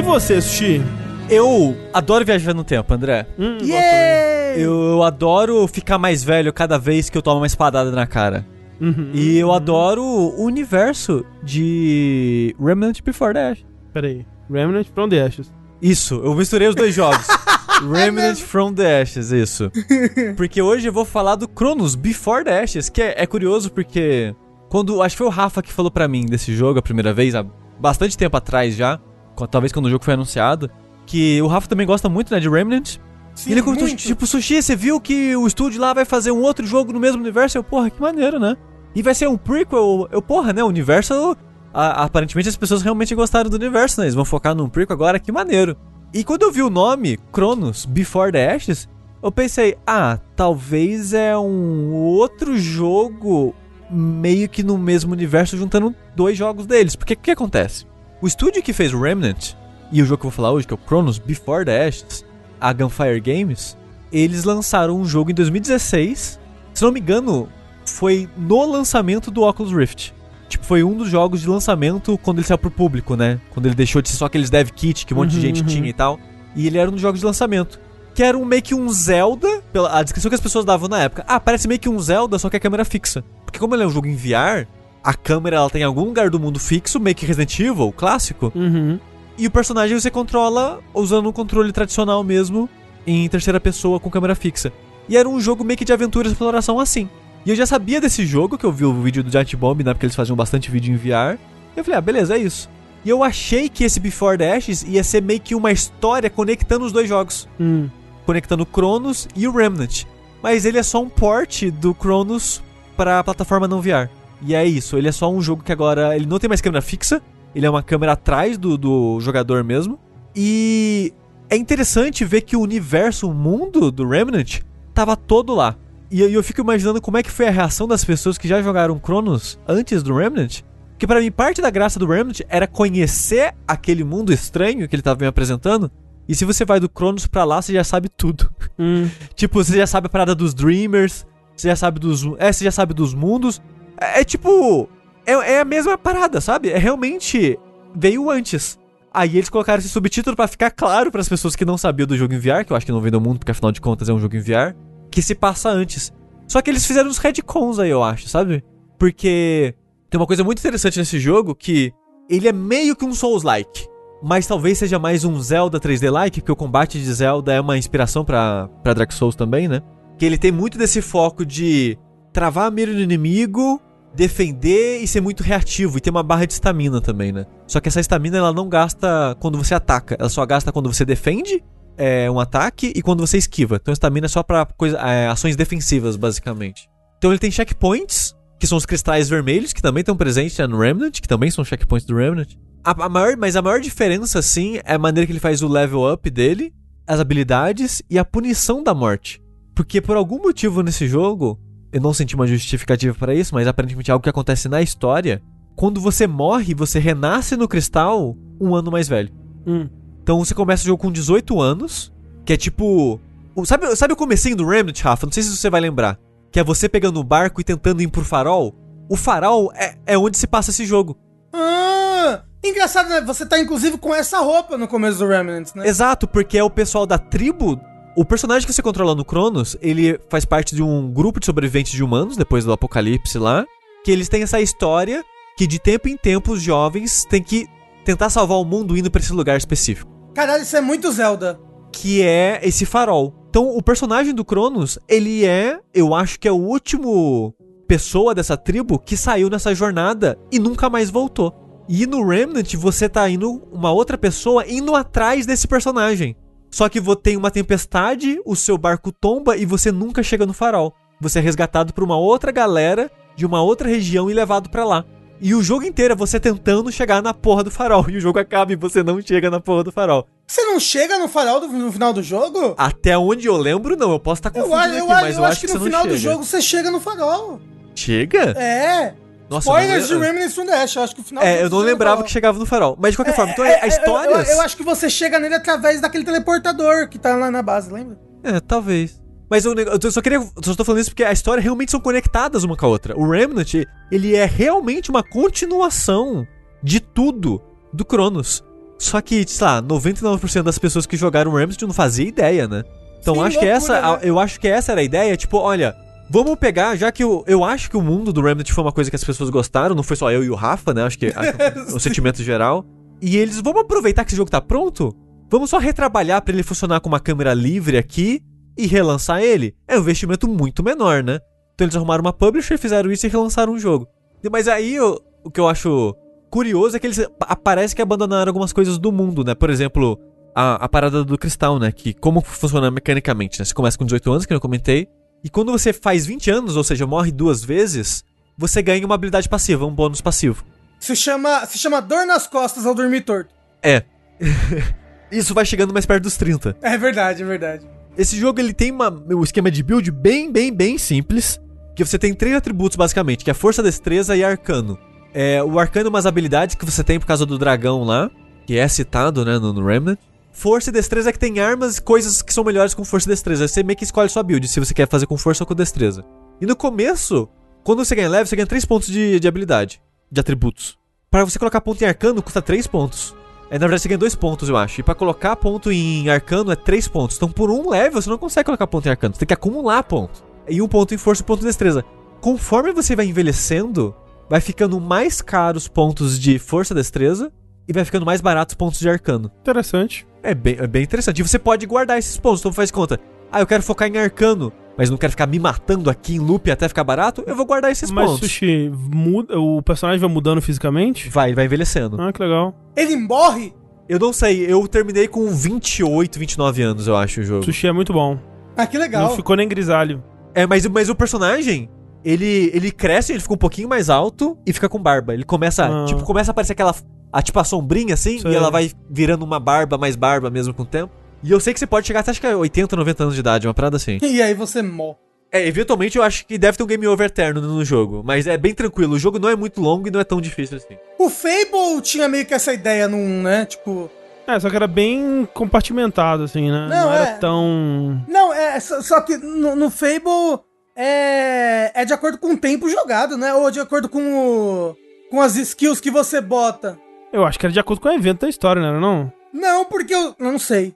Você, Sushi? Eu adoro viajar no tempo, André. Hum, Yeah! Eu adoro ficar mais velho cada vez que eu tomo uma espadada na cara. Uhum. E eu adoro o universo de Remnant Before the Ashes. Peraí. Remnant from the Ashes. Isso, eu misturei os dois jogos. Remnant from the Ashes, isso. Porque hoje eu vou falar do Chronos Before the Ashes, que é, é curioso porque quando acho que foi o Rafa que falou pra mim desse jogo a primeira vez, há bastante tempo atrás já, talvez quando o jogo foi anunciado, que o Rafa também gosta muito, né, de Remnant. Sim, e ele comentou, tipo, Sushi, você viu que o estúdio lá vai fazer um outro jogo no mesmo universo? Eu, porra, que maneiro, né? E vai ser um prequel, eu, porra, né, o universo... a- aparentemente as pessoas realmente gostaram do universo, né? Eles vão focar num prequel agora, que maneiro. E quando eu vi o nome, Chronos Before the Ashes, eu pensei, ah, talvez é um outro jogo meio que no mesmo universo, juntando dois jogos deles. Porque o que acontece? O estúdio que fez Remnant, e o jogo que eu vou falar hoje, que é o Chronos Before the Ashes, a Gunfire Games, eles lançaram um jogo em 2016. Se não me engano, foi no lançamento do Oculus Rift. Tipo, foi um dos jogos de lançamento quando ele saiu pro público, né? Quando ele deixou de ser só aqueles dev kit que um monte de Uhum, gente uhum. tinha e tal. E ele era um dos jogos de lançamento. Que era um, meio que um Zelda, pela a descrição que as pessoas davam na época. Ah, parece meio que um Zelda, só que a câmera fixa. Porque como ele é um jogo em VR, a câmera ela tem em algum lugar do mundo fixo, meio que Resident Evil, clássico. Uhum. E o personagem você controla usando um controle tradicional mesmo, em terceira pessoa com câmera fixa. E era um jogo meio que de aventura e exploração assim. E eu já sabia desse jogo, que eu vi o vídeo do Giant Bomb, né? Porque eles faziam bastante vídeo em VR. E eu falei, ah, beleza, é isso. E eu achei que esse Before the Ashes ia ser meio que uma história conectando os dois jogos. Hum. Conectando o Chronos e o Remnant. Mas ele é só um port do Chronos pra plataforma não VR. E é isso, ele é só um jogo que agora ele não tem mais câmera fixa, ele é uma câmera atrás do, do jogador mesmo. E é interessante ver que o universo, o mundo do Remnant, tava todo lá. E eu, eu fico imaginando como é que foi a reação das pessoas que já jogaram Chronos antes do Remnant. Porque pra mim, parte da graça do Remnant era conhecer aquele mundo estranho que ele tava me apresentando. E se você vai do Chronos pra lá, você já sabe tudo. Hum. Tipo, você já sabe a parada dos Dreamers, você já sabe dos. É, você já sabe dos mundos. É, é tipo. É, é a mesma parada, sabe? É realmente. Veio antes. Aí eles colocaram esse subtítulo pra ficar claro pras pessoas que não sabiam do jogo em VR, que eu acho que não vem do mundo, porque afinal de contas é um jogo em VR, que se passa antes. Só que eles fizeram uns retcons aí, eu acho, sabe? Porque tem uma coisa muito interessante nesse jogo que ele é meio que um Souls-like. Mas talvez seja mais um Zelda 3D-like, porque o combate de Zelda é uma inspiração pra Dark Souls também, né? Que ele tem muito desse foco de travar a mira no inimigo, defender e ser muito reativo. E tem uma barra de estamina também, né? Só que essa estamina ela não gasta quando você ataca, ela só gasta quando você defende é, um ataque e quando você esquiva. Então estamina é só pra coisa, é, ações defensivas, basicamente. Então ele tem checkpoints, que são os cristais vermelhos, que também estão presentes né, no Remnant, que também são checkpoints do Remnant. A, a maior, mas a maior diferença, sim, é a maneira que ele faz o level up dele, as habilidades e a punição da morte. Porque por algum motivo nesse jogo, eu não senti uma justificativa para isso, mas aparentemente é algo que acontece na história. Quando você morre, você renasce no cristal um ano mais velho. Hum. Então você começa o jogo com 18 anos, que é tipo. o- Sabe, sabe o comecinho do Remnant, Rafa? Não sei se você vai lembrar. Que é você pegando o barco e tentando ir pro farol. O farol é, é onde se passa esse jogo. Ah, engraçado, né? Você tá inclusive com essa roupa no começo do Remnant, né? Exato, porque é o pessoal da tribo, o personagem que você controla no Cronos, ele faz parte de um grupo de sobreviventes de humanos, depois do apocalipse lá, que eles têm essa história que de tempo em tempo os jovens têm que tentar salvar o mundo indo pra esse lugar específico. Caralho, isso é muito Zelda. Que é esse farol. Então, o personagem do Cronos, ele é, eu acho que é o último pessoa dessa tribo que saiu nessa jornada e nunca mais voltou. E no Remnant, você tá indo, uma outra pessoa indo atrás desse personagem. Só que tem uma tempestade, o seu barco tomba e você nunca chega no farol. Você é resgatado por uma outra galera de uma outra região e levado pra lá. E o jogo inteiro é você tentando chegar na porra do farol. E o jogo acaba e você não chega na porra do farol. Você não chega no farol do- no final do jogo? Até onde eu lembro, não. Eu posso estar Eu, confundindo acho- eu, aqui, acho- mas eu eu, acho que, você no final do chega. jogo você chega no farol. Chega? É. Nossa, Spoilers de Remnants from the Ash. Eu acho que o final É, eu não lembrava farol. que chegava no farol. Mas de qualquer forma, então É, a é, história. Eu, eu- eu acho que você chega nele através daquele teleportador que tá lá na base, lembra? É, talvez. Mas eu, eu só queria. Eu só tô falando isso porque a história realmente são conectadas uma com a outra. O Remnant, ele é realmente uma continuação de tudo do Cronos. Só que, sei lá, 99% das pessoas que jogaram Remnant não fazia ideia, né? Então Sim, acho que loucura, essa. né? Eu acho que essa era a ideia, tipo, olha. Vamos pegar, já que eu, eu acho que o mundo do Remnant foi uma coisa que as pessoas gostaram, não foi só eu e o Rafa, né? Acho que o sentimento geral. E eles, vamos aproveitar que esse jogo tá pronto? Vamos só retrabalhar pra ele funcionar com uma câmera livre aqui e relançar ele. É um investimento muito menor, né? Então eles arrumaram uma publisher, fizeram isso e relançaram o jogo. Mas aí eu- o que eu acho curioso é que eles pa- parece que abandonaram algumas coisas do mundo, né? Por exemplo, a, a parada do cristal, né? Que como funciona mecanicamente, né? Você começa com 18 anos, que eu comentei. E quando você faz 20 anos, ou seja, morre duas vezes, você ganha uma habilidade passiva, um bônus passivo. Se chama, se chama dor nas costas ao dormir torto. É. Isso vai chegando mais perto dos 30. É verdade, é verdade. Esse jogo ele tem uma, um esquema de build bem, bem, bem simples. Que você tem três atributos basicamente, que é força, destreza e arcano. É, o arcano é umas habilidades que você tem por causa do dragão lá, que é citado, né, no, no Remnant. Força e destreza é que tem armas coisas que são melhores com força e destreza. Você meio que escolhe sua build, se você quer fazer com força ou com destreza. E no começo, quando você ganha level, você ganha 3 pontos de, de habilidade, de atributos. Para você colocar ponto em arcano, custa 3 pontos. É, na verdade, você ganha 2 pontos, eu acho. E pra colocar ponto em arcano é 3 pontos. Então, por um level, você não consegue colocar ponto em arcano. Você tem que acumular pontos. E um ponto em força e um ponto em destreza. Conforme você vai envelhecendo, vai ficando mais caros pontos de força e destreza. E vai ficando mais baratos pontos de arcano. Interessante. É bem, é bem interessante. E você pode guardar esses pontos. Então faz conta. Ah, eu quero focar em arcano, mas não quero ficar me matando aqui em loop até ficar barato. Eu vou guardar esses Mas, pontos. Sushi, muda, o personagem vai mudando fisicamente? Vai, vai envelhecendo. Ah, que legal. Ele morre? Eu não sei, eu terminei com 28, 29 anos, eu acho, o jogo. Sushi é muito bom. Ah, que legal. Não ficou nem grisalho. É, mas, mas o personagem, ele, ele cresce, ele fica um pouquinho mais alto e fica com barba. Ele começa, Ah. tipo, começa a aparecer aquela, a, tipo, a sombrinha assim, Sei. e ela vai virando uma barba, mais barba mesmo com o tempo. E eu sei que você pode chegar até, acho que é 80, 90 anos de idade, uma parada assim. E aí você morre. É, eventualmente eu acho que deve ter um game over eterno no jogo, mas é bem tranquilo. O jogo não é muito longo e não é tão difícil assim. O Fable tinha meio que essa ideia num, né? Tipo. É, só que era bem compartimentado, assim, né? Não, era é. tão. Não, é. Só, só que no, no Fable é. É de acordo com o tempo jogado, né? Ou de acordo com o. Com as skills que você bota. Eu acho que era de acordo com o evento da história, não era não? Não, porque eu. Não sei.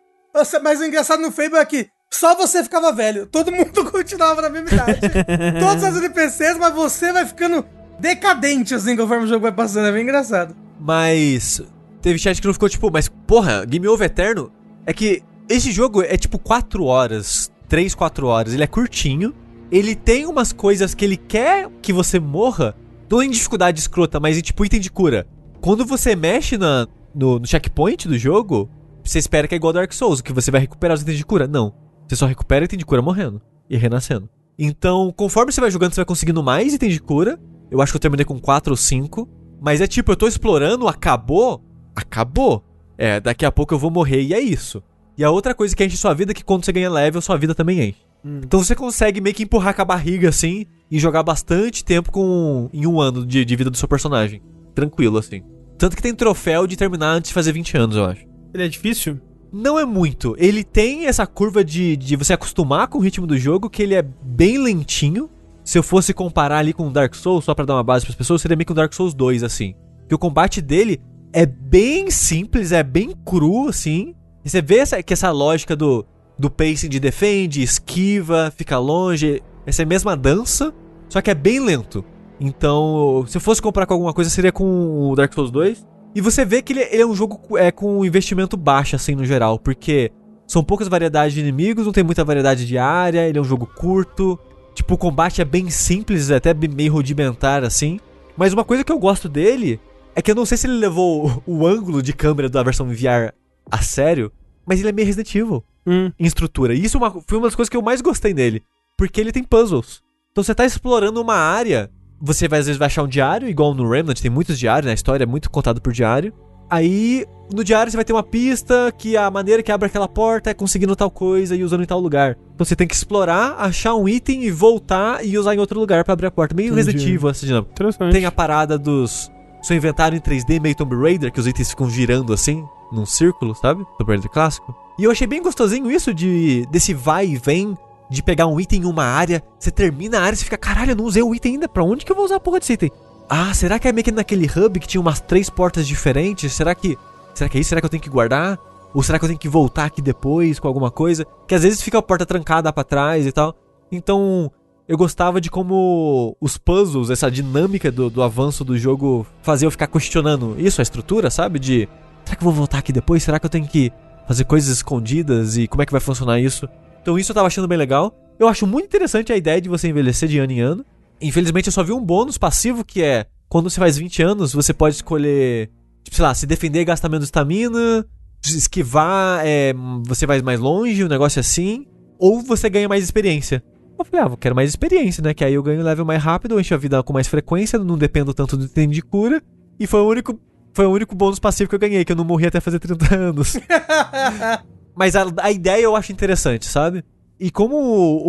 Mas o engraçado no Fable é que só você ficava velho. Todo mundo continuava na mesma idade. Todos os NPCs, mas você vai ficando decadente, assim, conforme o jogo vai passando. É bem engraçado. Mas teve chat que não ficou tipo, mas porra, game over eterno? É que esse jogo é tipo 4 horas, 3, 4 horas. Ele é curtinho. Ele tem umas coisas que ele quer que você morra, não em dificuldade escrota, mas em tipo item de cura. Quando você mexe na, no, no checkpoint do jogo, você espera que é igual Dark Souls, que você vai recuperar os itens de cura. Não. Você só recupera item de cura morrendo e renascendo. Então, conforme você vai jogando, você vai conseguindo mais itens de cura. Eu acho que eu terminei com 4 ou 5. Mas é tipo, eu tô explorando, acabou? Acabou. É, daqui a pouco eu vou morrer e é isso. E a outra coisa que enche sua vida é que quando você ganha level, sua vida também enche. Então você consegue meio que empurrar com a barriga assim e jogar bastante tempo com em um ano de, de vida do seu personagem. Tranquilo, assim. Tanto que tem troféu de terminar antes de fazer 20 anos, eu acho. Ele é difícil? Não é muito. Ele tem essa curva de, de você acostumar com o ritmo do jogo, que ele é bem lentinho. Se eu fosse comparar ali com Dark Souls, só pra dar uma base pras pessoas, seria meio que um Dark Souls 2, assim. Que o combate dele é bem simples, é bem cru, assim. E você vê essa, que essa lógica do. do pacing de defende, esquiva, fica longe. Essa é a mesma dança, só que é bem lento. Então, se eu fosse comprar com alguma coisa, seria com o Dark Souls 2. E você vê que ele, ele é um jogo é, com um investimento baixo, assim, no geral, porque são poucas variedades de inimigos, não tem muita variedade de área, ele é um jogo curto. Tipo, o combate é bem simples, até meio rudimentar, assim. Mas uma coisa que eu gosto dele é que eu não sei se ele levou o ângulo de câmera da versão VR a sério, mas ele é meio Resident Evil Hum. em estrutura. E isso é uma- foi uma das coisas que eu mais gostei nele. Porque ele tem puzzles. Então você tá explorando uma área, você vai, às vezes vai achar um diário, igual no Remnant, tem muitos diários, né? A história é muito contada por diário. Aí, no diário você vai ter uma pista que a maneira que abre aquela porta é conseguindo tal coisa e usando em tal lugar. Então você tem que explorar, achar um item e voltar e usar em outro lugar pra abrir a porta. Meio Entendi. Resident Evil essa dinâmica. Interessante. Tem a parada dos. Seu inventário em 3D, meio Tomb Raider, que os itens ficam girando assim, num círculo, sabe? Tomb Raider clássico. E eu achei bem gostosinho isso de desse vai e vem, de pegar um item em uma área, você termina a área e você fica, caralho, eu não usei o item ainda, pra onde que eu vou usar a porra desse item? Ah, será que é meio que naquele hub que tinha umas três portas diferentes? Será que. Será que é isso? Será que eu tenho que guardar? Ou será que eu tenho que voltar aqui depois com alguma coisa? Que às vezes fica a porta trancada pra trás e tal. Então, eu gostava de como os puzzles, essa dinâmica do, do avanço do jogo fazia eu ficar questionando isso, a estrutura, sabe? De será que eu vou voltar aqui depois? Será que eu tenho que fazer coisas escondidas e como é que vai funcionar isso? Então isso eu tava achando bem legal. Eu acho muito interessante a ideia de você envelhecer de ano em ano. Infelizmente eu só vi um bônus passivo que é quando você faz 20 anos, você pode escolher, tipo, sei lá, se defender gastar menos estamina, esquivar, é, você vai mais longe, um negócio assim, ou você ganha mais experiência. Eu falei, ah, eu quero mais experiência, né? Que aí eu ganho level mais rápido, eu encho a vida com mais frequência, não dependo tanto do item de cura. E foi o único, foi o único bônus passivo que eu ganhei, que eu não morri até fazer 30 anos. Mas a, a ideia eu acho interessante, sabe? E como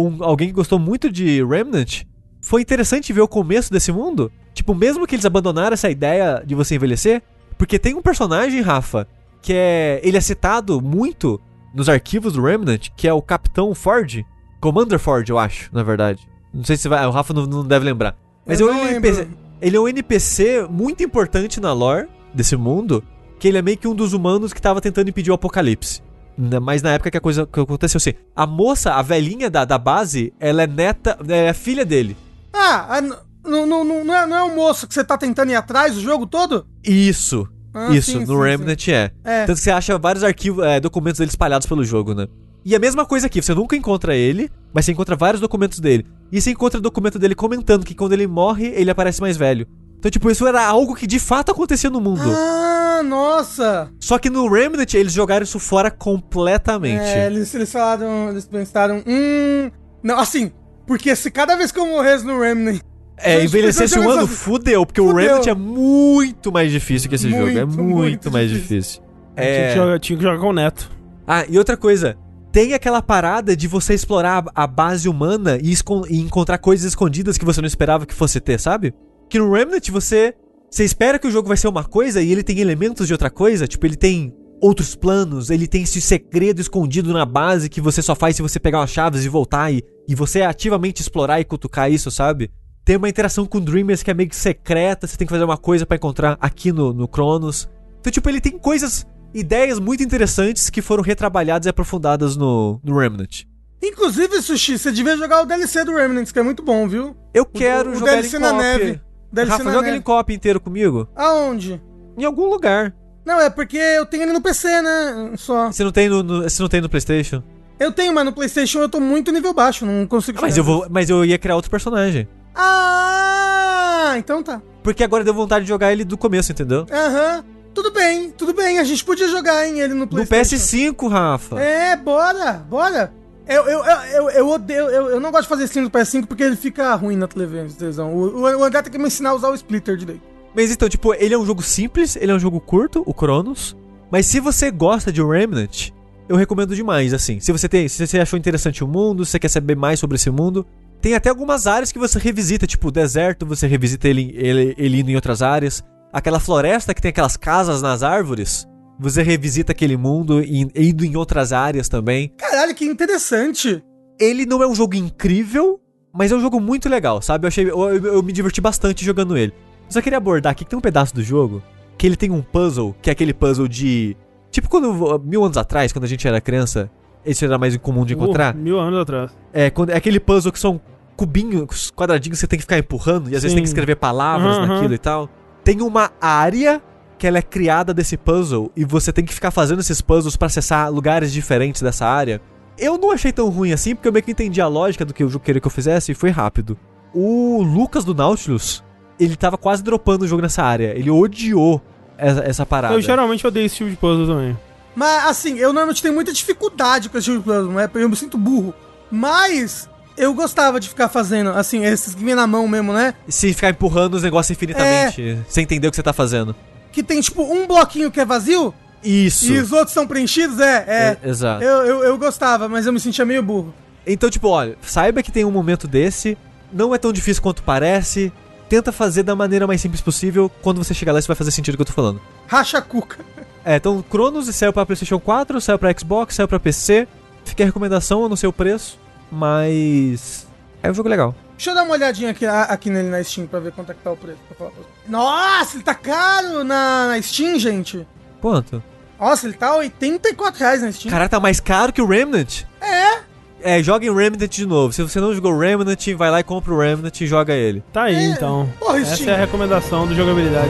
um- alguém que gostou muito de Remnant, foi interessante ver o começo desse mundo. Tipo, mesmo que eles abandonaram essa ideia de você envelhecer, porque tem um personagem, Rafa, que é. Ele é citado muito nos arquivos do Remnant, que é o Capitão Ford. Commander Ford, eu acho, na verdade. Não sei se vai. O Rafa não, não deve lembrar. Mas é um NPC, ele é um NPC muito importante na lore desse mundo, que ele é meio que um dos humanos que tava tentando impedir o apocalipse. Mas na época que a coisa que aconteceu assim, a moça, a velhinha da, da base, ela é neta, é filha dele. Ah, não, não, não, não é, não é o moço que você tá tentando ir atrás o jogo todo? Isso. Ah, isso, sim, no sim, Remnant é. É. Tanto que você acha vários arquivos, é, documentos dele espalhados pelo jogo, né? E a mesma coisa aqui, você nunca encontra ele, mas você encontra vários documentos dele. E você encontra documento dele comentando que quando ele morre, ele aparece mais velho. Então, tipo, isso era algo que de fato acontecia no mundo. Ah, nossa! Só que no Remnant eles jogaram isso fora completamente. É, eles, eles falaram, eles pensaram, hum. Não, assim, porque se cada vez que eu morresse no Remnant. É, envelhecesse um ano, fudeu, porque o Fudeu. Remnant é muito mais difícil que esse jogo. É Muito, muito, muito mais difícil. difícil. Tinha, É... que jogar, tinha que jogar com o Neto. Ah, e outra coisa. Tem aquela parada de você explorar a base humana e, e encontrar coisas escondidas que você não esperava que fosse ter, sabe? Que no Remnant você. Você espera que o jogo vai ser uma coisa e ele tem elementos de outra coisa. Tipo, ele tem outros planos, ele tem esse segredo escondido na base que você só faz se você pegar as chaves e voltar e, e você ativamente explorar e cutucar isso, sabe? Tem uma interação com Dreamers que é meio que secreta, você tem que fazer uma coisa pra encontrar aqui no, no Cronos. Então, tipo, ele tem coisas, ideias muito interessantes que foram retrabalhadas e aprofundadas no, no Remnant. Inclusive, Sushi, você devia jogar o DLC do Remnant, que é muito bom, viu? Eu quero o jogar DLC ele em na neve. DLC Rafa, joga ele em co-op inteiro comigo? Aonde? Em algum lugar. Não, é porque eu tenho ele no PC, né? Só. Você não tem no, no- você não tem no PlayStation? Eu tenho, mas no PlayStation eu tô muito nível baixo, não consigo Ah, mas eu vou, mas eu ia criar outro personagem. Ah, então tá. Porque agora deu vontade de jogar ele do começo, entendeu? Aham. Tudo bem, tudo bem. A gente podia jogar, hein, ele no No PlayStation. PS5, Rafa. É, bora, bora. Eu, eu, eu, eu, odeio, eu, eu não gosto de fazer stream do PS5 porque ele fica ruim na televisão. O, o, o André tem que me ensinar a usar o splitter direito. Mas então, tipo, ele é um jogo simples, ele é um jogo curto, o Cronos. Mas se você gosta de Remnant, eu recomendo demais, assim. Se você tem, se você achou interessante o mundo, se você quer saber mais sobre esse mundo, tem até algumas áreas que você revisita, tipo o deserto, você revisita ele, ele, ele indo em outras áreas. Aquela floresta que tem aquelas casas nas árvores, você revisita aquele mundo e indo em outras áreas também. Caralho, que interessante. Ele não é um jogo incrível, mas é um jogo muito legal, sabe? Eu, achei, eu, eu- eu me diverti bastante jogando ele. Eu só queria abordar aqui que tem um pedaço do jogo que ele tem um puzzle, que é aquele puzzle de. Tipo quando. Mil anos atrás, quando a gente era criança, Esse era mais incomum de encontrar. Uh, mil anos atrás. É, quando, é aquele puzzle que são cubinhos, quadradinhos que você tem que ficar empurrando e às vezes Sim. tem que escrever palavras Aham, naquilo aham. e tal. Tem uma área que ela é criada desse puzzle e você tem que ficar fazendo esses puzzles pra acessar lugares diferentes dessa área. Eu não achei tão ruim assim, porque eu meio que entendi a lógica do que o jogo queria que eu fizesse e foi rápido. O Lucas do Nautilus, ele tava quase dropando o jogo nessa área. Ele odiou essa, essa parada. Eu geralmente odeio esse tipo de puzzle também. Mas assim, eu normalmente tenho muita dificuldade com esse tipo de puzzle, né? Eu me sinto burro. Mas eu gostava de ficar fazendo, assim, esses que vem na mão mesmo, né? Se ficar empurrando os negócios infinitamente, sem entender o que você tá fazendo. Que tem tipo um bloquinho que é vazio Isso. e os outros são preenchidos, é. é. É, exato. Eu, eu, eu gostava, mas eu me sentia meio burro. Então, tipo, olha, saiba que tem um momento desse, não é tão difícil quanto parece. Tenta fazer da maneira mais simples possível. Quando você chegar lá, isso vai fazer sentido o que eu tô falando. Racha a cuca. É, então, Cronos saiu pra PlayStation 4, saiu pra Xbox, saiu pra PC. Fica a recomendação, eu não sei o preço, mas. É um jogo legal. Deixa eu dar uma olhadinha aqui, a- aqui nele na Steam pra ver quanto é que tá o preço. pra falar pra você. Nossa, ele tá caro na, na Steam, gente. Quanto? Nossa, ele tá 84 reais na Steam. Caraca, tá mais caro que o Remnant? É. É, joga em Remnant de novo. Se você não jogou Remnant, vai lá e compra o Remnant e joga ele. Tá aí, É, então. porra, Essa Steam. é a recomendação do jogabilidade.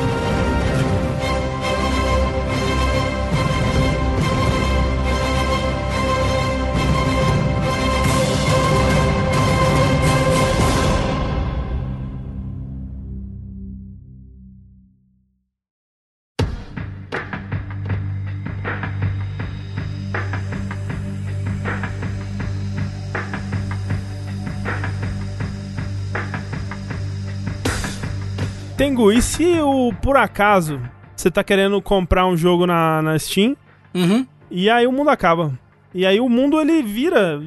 E se o, por acaso você tá querendo comprar um jogo na, na Steam Uhum. e aí o mundo acaba? E aí o mundo ele vira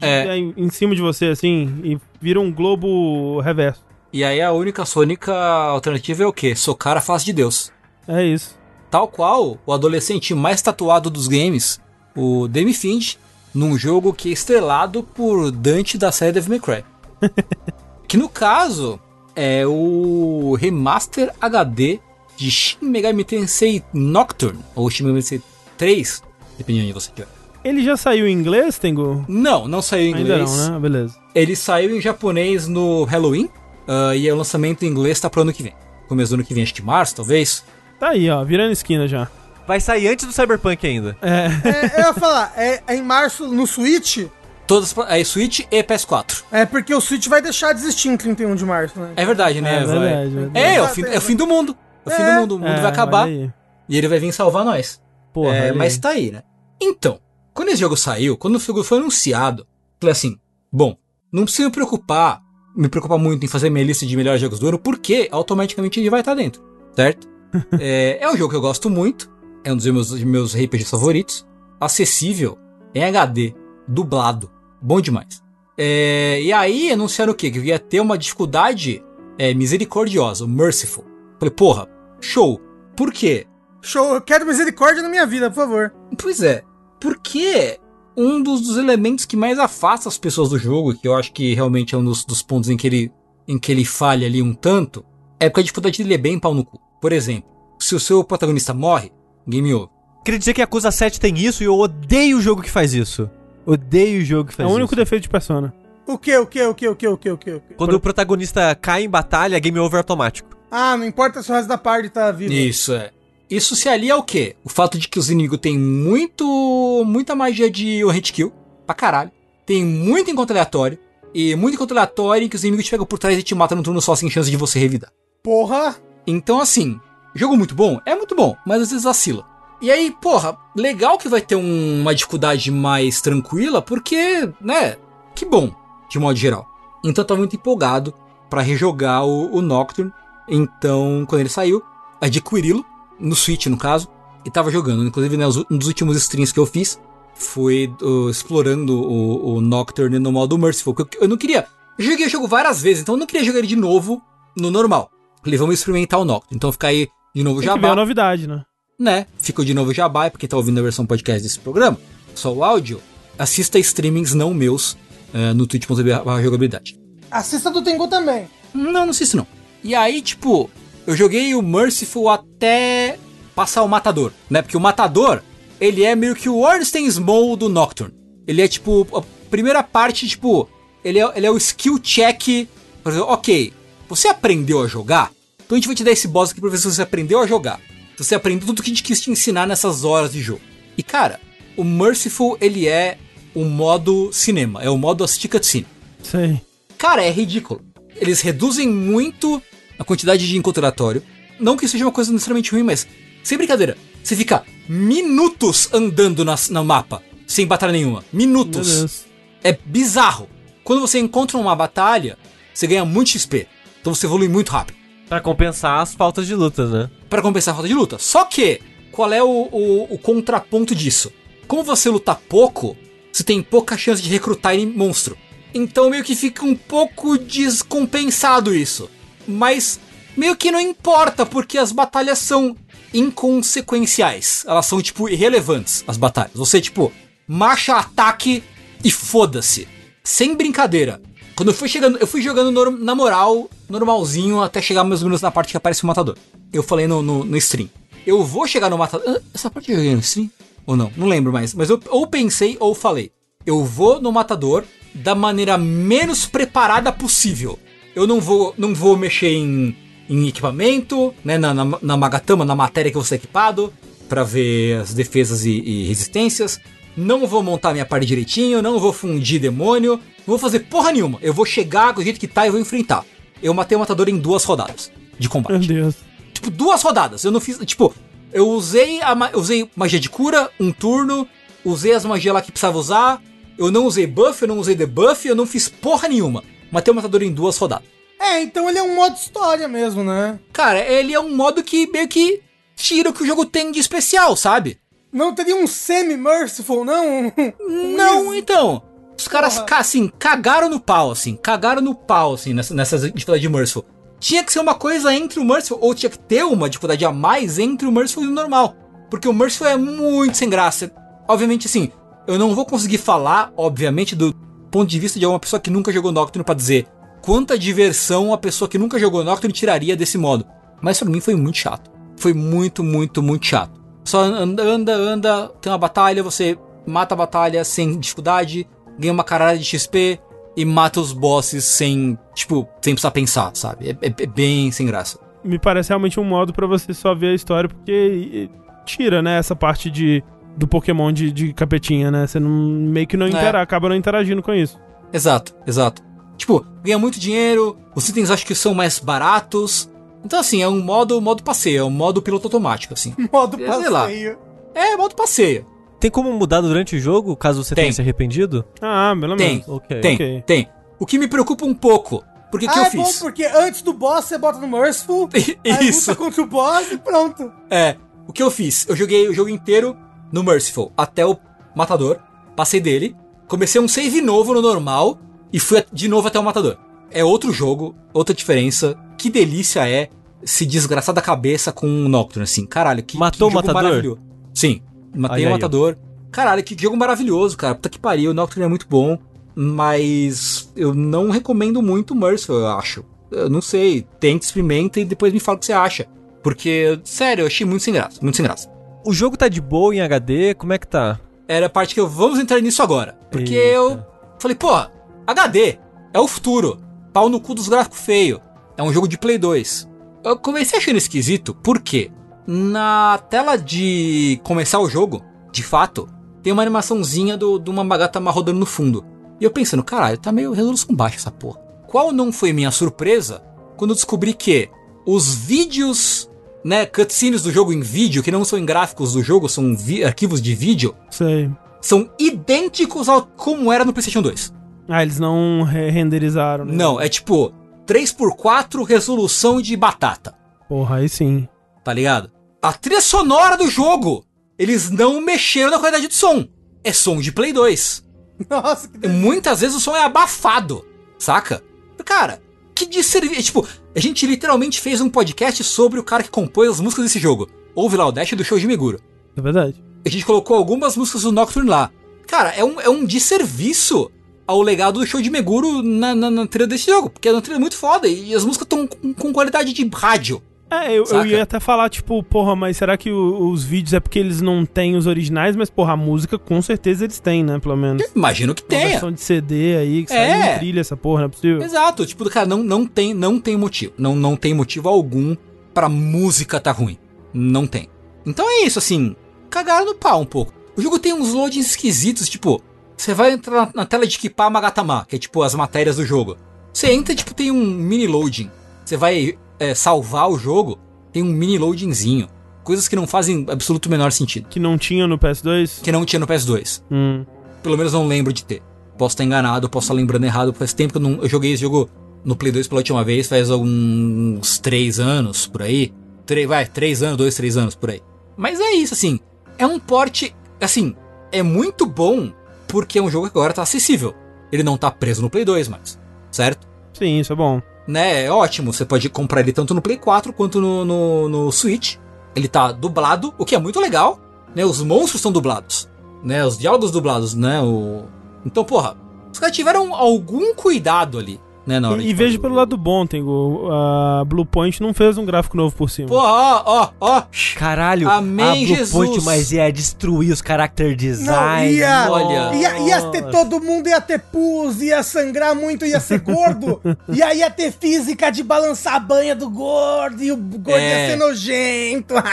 É. eh, em cima de você, assim, e vira um globo reverso. E aí a única, sua única alternativa é o quê? Socar a face de Deus. É isso. Tal qual o adolescente mais tatuado dos games, o Demi Finch, num jogo que é estrelado por Dante da série Devil May Cry. que no caso é o remaster HD de Shin Megami Tensei Nocturne, ou Shin Megami Tensei 3, dependendo de onde você estiver. Ele já saiu em inglês, Tengu? Não, não saiu em Ainda inglês. não, né? Beleza. Ele saiu em japonês no Halloween, ah, e o lançamento em inglês tá pro ano que vem. Começo do ano que vem, acho que março, talvez. Tá aí, ó, virando esquina já. Vai sair antes do Cyberpunk ainda. É. É, eu ia falar, é, é em março no Switch. Todas, é Switch e PS4. É porque o Switch vai deixar de existir em 31 de março, né? É verdade, né? É verdade, verdade. É, é o, fim, é o fim do mundo. É o fim É. do mundo. O mundo É, vai acabar aí. e ele vai vir salvar nós. Porra, É, mas aí. tá aí, né? Então, quando esse jogo saiu, quando o jogo foi anunciado, falei assim: bom, não precisa me preocupar, me preocupar muito em fazer minha lista de melhores jogos do ano, porque automaticamente ele vai estar dentro, certo? é, é um jogo que eu gosto muito, é um dos meus, meus RPGs favoritos, acessível, em HD, dublado, bom demais. É, e aí anunciaram o quê? Que ia ter uma dificuldade é, misericordiosa, merciful. Falei, porra, show. Por quê? Show, eu quero misericórdia na minha vida, por favor. Pois é, porque um dos, dos elementos que mais afasta as pessoas do jogo, que eu acho que realmente é um dos, dos pontos em que ele em que ele falha ali um tanto, é porque a dificuldade dele é bem pau no cu. Por exemplo, se o seu protagonista morre, game over. Queria dizer que a Acusa 7 tem isso e eu odeio o jogo que faz isso. Odeio o jogo que É faz o único isso. defeito de persona. O que, o que, o que, o que, o que, o que? Quando o protagonista cai em batalha, é game over automático. Ah, não importa se o resto da parte tá vivo. Isso é. Isso se alia ao quê? O fato de que os inimigos têm muito. muita magia de one hit kill, pra caralho. Tem muito encontro aleatório. E muito encontro aleatório em que os inimigos te pegam por trás e te matam num turno só sem chance de você revidar. Porra! Então, assim, jogo muito bom? É muito bom, mas às vezes vacila. E aí, porra, legal que vai ter um- uma dificuldade mais tranquila, porque, né, que bom, de modo geral. Então eu tava muito empolgado pra rejogar o, o Nocturne. Então, quando ele saiu, adquiri-lo, no Switch no caso, e tava jogando. Inclusive, né, um dos últimos streams que eu fiz foi uh, explorando o, o Nocturne no modo Merciful. porque Eu, eu não queria. Eu joguei o jogo várias vezes, então eu não queria jogar ele de novo no normal. Falei, vamos experimentar o Nocturne. Então fica aí de novo que a jabá, novidade, né? Né? Ficou de novo jabá, porque tá ouvindo a versão podcast desse programa, só o áudio. Assista streamings não meus eh, no twitch.tv jogabilidade. Assista do Tengu também. Não, não sei se não. E aí, tipo, eu joguei o Merciful até passar o Matador, né? Porque o Matador, ele é meio que o Ornstein Small do Nocturne. Ele é tipo, a primeira parte, tipo, ele é, ele é o skill check. Por exemplo, ok, você aprendeu a jogar? Então a gente vai te dar esse boss aqui pra ver se você aprendeu a jogar. Você aprendeu tudo que a gente quis te ensinar nessas horas de jogo. E cara, o Merciful, ele é o modo cinema, é o modo assistir cutscene. Sei. Cara, é ridículo. Eles reduzem muito a quantidade de encontratório. Não que seja uma coisa necessariamente ruim, mas sem brincadeira. Você fica minutos andando nas, no mapa, sem batalha nenhuma. Minutos. É bizarro. Quando você encontra uma batalha, você ganha muito XP. Então você evolui muito rápido. Pra compensar as faltas de lutas, né? Pra compensar a falta de luta. Só que, qual é o, o- o contraponto disso? Como você luta pouco, você tem pouca chance de recrutar em monstro. Então meio que fica um pouco descompensado isso. Mas meio que não importa, porque as batalhas são inconsequenciais. Elas são, tipo, irrelevantes, as batalhas. Você, tipo, marcha ataque e foda-se. Sem brincadeira. Quando eu fui chegando, eu fui jogando norm- na moral, normalzinho, até chegar mais ou menos na parte que aparece o matador. Eu falei no, no, no stream. Eu vou chegar no matador. Ah, Essa parte eu joguei no stream? Ou não? Não lembro mais. Mas eu ou pensei ou falei. Eu vou no matador da maneira menos preparada possível. Eu não vou, não vou mexer em, em equipamento, né? Na, na, na magatama, na matéria que você é equipado, pra ver as defesas e, e resistências. Não vou montar minha parte direitinho, não vou fundir demônio, não vou fazer porra nenhuma. Eu vou chegar do jeito que tá e vou enfrentar. Eu matei o matador em duas rodadas de Meu combate. Deus. Tipo, duas rodadas. Eu não fiz. Tipo, eu usei a ma- eu usei magia de cura, um turno, usei as magias lá que precisava usar. Eu não usei buff, eu não usei debuff, eu não fiz porra nenhuma. Matei o matador em duas rodadas. É, então ele é um modo história mesmo, né? Cara, ele é um modo que meio que tira o que o jogo tem de especial, sabe? Não teria um semi-merciful, não? Não, então. Os caras, Porra. assim, cagaram no pau, assim. Cagaram no pau, assim, nessa, nessa dificuldade de Merciful. Tinha que ser uma coisa entre o Merciful, ou tinha que ter uma dificuldade a mais entre o Merciful e o normal. Porque o Merciful é muito sem graça. Obviamente, assim, eu não vou conseguir falar, obviamente, do ponto de vista de uma pessoa que nunca jogou Nocturne pra dizer quanta diversão a pessoa que nunca jogou Nocturne tiraria desse modo. Mas pra mim foi muito chato. Foi muito, muito, muito chato. Só anda, anda, anda, tem uma batalha, você mata a batalha sem dificuldade, ganha uma caralho de XP e mata os bosses sem, tipo, sem precisar pensar, sabe? É, é- é bem sem graça. Me parece realmente um modo pra você só ver a história, porque tira, né, essa parte de do Pokémon de, de capetinha, né? Você não, meio que não É. intera, acaba não interagindo com isso. Exato, exato. Tipo, ganha muito dinheiro, os itens acho que são mais baratos. Então, assim, é um modo, modo passeio, é um modo piloto automático, assim. Modo Sei lá. passeio. É, modo passeio. Tem como mudar durante o jogo, caso você Tem. tenha se arrependido? Ah, pelo Tem. menos. Ok. Tem, ok. tem. O que me preocupa um pouco, porque o que ah, eu é bom fiz? porque antes do boss você bota no Merciful, aí Isso. luta contra o boss e pronto. É, o que eu fiz? Eu joguei o jogo inteiro no Merciful, até o Matador, passei dele, comecei um save novo no normal e fui de novo até o Matador. É outro jogo, outra diferença. Que delícia é se desgraçar da cabeça com um Nocturne, assim. Caralho, que, Matou que o Matador? maravilhoso. Sim, matei o ó. Matador. Caralho, que jogo maravilhoso, cara. Puta que pariu, o Nocturne é muito bom, mas eu não recomendo muito o Merciful, eu acho. Eu não sei, tenta, experimenta e depois me fala o que você acha. Porque, sério, eu achei muito sem graça, muito sem graça. O jogo tá de boa em HD? Como é que tá? Era a parte que eu vamos entrar nisso agora. Porque Eita. eu falei, porra, HD é o futuro. Pau no cu dos gráficos feio. É um jogo de Play 2. Eu comecei achando esquisito, porque na tela de começar o jogo, de fato, tem uma animaçãozinha do, de uma Magatama rodando no fundo. E eu pensando, caralho, tá meio resolução baixa essa porra. Qual não foi minha surpresa quando eu descobri que os vídeos, né, cutscenes do jogo em vídeo, que não são em gráficos do jogo, são arquivos de vídeo, Sei. são idênticos ao como era no PlayStation 2. Ah, eles não re- renderizaram, né? Não, é tipo 3x4 resolução de batata, Porra, aí sim. tá ligado? A trilha sonora do jogo, eles não mexeram na qualidade de som. É som de Play 2. Nossa, que E delícia. muitas vezes o som é abafado, saca? Cara, que desserviço. Tipo, a gente literalmente fez um podcast sobre o cara que compôs as músicas desse jogo. Ouve lá o Dash do show de Meguro. É verdade. A gente colocou algumas músicas do Nocturne lá. Cara, é um, é um desserviço ao legado do show de Meguro na, na, na trilha desse jogo. Porque é uma trilha muito foda e as músicas estão com, com qualidade de rádio. É, eu, eu ia até falar, tipo, porra, mas será que o- os vídeos é porque eles não têm os originais? Mas, porra, a música com certeza eles têm, né? Pelo menos. Imagino que Uma tenha. versão de CD aí, que É. sai em trilha essa porra, não é possível? Exato, tipo, cara, não, não tem não tem motivo. Não, não tem motivo algum pra música tá ruim. Não tem. Então é isso, assim, cagaram no pau um pouco. O jogo tem uns loadings esquisitos, tipo, você vai entrar na, na tela de equipar Magatama, que é tipo as matérias do jogo. Você entra, tipo, tem um mini loading. Você vai é, salvar o jogo, tem um mini loadingzinho. Coisas que não fazem absoluto menor sentido. Que não tinha no PS2? Que não tinha no PS2. Hum. Pelo menos não lembro de ter. Posso estar enganado, posso estar lembrando errado. Faz tempo que eu, não, eu joguei esse jogo no Play 2 pela última vez, faz alguns três anos por aí. Três, vai, três anos, dois, três anos por aí. Mas é isso, assim. É um porte, assim, é muito bom porque é um jogo que agora tá acessível. Ele não tá preso no Play 2 mais, certo? Sim, isso é bom. Né, é ótimo. Você pode comprar ele tanto no Play 4 quanto no, no, no Switch. Ele tá dublado, o que é muito legal. Né, os monstros são dublados. Né, os diálogos dublados, né? O... Então, porra, os caras tiveram algum cuidado ali, né? Na hora E, e veja pelo lado bom, Tengu. A Bluepoint não fez um gráfico novo por cima. Porra, ó, ó, ó. Caralho, Amém, a Blue Jesus. Point, mas ia destruir os character Não, design. ia, olha. ia, ia ter todo mundo, ia ter pus, ia sangrar muito, ia ser gordo. e aí ia ter física de balançar a banha do gordo, e o gordo É. ia ser nojento.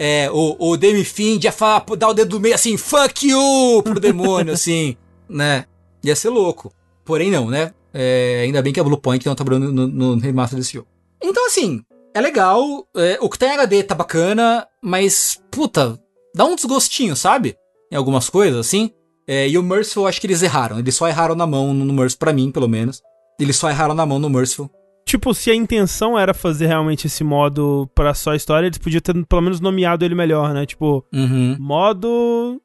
É, o, o Demi Find ia falar, dar o dedo do meio assim, fuck you, pro demônio, assim, né? Ia ser louco. Porém, não, né? É, ainda bem que a Bluepoint não tá trabalhando no, no remaster desse jogo. Então, assim, é legal. é, o que tem em HD tá bacana, mas, puta, dá um desgostinho, sabe? Em algumas coisas, assim. É, e o Merciful, acho que eles erraram. Eles só erraram na mão no Merciful, pra mim, pelo menos. Eles só erraram na mão no Merciful. Tipo, se a intenção era fazer realmente esse modo pra só história, eles podiam ter pelo menos nomeado ele melhor, né? Tipo, Uhum. modo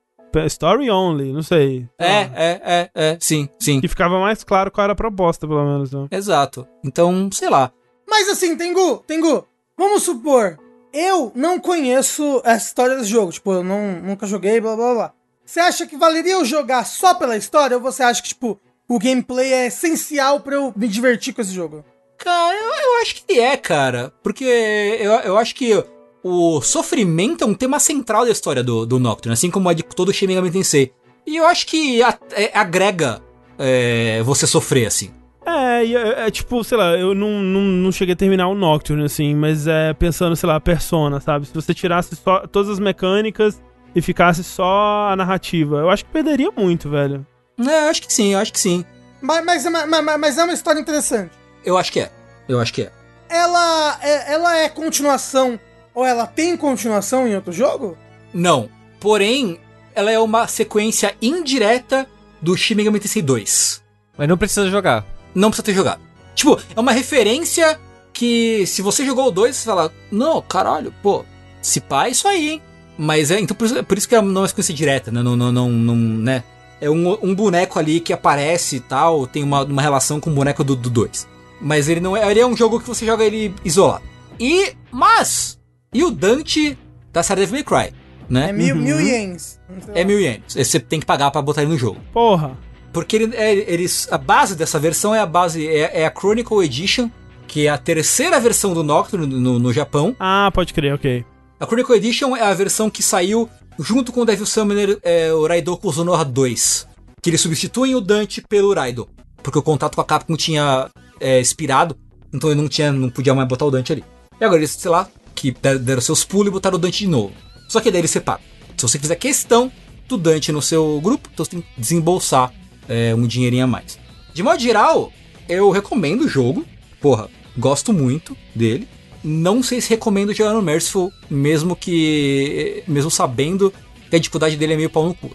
story only, não sei. É, é, é, é, sim, sim. Que ficava mais claro qual era a proposta, pelo menos, né? Exato. Então, sei lá. Mas assim, Tengu, Tengu, vamos supor, eu não conheço essa história desse jogo. Tipo, eu não, nunca joguei, blá blá blá. Você acha que valeria eu jogar só pela história? Ou você acha que, tipo, o gameplay é essencial pra eu me divertir com esse jogo? Cara, eu, eu acho que é, cara. Porque eu, eu acho que o sofrimento é um tema central da história do, do Nocturne, assim como é de todo o Shin Megami Tensei. E eu acho que a- é- agrega é, você sofrer, assim. É, é, é tipo, sei lá, eu não, não, não cheguei a terminar o Nocturne, assim, mas é pensando, sei lá, Persona, sabe? Se você tirasse só todas as mecânicas e ficasse só a narrativa, eu acho que perderia muito, velho. É, eu acho que sim, eu acho que sim. Mas, mas, mas, mas- mas é uma história interessante. Eu acho que é. Eu acho que é. Ela é, ela é continuação, ou ela tem continuação em outro jogo? Não. Porém, ela é uma sequência indireta do Shin Megami Tensei 2. Mas não precisa jogar. não precisa ter jogado. Tipo, é uma referência que se você jogou o 2, você fala, não, caralho, pô, se pá, é isso aí, hein? Mas é, então por isso, por isso que ela não é uma sequência direta, né? Não, não, não, não, né? É um, um boneco ali que aparece e tal, tem uma, uma relação com o boneco do 2. Mas ele não é. Ele é um jogo que você joga ele isolado. E. Mas! E o Dante da série Devil May Cry, né? É mil, Uhum. mil ienes. É mil ienes. Você tem que pagar pra botar ele no jogo. Porra. Porque ele, é, eles, a base dessa versão é a base é, é a Chronicle Edition, que é a terceira versão do Nocturne no, no Japão. Ah, pode crer, ok. A Chronicle Edition é a versão que saiu junto com o Devil Summoner, é, o Raidoku Zonoha 2, que eles substituem o Dante pelo Raido, porque o contato com a Capcom tinha é, expirado, então ele não tinha, não podia mais botar o Dante ali. E agora eles, sei lá, que der- deram seus pulos e botaram o Dante de novo. Só que daí eles separam. Se você fizer questão do Dante no seu grupo, então você tem que desembolsar é, um dinheirinho a mais. De modo geral, eu recomendo o jogo. Porra, gosto muito dele. Não sei se recomendo jogar no Merciful, mesmo que. mesmo sabendo que a dificuldade dele é meio pau no cu.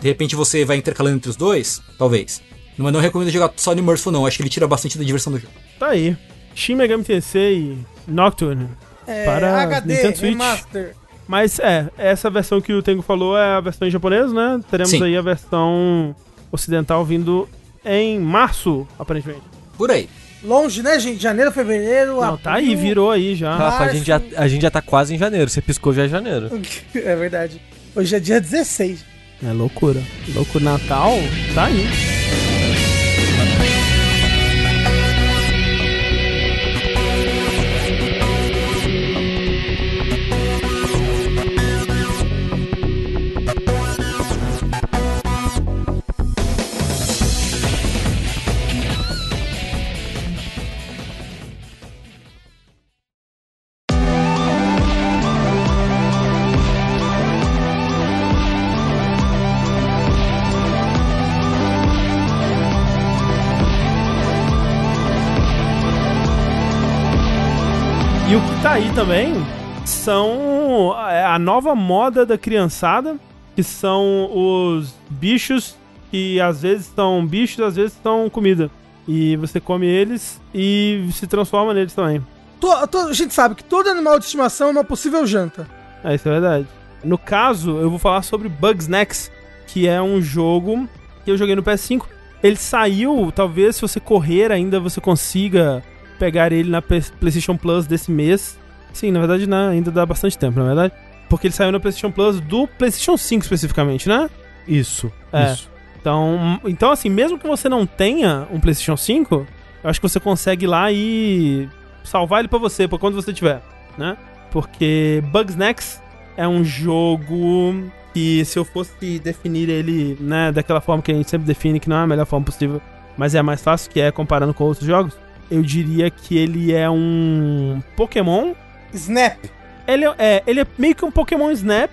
De repente você vai intercalando entre os dois, talvez. Mas não recomendo jogar só no Merciful, não. Acho que ele tira bastante da diversão do jogo. Tá aí. Shin Megami Tensei Nocturne. É, Para HD, Nintendo Switch. Remaster. Mas é, essa versão que o Tengo falou é a versão em japonês, né? Teremos Sim. aí a versão ocidental vindo em março, aparentemente. Por aí. Longe, né, gente? Janeiro, fevereiro. Não, tá aí, virou aí já. Rafa, a gente, já, a gente já tá quase em janeiro. Você piscou já é janeiro. É verdade. Hoje é dia 16. É loucura. Louco Natal, tá aí. Também são é, a nova moda da criançada, que são os bichos que às vezes são bichos, às vezes são comida. E você come eles e se transforma neles também. To- to- a gente sabe que todo animal de estimação é uma possível janta. É, isso é verdade. No caso, eu vou falar sobre Bugsnax, que é um jogo que eu joguei no PS5. Ele saiu, talvez se você correr ainda você consiga pegar ele na PlayStation Plus desse mês. Sim, na verdade né, ainda dá bastante tempo, na verdade. Porque ele saiu na PlayStation Plus do PlayStation 5 especificamente, né? Isso. É. Isso. Então, então, assim, mesmo que você não tenha um PlayStation 5, eu acho que você consegue ir lá e salvar ele pra você, pra quando você tiver, né? Porque Bugsnax é um jogo que, se eu fosse definir ele, né, daquela forma que a gente sempre define, que não é a melhor forma possível, mas é a mais fácil, que é comparando com outros jogos, eu diria que ele é um Pokémon. Snap. Ele é, é, ele é meio que um Pokémon Snap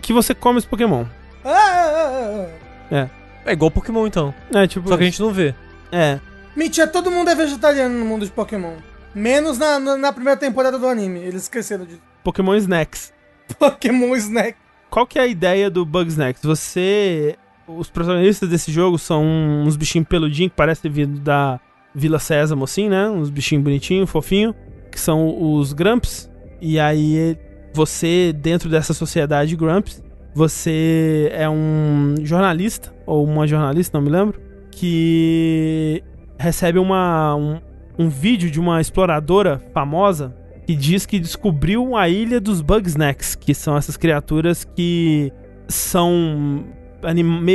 que você come esse Pokémon. Ah, ah, ah, ah. É igual Pokémon então. É, tipo. Só que a gente não vê. É. Mentira, todo mundo é vegetariano no mundo de Pokémon. Menos na, na, na primeira temporada do anime. Eles esqueceram de Pokémon Snacks. Pokémon Snack. Qual que é a ideia do Bugsnax? Você. Os protagonistas desse jogo são uns bichinhos peludinhos que parecem vindo da Vila Sésamo, assim, né? Uns bichinhos bonitinhos, fofinhos, que são os Grumps. E aí, você, dentro dessa sociedade Grumps, você é um jornalista, ou uma jornalista, não me lembro, que recebe uma, um, um vídeo de uma exploradora famosa que diz que descobriu a ilha dos Bugsnax, que são essas criaturas que são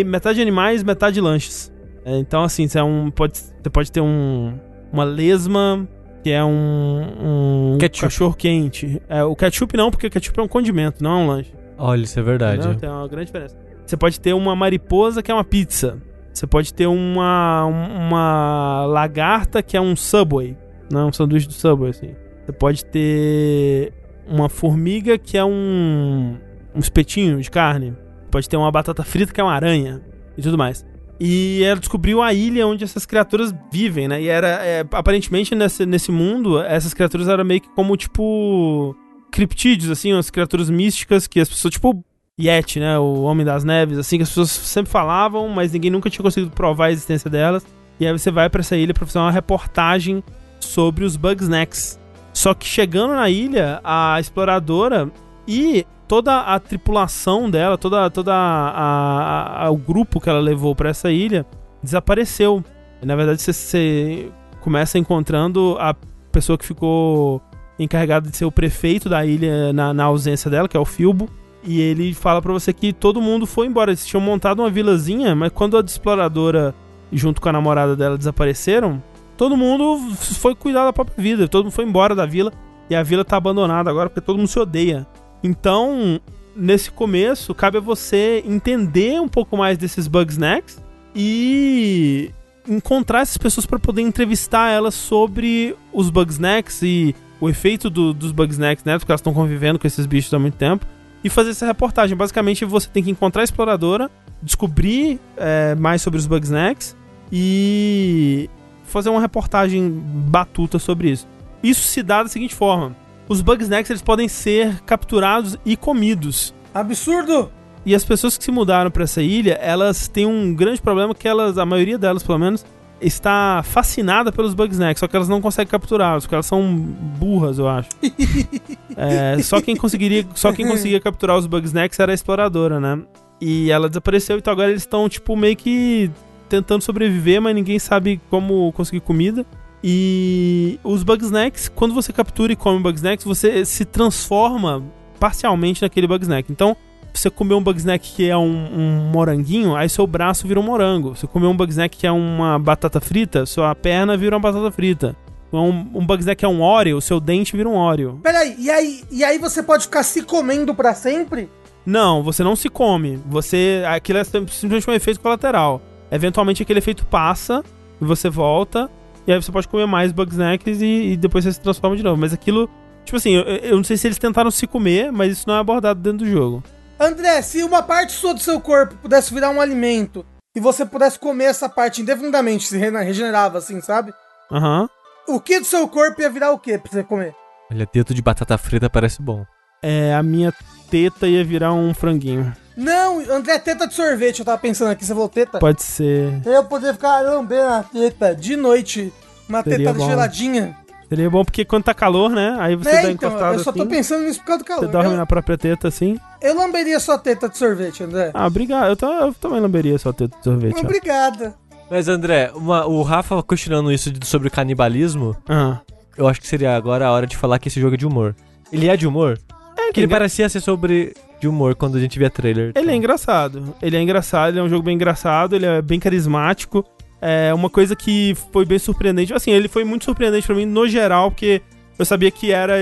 metade animais, metade lanches. É, Então, assim, você, é um, pode, você pode ter um, uma lesma, que é um, um Ketchup. cachorro quente. É, o ketchup não, porque o ketchup é um condimento, não é um lanche. Olha, isso é verdade. Entendeu? Tem uma grande diferença. Você pode ter uma mariposa que é uma pizza. Você pode ter uma, uma lagarta que é um Subway. Não, um sanduíche do Subway, assim. Você pode ter uma formiga que é um, um espetinho de carne. Pode ter uma batata frita que é uma aranha. E tudo mais. E ela descobriu a ilha onde essas criaturas vivem, né? E era, é, aparentemente, nesse, nesse mundo, essas criaturas eram meio que como, tipo, criptídeos, assim, umas criaturas místicas que as pessoas, tipo, Yeti, né? O Homem das Neves, assim, que as pessoas sempre falavam, mas ninguém nunca tinha conseguido provar a existência delas. E aí você vai pra essa ilha pra fazer uma reportagem sobre os Bugsnax. Só que chegando na ilha, a exploradora e toda a tripulação dela, toda, toda a, a- a- o grupo que ela levou pra essa ilha desapareceu. Na verdade, você, você começa encontrando a pessoa que ficou encarregada de ser o prefeito da ilha na, na ausência dela, que é o Filbo. E ele fala pra você que todo mundo foi embora. Eles tinham montado uma vilazinha, mas quando a exploradora, junto com a namorada dela, desapareceram, todo mundo foi cuidar da própria vida. Todo mundo foi embora da vila. E a vila tá abandonada agora porque todo mundo se odeia. Então, nesse começo, cabe a você entender um pouco mais desses Bugsnax e encontrar essas pessoas para poder entrevistar elas sobre os Bugsnax e o efeito do- dos Bugsnax, né? Porque elas estão convivendo com esses bichos há muito tempo. E fazer essa reportagem. Basicamente, você tem que encontrar a exploradora, descobrir é, mais sobre os Bugsnax e fazer uma reportagem batuta sobre isso. Isso se dá da seguinte forma: os Bugsnax eles podem ser capturados e comidos. Absurdo! E as pessoas que se mudaram pra essa ilha, elas têm um grande problema que elas, a maioria delas pelo menos, está fascinada pelos Bugsnax, só que elas não conseguem capturá-los, porque elas são burras, eu acho. É, só quem conseguiria, só quem conseguia capturar os Bugsnax era a exploradora, né? E ela desapareceu, então agora eles estão tipo meio que tentando sobreviver, mas ninguém sabe como conseguir comida. E os Bugsnax, quando você captura e come Bugsnax, você se transforma parcialmente naquele Bugsnax. Então, você comer um Bugsnack que é um, um moranguinho, aí seu braço vira um morango. Você comer um Bugsnack que é uma batata frita, sua perna vira uma batata frita. Um, um Bugsnack que é um Oreo, seu dente vira um Oreo. Peraí, e aí, e aí você pode ficar se comendo pra sempre? Não, você não se come. Você. Aquilo é simplesmente um efeito colateral. Eventualmente aquele efeito passa e você volta. E aí você pode comer mais Bugsnacks e, e depois você se transforma de novo. Mas aquilo. Tipo assim, eu, eu não sei se eles tentaram se comer, mas isso não é abordado dentro do jogo. André, se uma parte sua do seu corpo pudesse virar um alimento e você pudesse comer essa parte indefinidamente, se regenerava assim, sabe? Aham. O que do seu corpo ia virar o que pra você comer? Olha, dedo de batata frita parece bom. É, a minha teta ia virar um franguinho. Não, André, teta de sorvete, eu tava pensando aqui, você falou teta. Pode ser. Eu poder ficar lambendo a teta de noite. Uma Seria teta bom. geladinha. Seria bom porque quando tá calor, né? Aí você É, dá então, encostado eu só tô assim, pensando nisso por causa do você calor. dorme Eu, na própria teta assim. eu lamberia sua teta de sorvete, André. Ah, obrigado. Eu, eu também lamberia só teta de sorvete. Obrigada. Mas, André, uma- o Rafa questionando isso de- sobre o canibalismo, Ah. eu acho que seria agora a hora de falar que esse jogo é de humor. Ele é de humor? É, que ele parecia ser sobre de humor quando a gente via trailer. Ele é engraçado. Ele é engraçado, ele é um jogo bem engraçado, ele é bem carismático. É uma coisa que foi bem surpreendente. Assim, ele foi muito surpreendente pra mim no geral, porque eu sabia que era.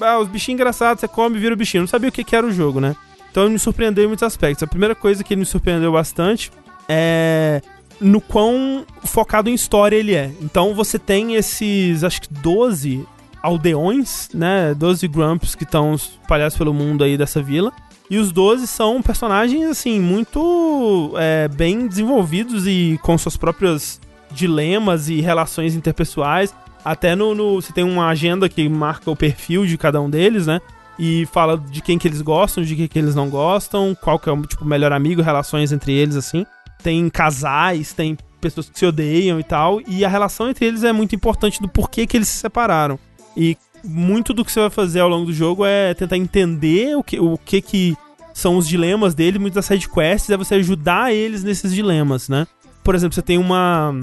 Ah, os bichinhos engraçados, você come e vira o bichinho. Eu não sabia o que, que era o jogo, né? Então ele me surpreendeu em muitos aspectos. A primeira coisa que ele me surpreendeu bastante é no quão focado em história ele é. Então você tem esses, acho que 12 aldeões, né? 12 Grumps que estão espalhados pelo mundo aí dessa vila. E os 12 são personagens, assim, muito é, bem desenvolvidos e com suas próprios dilemas e relações interpessoais. Até no, no. Você tem uma agenda que marca o perfil de cada um deles, né? E fala de quem que eles gostam, de quem que eles não gostam, qual que é o tipo, melhor amigo, relações entre eles, assim. Tem casais, tem pessoas que se odeiam e tal. E a relação entre eles é muito importante do porquê que eles se separaram. E muito do que você vai fazer ao longo do jogo é tentar entender o que, o que, que são os dilemas deles, muitas side quests, é você ajudar eles nesses dilemas, né? Por exemplo, você tem uma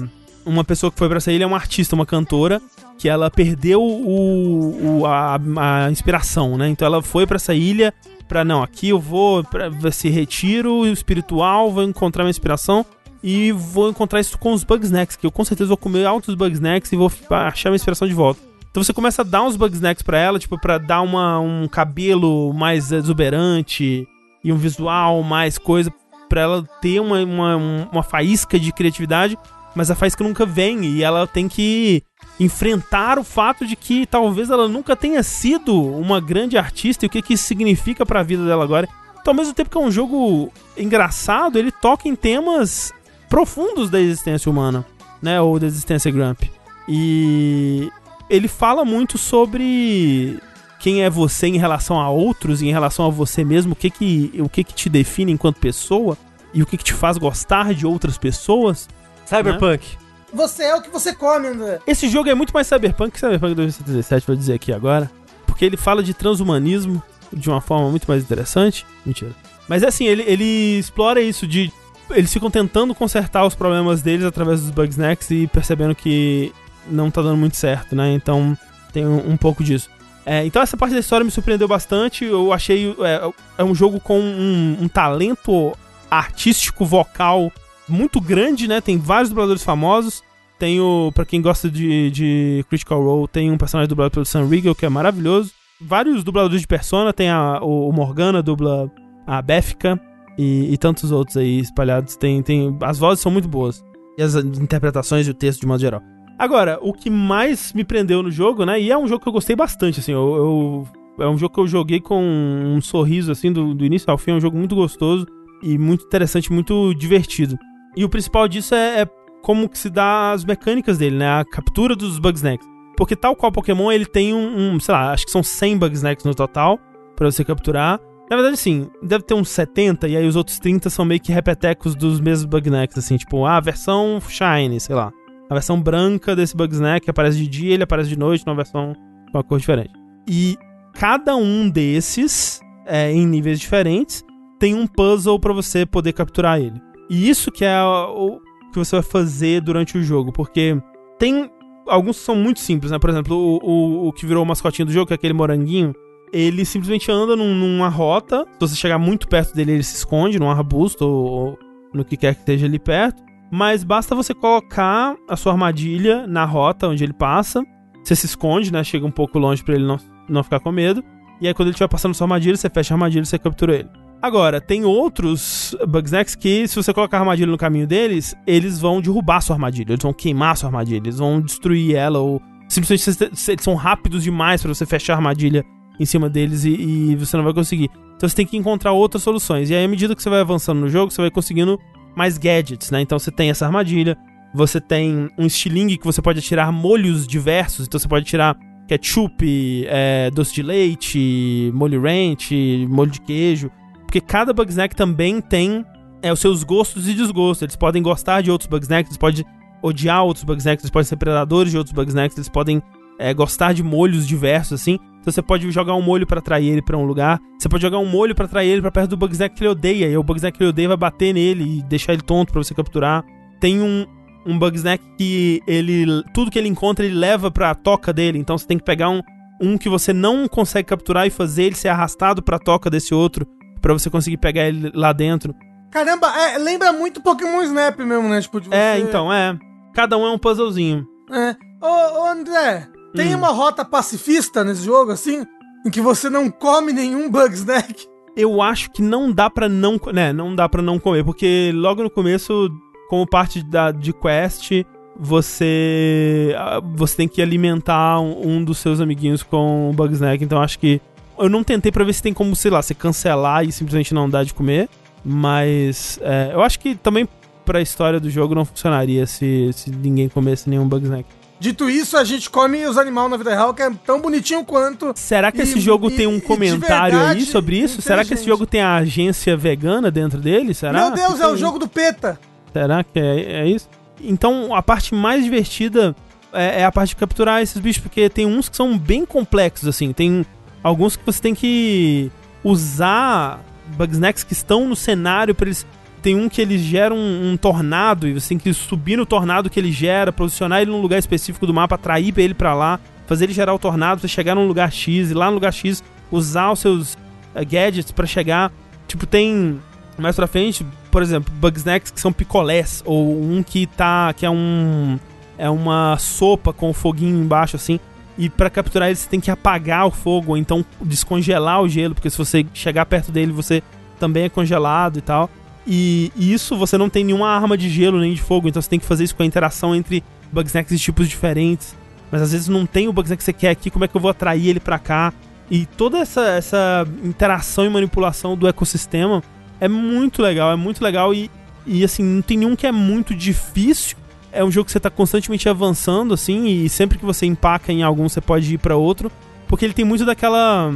uma pessoa que foi pra essa ilha, é uma artista, uma cantora, que ela perdeu o, o- a, a inspiração, né? Então ela foi pra essa ilha pra, não, aqui eu vou pra esse retiro espiritual, vou encontrar minha inspiração e vou encontrar isso com os Bugsnacks, que eu com certeza vou comer altos Bugsnacks e vou achar minha inspiração de volta. Então você começa a dar uns Bugsnacks pra ela, tipo, pra dar uma, um cabelo mais exuberante e um visual mais coisa, pra ela ter uma, uma, um- uma faísca de criatividade, mas a faísca nunca vem e ela tem que enfrentar o fato de que talvez ela nunca tenha sido uma grande artista e o que, que isso significa pra vida dela agora. Então, ao mesmo tempo que é um jogo engraçado, ele toca em temas profundos da existência humana, né? Ou da existência Grump. E ele fala muito sobre quem é você em relação a outros, e em relação a você mesmo, o que que, o que, que te define enquanto pessoa e o que, que te faz gostar de outras pessoas. Cyberpunk. Você é o que você come, André. Esse jogo é muito mais cyberpunk que Cyberpunk 2077, vou dizer aqui agora. Porque ele fala de transhumanismo de uma forma muito mais interessante. Mentira. Mas é assim, ele, ele explora isso de. Eles ficam tentando consertar os problemas deles através dos Bugsnacks e percebendo que não tá dando muito certo, né? Então tem um, um pouco disso. É, então essa parte da história me surpreendeu bastante. Eu achei. É, é um jogo com um, um talento artístico, vocal muito grande, né? Tem vários dubladores famosos. Tem o, pra quem gosta de, de Critical Role, tem um personagem dublado pelo Sam Riegel, que é maravilhoso. Vários dubladores de Persona, tem a, o, o Morgana, dubla a Béfica, e, e tantos outros aí espalhados. Tem, tem, as vozes são muito boas. E as interpretações e o texto de modo geral. Agora, o que mais me prendeu no jogo, né? E é um jogo que eu gostei bastante, assim. Eu, eu- é um jogo que eu joguei com um sorriso, assim, do, do início ao fim. É um jogo muito gostoso e muito interessante, muito divertido. E o principal disso é, é como que se dá as mecânicas dele, né? A captura dos Bugsnacks. Porque tal qual Pokémon, ele tem um, um, sei lá, acho que são 100 Bugsnacks no total pra você capturar. Na verdade, sim, deve ter uns 70 e aí os outros 30 são meio que repetecos dos mesmos Bugsnacks, assim, tipo, ah, versão Shine, sei lá. A versão branca desse Bugsnack que aparece de dia, ele aparece de noite numa versão com uma cor diferente. E cada um desses, é, em níveis diferentes, tem um puzzle pra você poder capturar ele. E isso que é o que você vai fazer durante o jogo, porque tem alguns que são muito simples, né? Por exemplo, o, o, o que virou o mascotinho do jogo, que é aquele moranguinho, ele simplesmente anda num- numa rota. Se você chegar muito perto dele, ele se esconde num arbusto ou, ou no que quer que esteja ali perto. Mas basta você colocar a sua armadilha na rota onde ele passa. Você se esconde, né? Chega um pouco longe pra ele não, não ficar com medo. E aí, quando ele estiver passando sua armadilha, você fecha a armadilha e você captura ele. Agora, tem outros Bugsnacks que, se você colocar a armadilha no caminho deles, eles vão derrubar sua armadilha, eles vão queimar sua armadilha, eles vão destruir ela, ou simplesmente eles são rápidos demais pra você fechar a armadilha em cima deles e, e você não vai conseguir. Então você tem que encontrar outras soluções. E aí, à medida que você vai avançando no jogo, você vai conseguindo mais gadgets, né? Então você tem essa armadilha, você tem um estilingue que você pode atirar molhos diversos, então você pode tirar ketchup, é, doce de leite, molho ranch, molho de queijo. Porque cada bug snack também tem é, os seus gostos e desgostos. Eles podem gostar de outros bug snacks, eles podem odiar outros bug snacks, eles podem ser predadores de outros bug snacks, eles podem é, gostar de molhos diversos, assim. Então você pode jogar um molho para atrair ele para um lugar. Você pode jogar um molho para atrair ele para perto do bug snack que ele odeia. E o bug snack que ele odeia vai bater nele e deixar ele tonto para você capturar. Tem um, um bug snack que ele. Tudo que ele encontra, ele leva pra toca dele. Então você tem que pegar um, um que você não consegue capturar e fazer ele ser arrastado pra toca desse outro. para você conseguir pegar ele lá dentro. Caramba, é, lembra muito Pokémon Snap mesmo, né? Tipo, de É, então, é. Cada um é um puzzlezinho. É. Ô, ô André, tem Hum. uma rota pacifista nesse jogo, assim? Em que você não come nenhum bug snack? Eu acho que não dá pra não, né, não dá para não comer, porque logo no começo, como parte da de quest, você ah, você tem que alimentar um, um dos seus amiguinhos com o bug snack, então acho que eu não tentei pra ver se tem como, sei lá, você cancelar e simplesmente não dar de comer, mas é, eu acho que também pra história do jogo não funcionaria se, se ninguém comesse nenhum bug snack. Dito isso, a gente come os animais na vida real, que é tão bonitinho quanto. Será que E- esse jogo e- tem um comentário aí verdade sobre isso? Será que esse jogo tem a agência vegana dentro dele? Será? Meu Deus, que é tem o jogo do PETA! Será que é, é isso? Então, a parte mais divertida é, é a parte de capturar esses bichos, porque tem uns que são bem complexos, assim. Tem alguns que você tem que usar bugsnacks que estão no cenário pra eles. Tem um que ele gera um, um tornado e você tem que subir no tornado que ele gera, posicionar ele num lugar específico do mapa, atrair ele pra lá, fazer ele gerar o tornado, você chegar num lugar X e lá no lugar X usar os seus eh, gadgets pra chegar. Tipo, tem mais pra frente, por exemplo, bugsnacks que são picolés ou um que tá que é um é uma sopa com o foguinho embaixo assim. E pra capturar ele você tem que apagar o fogo ou então descongelar o gelo, porque se você chegar perto dele você também é congelado e tal. E, isso você não tem nenhuma arma de gelo nem de fogo, então você tem que fazer isso com a interação entre bugsnacks de tipos diferentes. Mas às vezes não tem o bugsnack que você quer aqui, como é que eu vou atrair ele pra cá? E toda essa, essa interação e manipulação do ecossistema é muito legal, é muito legal e, e assim, não tem nenhum que é muito difícil. É um jogo que você tá constantemente avançando, assim, e sempre que você empaca em algum, você pode ir pra outro. Porque ele tem muito daquela.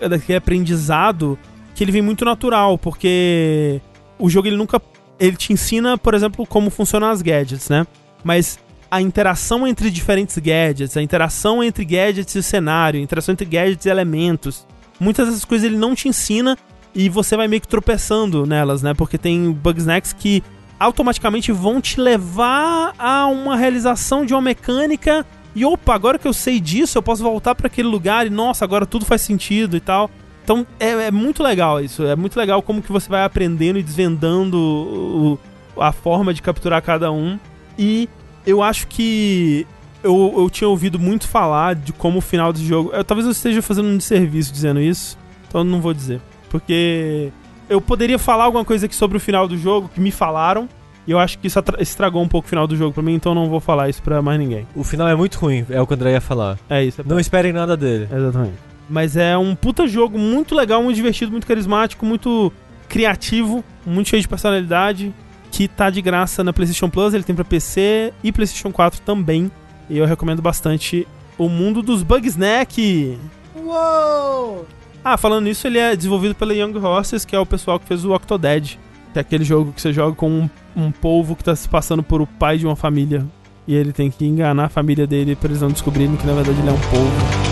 daquele aprendizado que ele vem muito natural, porque o jogo ele nunca. Ele te ensina, por exemplo, como funcionam as gadgets, né? Mas a interação entre diferentes gadgets, a interação entre gadgets e cenário, a interação entre gadgets e elementos. Muitas dessas coisas ele não te ensina e você vai meio que tropeçando nelas, né? Porque tem bugsnacks que automaticamente vão te levar a uma realização de uma mecânica e opa, agora que eu sei disso, eu posso voltar para aquele lugar e nossa, agora tudo faz sentido e tal. Então é, é muito legal isso, é muito legal como que você vai aprendendo e desvendando o- a forma de capturar cada um. E eu acho que eu, eu tinha ouvido muito falar de como o final do jogo. Eu, talvez eu esteja fazendo um desserviço dizendo isso, então eu não vou dizer. Porque eu poderia falar alguma coisa aqui sobre o final do jogo que me falaram. E eu acho que isso estragou um pouco o final do jogo pra mim, então eu não vou falar isso pra mais ninguém. O final é muito ruim, é o que o André ia falar. É isso. É Não esperem nada dele. Exatamente. Mas é um puta jogo muito legal, muito divertido, muito carismático, muito criativo, muito cheio de personalidade, que tá de graça na PlayStation Plus, ele tem pra PC e PlayStation 4 também. E eu recomendo bastante o mundo dos Bugsnack. Uou! Ah, falando nisso, ele é desenvolvido pela Young Horses, que é o pessoal que fez o Octodad, que é aquele jogo que você joga com um, um polvo que tá se passando por o pai de uma família. E ele tem que enganar a família dele pra eles não descobrirem que na verdade ele é um polvo.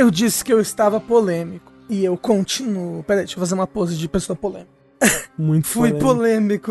Eu disse que eu estava polêmico. E eu continuo. Peraí, deixa eu fazer uma pose de pessoa polêmica. Muito Fui polêmico.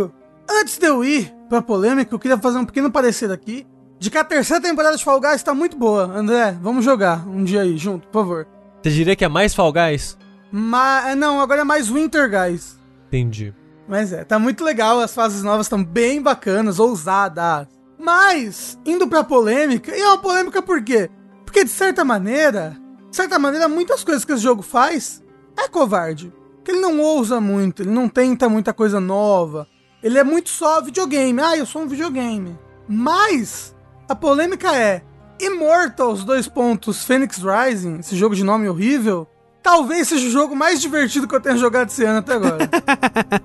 polêmico. Antes de eu ir pra polêmica, eu queria fazer um pequeno parecer aqui. de que a terceira temporada de Fall Guys tá muito boa. André, vamos jogar um dia aí junto, por favor. Você diria que é mais Fall Guys? Mas, não, agora é mais Winter Guys. Entendi. Mas é, tá muito legal, as fases novas estão bem bacanas, ousadas. Mas, indo pra polêmica, e é uma polêmica por quê? Porque de certa maneira, de certa maneira, muitas coisas que esse jogo faz é covarde. Que ele não ousa muito, ele não tenta muita coisa nova. Ele é muito só videogame. Ah, eu sou um videogame. Mas a polêmica é Immortals dois pontos Phoenix Rising, esse jogo de nome horrível, talvez seja o jogo mais divertido que eu tenha jogado esse ano até agora.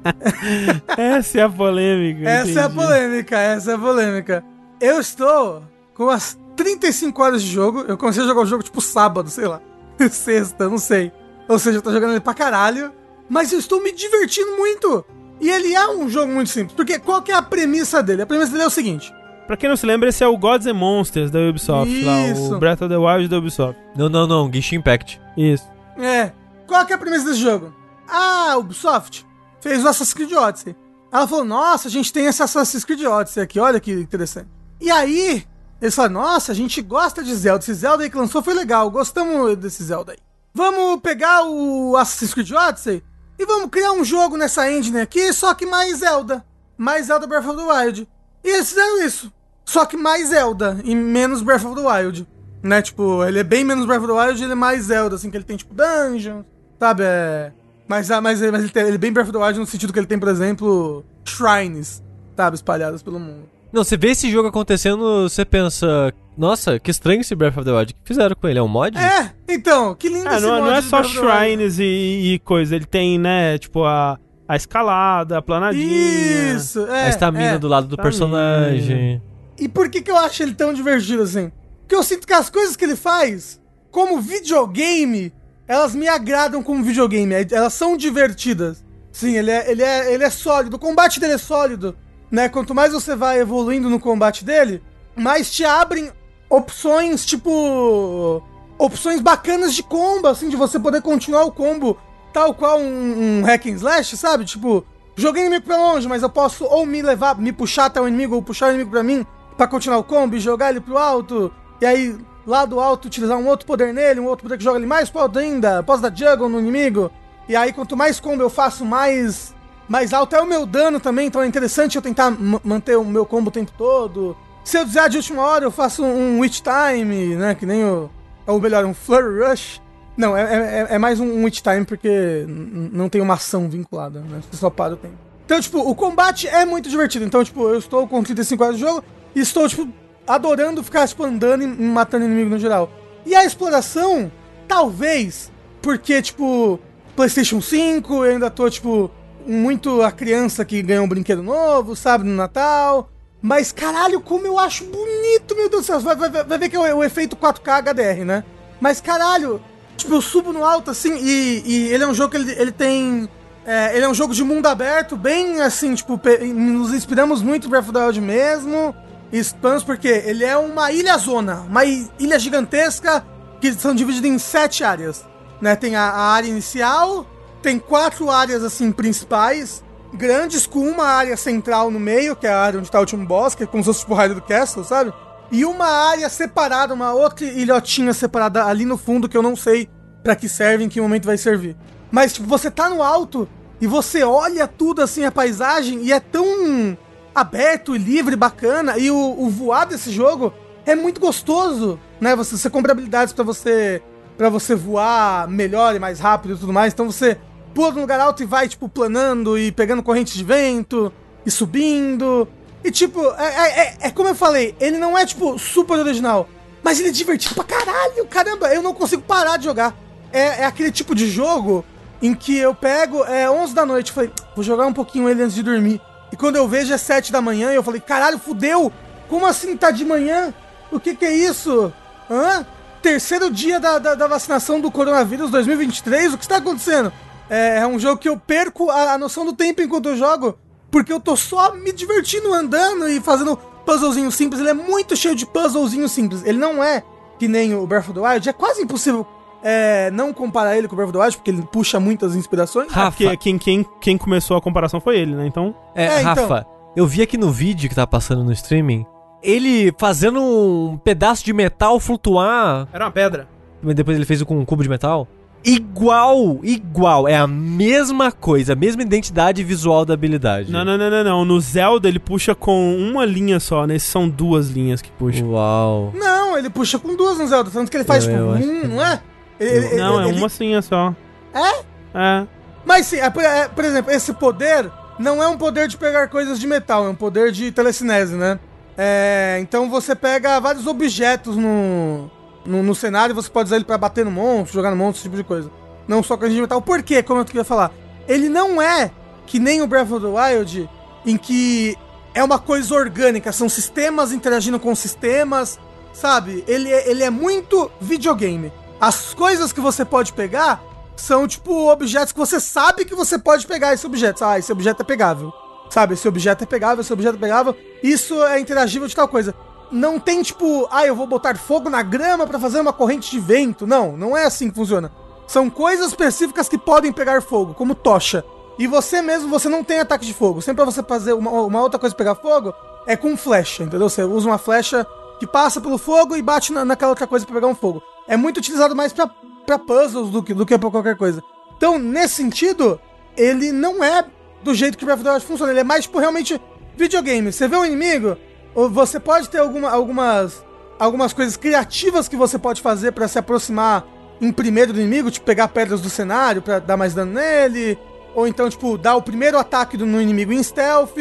essa é a polêmica. essa entendi. é a polêmica, essa é a polêmica. Eu estou com as 35 horas de jogo. Eu comecei a jogar o jogo tipo sábado, sei lá. Sexta, não sei. Ou seja, eu tô jogando ele pra caralho. Mas eu estou me divertindo muito. E ele é um jogo muito simples. Porque qual que é a premissa dele? A premissa dele é o seguinte. Pra quem não se lembra, esse é o Gods and Monsters da Ubisoft. Isso. Lá, o Breath of the Wild da Ubisoft. Não, não, não. Genshin Impact. Isso. É. Qual que é a premissa desse jogo? Ah, Ubisoft fez o Assassin's Creed Odyssey. Ela falou, nossa, a gente tem esse Assassin's Creed Odyssey aqui, olha que interessante. E aí, eles falaram, nossa, a gente gosta de Zelda. Esse Zelda aí que lançou foi legal, gostamos desse Zelda aí. Vamos pegar o Assassin's Creed Odyssey e vamos criar um jogo nessa engine aqui, só que mais Zelda. Mais Zelda Breath of the Wild. E eles fizeram isso. Só que mais Zelda e menos Breath of the Wild. Né, tipo, ele é bem menos Breath of the Wild, ele é mais Zelda, assim, que ele tem, tipo, dungeons, sabe? É... Mas, ah, mas, mas ele, tem, ele é bem Breath of the Wild no sentido que ele tem, por exemplo, shrines, sabe? Espalhadas pelo mundo. Não, você vê esse jogo acontecendo, você pensa, nossa, que estranho esse Breath of the Wild. O que fizeram com ele? É um mod? É, então, que lindo é, esse não, mod não é só shrines e, e coisa, ele tem, né, tipo, a, a escalada, a planadinha. Isso, é. A estamina é. do lado do personagem. E por que, que eu acho ele tão divertido assim? Porque eu sinto que as coisas que ele faz, como videogame, elas me agradam como videogame. Elas são divertidas. Sim, ele é, ele é, ele é sólido. O combate dele é sólido. Né? Quanto mais você vai evoluindo no combate dele, mais te abrem opções, tipo. Opções bacanas de combo, assim, de você poder continuar o combo tal qual um, um hack and slash, sabe? Tipo, joguei inimigo pra longe, mas eu posso ou me levar, me puxar até o inimigo, ou puxar o inimigo pra mim, para continuar o combo e jogar ele pro alto. E aí, lá do alto, utilizar um outro poder nele, um outro poder que joga ele mais pro alto ainda. Posso dar juggle no inimigo. E aí, quanto mais combo eu faço, mais, mais alto é o meu dano também. Então é interessante eu tentar manter o meu combo o tempo todo. Se eu desviar de última hora, eu faço um Witch Time, né? Que nem o. Ou melhor, um Flurry Rush. Não, é, é, é mais um Witch Time porque não tem uma ação vinculada, né? Você só para o tempo. Então, tipo, o combate é muito divertido. Então, tipo, eu estou com 35 horas de jogo e estou, tipo, adorando ficar, tipo, andando e matando inimigo no geral. E a exploração, talvez, porque, tipo, PlayStation 5, eu ainda tô, tipo, muito a criança que ganhou um brinquedo novo, sabe, no Natal. Mas, caralho, como eu acho bonito, meu Deus do céu. Vai, vai, vai ver que é o, o, efeito 4K HDR, né? Mas, caralho, tipo, eu subo no alto, assim, e, e ele é um jogo que ele, ele tem... É, ele é um jogo de mundo aberto, bem assim, tipo, nos inspiramos muito em Breath of the Wild mesmo. Spans porque ele é uma ilha zona, uma ilha gigantesca que são divididas em sete áreas. Né? Tem a, a área inicial, tem quatro áreas assim principais, grandes, com uma área central no meio, que é a área onde tá o último boss, que é como se fosse tipo o do Castle, sabe? E uma área separada, uma outra ilhotinha separada ali no fundo, que eu não sei para que serve, em que momento vai servir. Mas, tipo, você tá no alto e você olha tudo assim, a paisagem, e é tão aberto livre, bacana. E o, o voar desse jogo é muito gostoso, né? Você, você compra habilidades para você para você voar melhor e mais rápido e tudo mais. Então você pula no lugar alto e vai, tipo, planando e pegando corrente de vento e subindo. E, tipo, é, é, é, é como eu falei, ele não é, tipo, super original. Mas ele é divertido pra caralho. Caramba, eu não consigo parar de jogar. É, é aquele tipo de jogo em que eu pego, é 11 da noite, falei, vou jogar um pouquinho ele antes de dormir. E quando eu vejo é 7 da manhã eu falei, caralho, fudeu! Como assim tá de manhã? O que que é isso? Hã? Terceiro dia da, da, da vacinação do coronavírus 2023? O que está acontecendo? É, é, um jogo que eu perco a, a, noção do tempo enquanto eu jogo, porque eu tô só me divertindo andando e fazendo puzzlezinho simples. Ele é muito cheio de puzzlezinho simples. Ele não é que nem o Breath of the Wild. É quase impossível é, não comparar ele com o Breath of the Wild, porque ele puxa muitas inspirações. Rafa, é quem, quem, quem começou a comparação foi ele, né? Então. É, é Rafa, então... eu vi aqui no vídeo que tá passando no streaming. ele fazendo um pedaço de metal flutuar. Era uma pedra. Mas depois ele fez com um cubo de metal. Igual, igual. É a mesma coisa, a mesma identidade visual da habilidade. Não, não, não, não, não. No Zelda ele puxa com uma linha só, nesse são duas linhas que puxam. Uau. Não, ele puxa com duas no Zelda, tanto que ele faz Eu- tipo eu acho um, não é? Ele- ele- não, é ele- uma linha só. É? É. Mas sim, é, por- é, por exemplo, esse poder não é um poder de pegar coisas de metal, é um poder de telecinese, né? É, então você pega vários objetos no, no, no cenário você pode usar ele pra bater no monstro, jogar no monstro, esse tipo de coisa. Não só coisa de metal. Por quê? Como eu queria falar. Ele não é que nem o Breath of the Wild, em que é uma coisa orgânica, são sistemas interagindo com sistemas, sabe? Ele é, ele é muito videogame. As coisas que você pode pegar são, tipo, objetos que você sabe que você pode pegar esse objeto. Ah, esse objeto é pegável. Sabe, esse objeto é pegável, esse objeto é pegável. Isso é interagível de tal coisa. Não tem, tipo, ah, eu vou botar fogo na grama pra fazer uma corrente de vento. Não, não é assim que funciona. São coisas específicas que podem pegar fogo, como tocha. E você mesmo, você não tem ataque de fogo. Sempre pra você fazer uma, uma outra coisa pegar fogo, é com flecha, entendeu? Você usa uma flecha que passa pelo fogo e bate na, naquela outra coisa pra pegar um fogo. É muito utilizado mais pra, pra puzzles do que, do que pra qualquer coisa. Então, nesse sentido, ele não é do jeito que o Breath of the Wild funciona. Ele é mais, tipo, realmente videogame. Você vê um inimigo, você pode ter alguma, algumas, algumas coisas criativas que você pode fazer pra se aproximar em primeiro do inimigo, tipo, pegar pedras do cenário pra dar mais dano nele, ou então, tipo, dar o primeiro ataque no inimigo em stealth.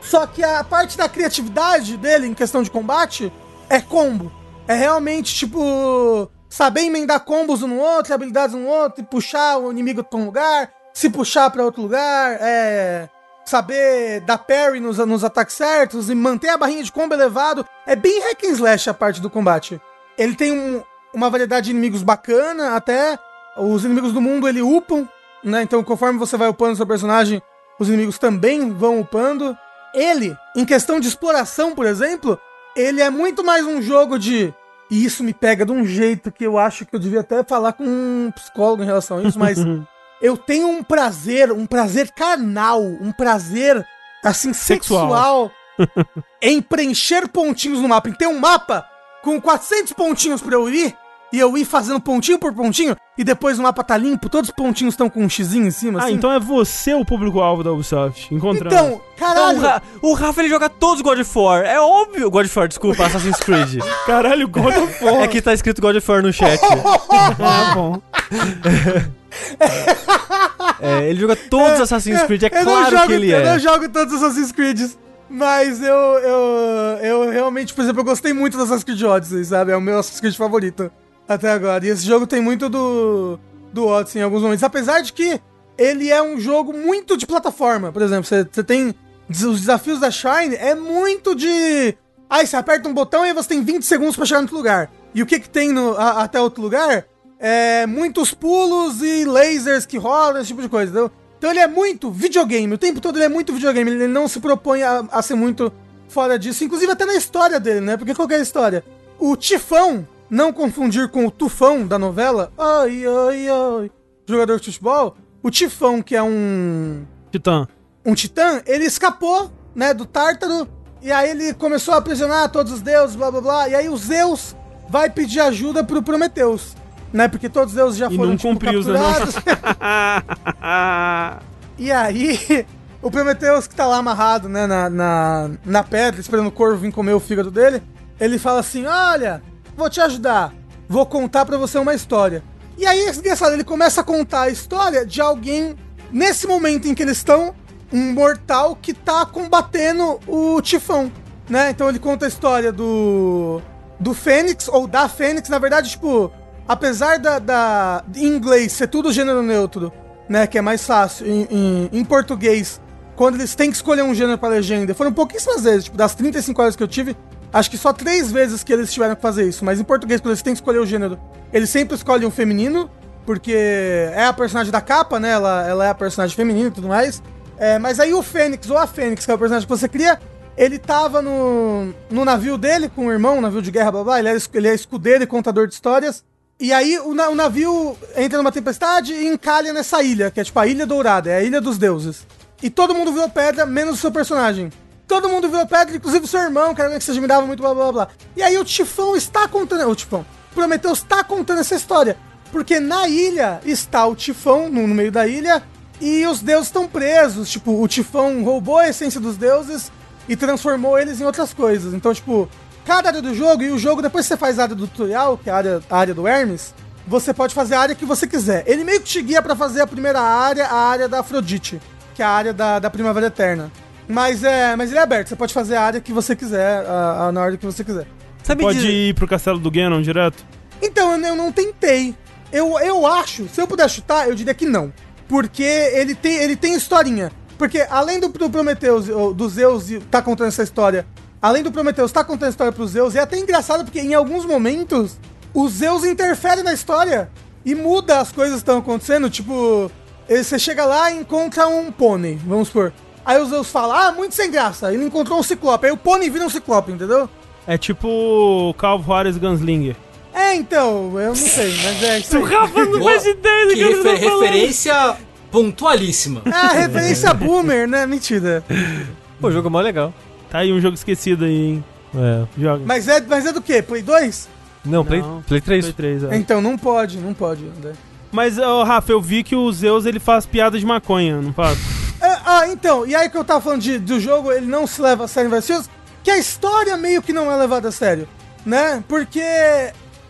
Só que a parte da criatividade dele em questão de combate é combo. É realmente, tipo, saber emendar combos um no outro, habilidades um no outro, e puxar o inimigo pra um lugar, se puxar pra outro lugar, é. Saber dar parry nos, nos ataques certos e manter a barrinha de combo elevado. É bem hack and slash a parte do combate. Ele tem um- uma variedade de inimigos bacana, até os inimigos do mundo ele upam, né? Então conforme você vai upando seu personagem, os inimigos também vão upando. Ele, em questão de exploração, por exemplo, ele é muito mais um jogo de. E isso me pega de um jeito que eu acho que eu devia até falar com um psicólogo em relação a isso, mas eu tenho um prazer, um prazer carnal, um prazer assim Sexual. sexual em preencher pontinhos no mapa, em ter um mapa com 400 pontinhos pra eu ir e eu ir fazendo pontinho por pontinho e depois o mapa tá limpo, todos os pontinhos estão com um xizinho em cima Ah, assim. então é você o público-alvo da Ubisoft. Encontrando. Então, Não, caralho, o, Ra- o Rafa ele joga todos os God of War. É óbvio. God of War, desculpa, Assassin's Creed. Caralho, God of War. É que tá escrito God of War no chat. Ah, bom. É, ele joga todos os Assassin's Creed, é eu claro jogo, que ele eu é. não jogo todos os Assassin's Creed. Mas eu, eu, eu realmente, por exemplo, eu gostei muito do Assassin's Creed Odyssey, sabe? É o meu Assassin's Creed favorito até agora. E esse jogo tem muito do, do Odyssey em alguns momentos. Apesar de que ele é um jogo muito de plataforma. Por exemplo, você você tem os desafios da Shine, é muito de... Aí você aperta um botão e você tem 20 segundos pra chegar no outro lugar. E o que que tem no, a- até outro lugar? É muitos pulos e lasers que rolam, esse tipo de coisa, entendeu? Então ele é muito videogame, o tempo todo ele é muito videogame, ele não se propõe a, a ser muito fora disso, inclusive até na história dele, né? Porque qual que é a história? O Tifão, não confundir com o Tufão da novela, ai, ai, ai, jogador de futebol, o Tifão, que é um Titã. um titã, ele escapou, né, do Tártaro, e aí ele começou a aprisionar todos os deuses, blá blá blá, e aí o Zeus vai pedir ajuda pro Prometeus, né, porque todos os deuses já E foram, não tipo, cumpriu, né, não? capturados. E aí, o Prometheus que tá lá amarrado, né, na, na, na pedra, esperando o corvo vir comer o fígado dele, ele fala assim: Olha, vou te ajudar, vou contar pra você uma história. E aí, engraçado, ele começa a contar a história de alguém, nesse momento em que eles estão, um mortal que tá combatendo o Tifão, né? Então ele conta a história do. do Fênix, ou da Fênix, na verdade, tipo, apesar da, da em inglês ser tudo gênero neutro, né, que é mais fácil, em, em, em português, quando eles têm que escolher um gênero pra legenda, foram pouquíssimas vezes, tipo, das 35 horas que eu tive, acho que só três vezes que eles tiveram que fazer isso, mas em português, quando eles têm que escolher o gênero, eles sempre escolhem um feminino, porque é a personagem da capa, né, ela, ela é a personagem feminina e tudo mais, é, mas aí o Fênix, ou a Fênix, que é o personagem que você cria, ele tava no, no navio dele com o irmão, navio de guerra, blá blá, ele é, ele é escudeiro e contador de histórias. E aí o, na- o navio entra numa tempestade e encalha nessa ilha, que é tipo a Ilha Dourada, é a Ilha dos Deuses. E todo mundo virou pedra, menos o seu personagem. todo mundo virou pedra, inclusive seu irmão, que era alguém que você admirava muito, blá blá blá. E aí o Tifão está contando. O Tifão. Prometeus está contando essa história. Porque na ilha está o Tifão, no, no meio da ilha, e os deuses estão presos. Tipo, o Tifão roubou a essência dos deuses e transformou eles em outras coisas. Então, tipo, cada área do jogo, e o jogo, depois que você faz a área do tutorial, que é a área, a área do Hermes, você pode fazer a área que você quiser. Ele meio que te guia pra fazer a primeira área, a área da Afrodite, que é a área da, da Primavera Eterna. Mas é, mas ele é aberto, você pode fazer a área que você quiser, a, a, na ordem que você quiser. Sabe Pode dizer- ir pro castelo do Ganon direto? Então, eu, eu não tentei. Eu, eu acho, se eu puder chutar, eu diria que não. Porque ele tem, ele tem historinha. Porque além do, do Prometheus, ou do Zeus e- tá contando essa história, além do Prometheus tá contando a história pro Zeus, é até engraçado porque em alguns momentos o Zeus interfere na história e muda as coisas que estão acontecendo. Tipo, você chega lá e encontra um pônei, vamos supor. Aí o Zeus fala, ah, muito sem graça. Ele encontrou um ciclope. Aí o pônei vira um ciclope, entendeu? É tipo Calvo Juarez Gunslinger. É, então, eu não sei, mas é isso O. Rafa não Boa. faz ideia do Que que refer- falando. referência pontualíssima. Ah, referência boomer, né? Mentira. Pô, o jogo é mó legal. Tá aí um jogo esquecido aí, hein? É. Joga. Mas é, mas é do quê? Play 2? Não, Play, Não. Play 3. Play 3, é. Então não pode, não pode. André. Mas, ô, Rafa, eu vi que o Zeus ele faz piada de maconha, não faz? É, ah, então, e aí que eu tava falando de, do jogo, ele não se leva a sério filmes, que a história meio que não é levada a sério, né? Porque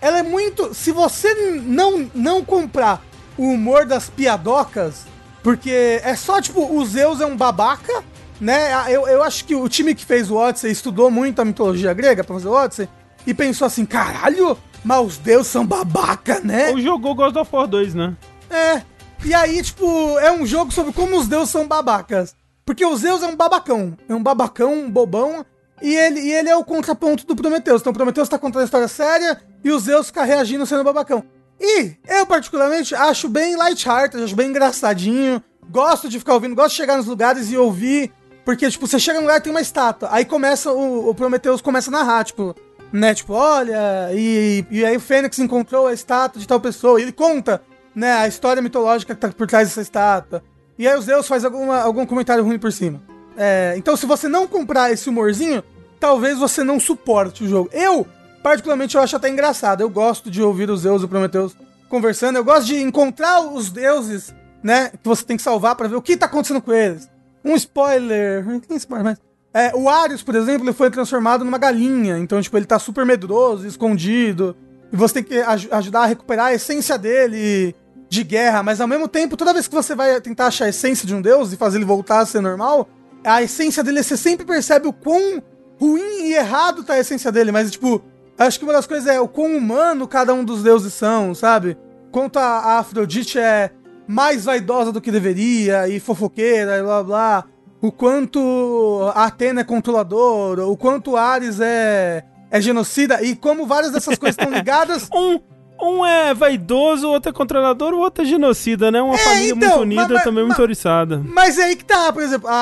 ela é muito. Se você não, não comprar o humor das piadocas, porque é só tipo, o Zeus é um babaca, né? Eu, eu acho que o time que fez o Odyssey estudou muito a mitologia grega pra fazer o Odyssey e pensou assim: caralho, mas os deuses são babaca, né? Ou jogou God of War 2, né? É. E aí, tipo, é um jogo sobre como os deuses são babacas. Porque o Zeus é um babacão. É um babacão, um bobão. E ele, e ele é o contraponto do Prometheus. Então o Prometheus tá contando a história séria e o Zeus fica reagindo sendo babacão. E eu, particularmente, acho bem light-hearted, acho bem engraçadinho. Gosto de ficar ouvindo, gosto de chegar nos lugares e ouvir. Porque, tipo, você chega num lugar e tem uma estátua. Aí começa, o, o Prometheus começa a narrar, tipo, né? Tipo, olha, e, e aí o Fênix encontrou a estátua de tal pessoa. E ele conta, né, a história mitológica que tá por trás dessa estátua. E aí o Zeus faz alguma, algum comentário ruim por cima. É, então, se você não comprar esse humorzinho, talvez você não suporte o jogo. Eu, particularmente, eu acho até engraçado. Eu gosto de ouvir os Zeus e o Prometheus conversando. Eu gosto de encontrar os deuses, né, que você tem que salvar pra ver o que tá acontecendo com eles. Um spoiler. Tem spoiler, mas. É, o Arius, por exemplo, ele foi transformado numa galinha. Então, tipo, ele tá super medroso, escondido. E você tem que aj- ajudar a recuperar a essência dele de guerra. Mas ao mesmo tempo, toda vez que você vai tentar achar a essência de um deus e fazer ele voltar a ser normal, a essência dele, você sempre percebe o quão ruim e errado tá a essência dele. Mas, tipo, acho que uma das coisas é o quão humano cada um dos deuses são, sabe? Quanto a, a Afrodite é mais vaidosa do que deveria e fofoqueira e blá blá. O quanto a Atena é controladora, o quanto Ares é, é genocida e como várias dessas coisas estão ligadas. Um, um é vaidoso, o outro é controlador, o outro é genocida, né? Uma família então, muito unida, mas- mas- também muito mas- oriçada. Mas é aí que tá, por exemplo, a,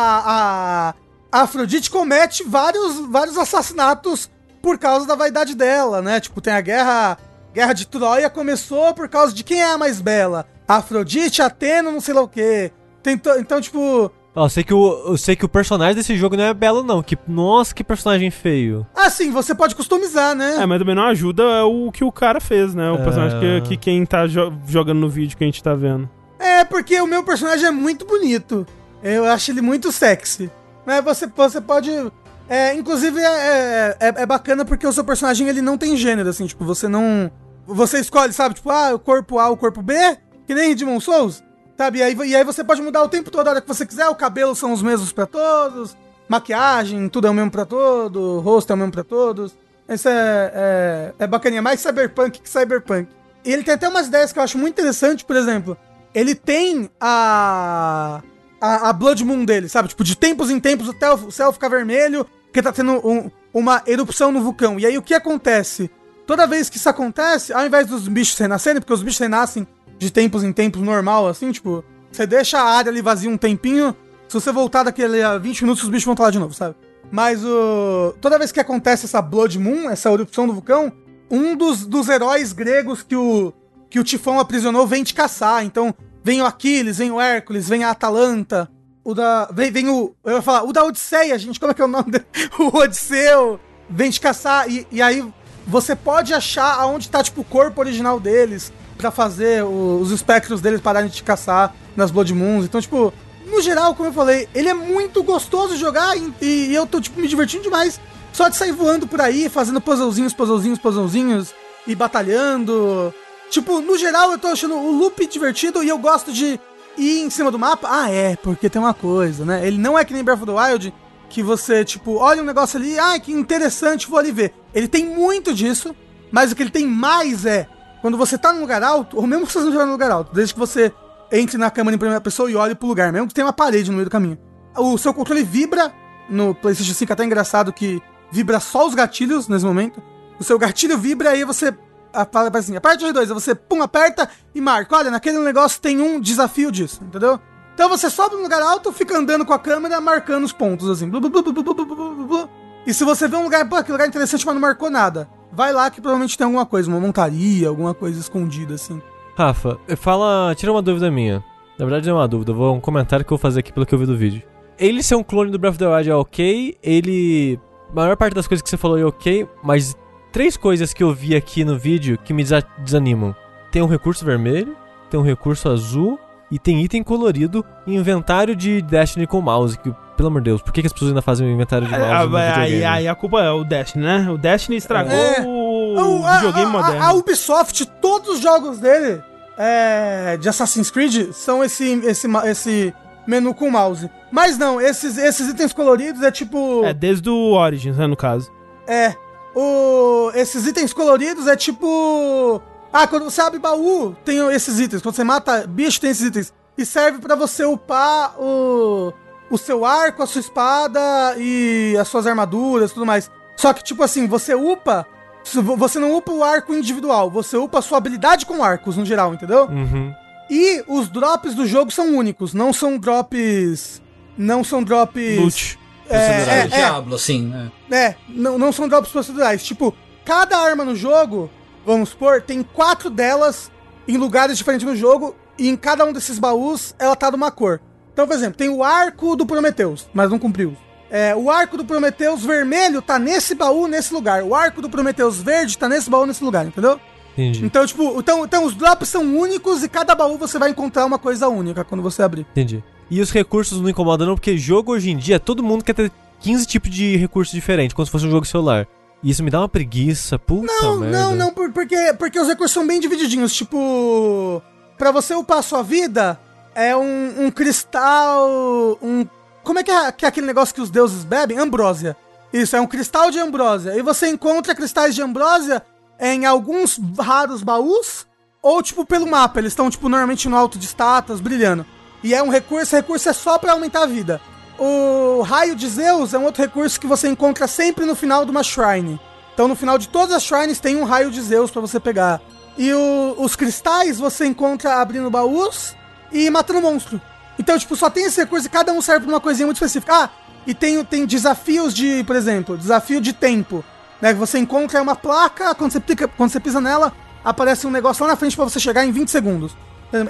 a, a Afrodite comete vários, vários assassinatos por causa da vaidade dela, né? Tipo, tem a guerra. Guerra de Troia começou por causa de quem é a mais bela. Afrodite, Atena, não sei lá o quê. Então, tipo. Ó, eu sei que o, eu sei que o personagem desse jogo não é belo, não. Que, nossa, que personagem feio. Assim, você pode customizar, né? É, mas também não ajuda o que o cara fez, né? O É. personagem que, que quem tá jo- jogando no vídeo que a gente tá vendo. É, porque o meu personagem é muito bonito. Eu acho ele muito sexy. Mas você, você pode. É, inclusive é, é, é bacana porque o seu personagem ele não tem gênero, assim, tipo, você não. Você escolhe, sabe, tipo, ah, o corpo A, o corpo B, que nem em Demon Souls, sabe? E aí, e aí você pode mudar o tempo todo a hora que você quiser, o cabelo são os mesmos pra todos, maquiagem, tudo é o mesmo pra todo, rosto é o mesmo pra todos. Isso é, é, é bacaninha, mais cyberpunk que cyberpunk. E ele tem até umas ideias que eu acho muito interessante, por exemplo, ele tem a, a, a Blood Moon dele, sabe? Tipo, de tempos em tempos o céu fica vermelho, porque tá tendo um- uma erupção no vulcão. E aí o que acontece? Toda vez que isso acontece, ao invés dos bichos renascerem, porque os bichos renascem de tempos em tempos normal, assim, tipo, você deixa a área ali vazia um tempinho, se você voltar daquele a 20 minutos, os bichos vão estar lá de novo, sabe? Mas o. Toda vez que acontece essa Blood Moon, essa erupção do vulcão, um dos, dos heróis gregos que o, que o Tifão aprisionou vem te caçar. Então, vem o Aquiles, vem o Hércules, vem a Atalanta. o da. Vem, vem o. Eu ia falar, o da Odisseia, gente. Como é que é o nome dele? O Odisseu vem te caçar. E, e aí você pode achar aonde tá, tipo, o corpo original deles. Pra fazer os espectros deles pararem de te caçar nas Blood Moons. Então, tipo, no geral, como eu falei, ele é muito gostoso de jogar e, e eu tô, tipo, me divertindo demais. Só de sair voando por aí, fazendo puzzlezinhos, puzzlezinhos, puzzlezinhos e batalhando. Tipo, no geral, eu tô achando o loop divertido e eu gosto de ir em cima do mapa. Ah, é, porque tem uma coisa, né? Ele não é que nem Breath of the Wild, que você, tipo, olha um negócio ali, ah, que interessante, vou ali ver. Ele tem muito disso, mas o que ele tem mais é, quando você tá num lugar alto, ou mesmo se você não estiver num lugar alto, desde que você entre na câmera em primeira pessoa e olhe pro lugar, mesmo que tenha uma parede no meio do caminho. O seu controle vibra no PlayStation 5, até engraçado que vibra só os gatilhos nesse momento. O seu gatilho vibra e aí você fala assim, aperta os dois você pum, aperta e marca. Olha, naquele negócio tem um desafio disso, entendeu? Então você sobe no lugar alto, fica andando com a câmera, marcando os pontos, assim. Blu, blu, blu, e se você vê um lugar, pô, que lugar interessante, mas não marcou nada vai lá que provavelmente tem alguma coisa, uma montaria, alguma coisa escondida, assim. Rafa, fala. Tira uma dúvida minha. Na verdade, não é uma dúvida, vou um comentário que eu vou fazer aqui pelo que eu vi do vídeo. Ele ser um clone do Breath of the Wild é ok, ele. A maior parte das coisas que você falou é ok, mas três coisas que eu vi aqui no vídeo que me desa- desanimam. Tem um recurso vermelho, tem um recurso azul e tem item colorido e inventário de Destiny com mouse. Que, pelo amor de Deus, por que, que as pessoas ainda fazem um inventário de mouse? Ah, no aí, aí a culpa é o Destiny, né? O Destiny estragou É. o a, videogame a- moderno. A, a Ubisoft, todos os jogos dele é, de Assassin's Creed são esse, esse, esse menu com mouse. Mas não, esses, esses itens coloridos é tipo. É, desde o Origins, né, no caso. É. O, esses itens coloridos é tipo. Ah, quando você abre baú, tem esses itens. Quando você mata bicho, tem esses itens. E serve pra você upar o, o seu arco, a sua espada e as suas armaduras e tudo mais. Só que, tipo assim, você upa. Você não upa o arco individual, você upa a sua habilidade com arcos no geral, entendeu? Uhum. E os drops do jogo são únicos, não são drops. Não são drops. Loot. Procedural é, é. Diablo, assim, né? É, não, não são drops procedurais. Tipo, cada arma no jogo, vamos supor, tem quatro delas em lugares diferentes no jogo, e em cada um desses baús ela tá de uma cor. Então, por exemplo, tem o arco do Prometheus, mas não cumpriu. É, o arco do Prometheus vermelho tá nesse baú, nesse lugar. O arco do Prometheus verde tá nesse baú, nesse lugar, entendeu? Entendi, Então, tipo, então, então os drops são únicos e cada baú você vai encontrar uma coisa única quando você abrir. entendi. E os recursos não incomodam não, porque jogo hoje em dia, todo mundo quer ter 15 tipos de recursos diferentes, como se fosse um jogo celular. Isso me dá uma preguiça, puta Não, merda. não, não, por- porque, porque os recursos são bem divididinhos. Tipo, pra você upar a sua vida, é um, um cristal. Um. Como é que, é que é aquele negócio que os deuses bebem? Ambrósia. Isso, é um cristal de ambrósia. E você encontra cristais de ambrósia em alguns raros baús, ou tipo pelo mapa. Eles estão, tipo, normalmente no alto de estátuas, brilhando. E é um recurso, recurso é só pra aumentar a vida. O raio de Zeus é um outro recurso que você encontra sempre no final de uma shrine. Então no final de todas as shrines tem um raio de Zeus pra você pegar. E o- os cristais você encontra abrindo baús e matando monstro. Então, tipo, só tem esse recurso e cada um serve pra uma coisinha muito específica. Ah, e tem, tem desafios de, por exemplo, desafio de tempo. Né? Você encontra uma placa, quando você, pica, quando você pisa nela, aparece um negócio lá na frente pra você chegar em 20 segundos.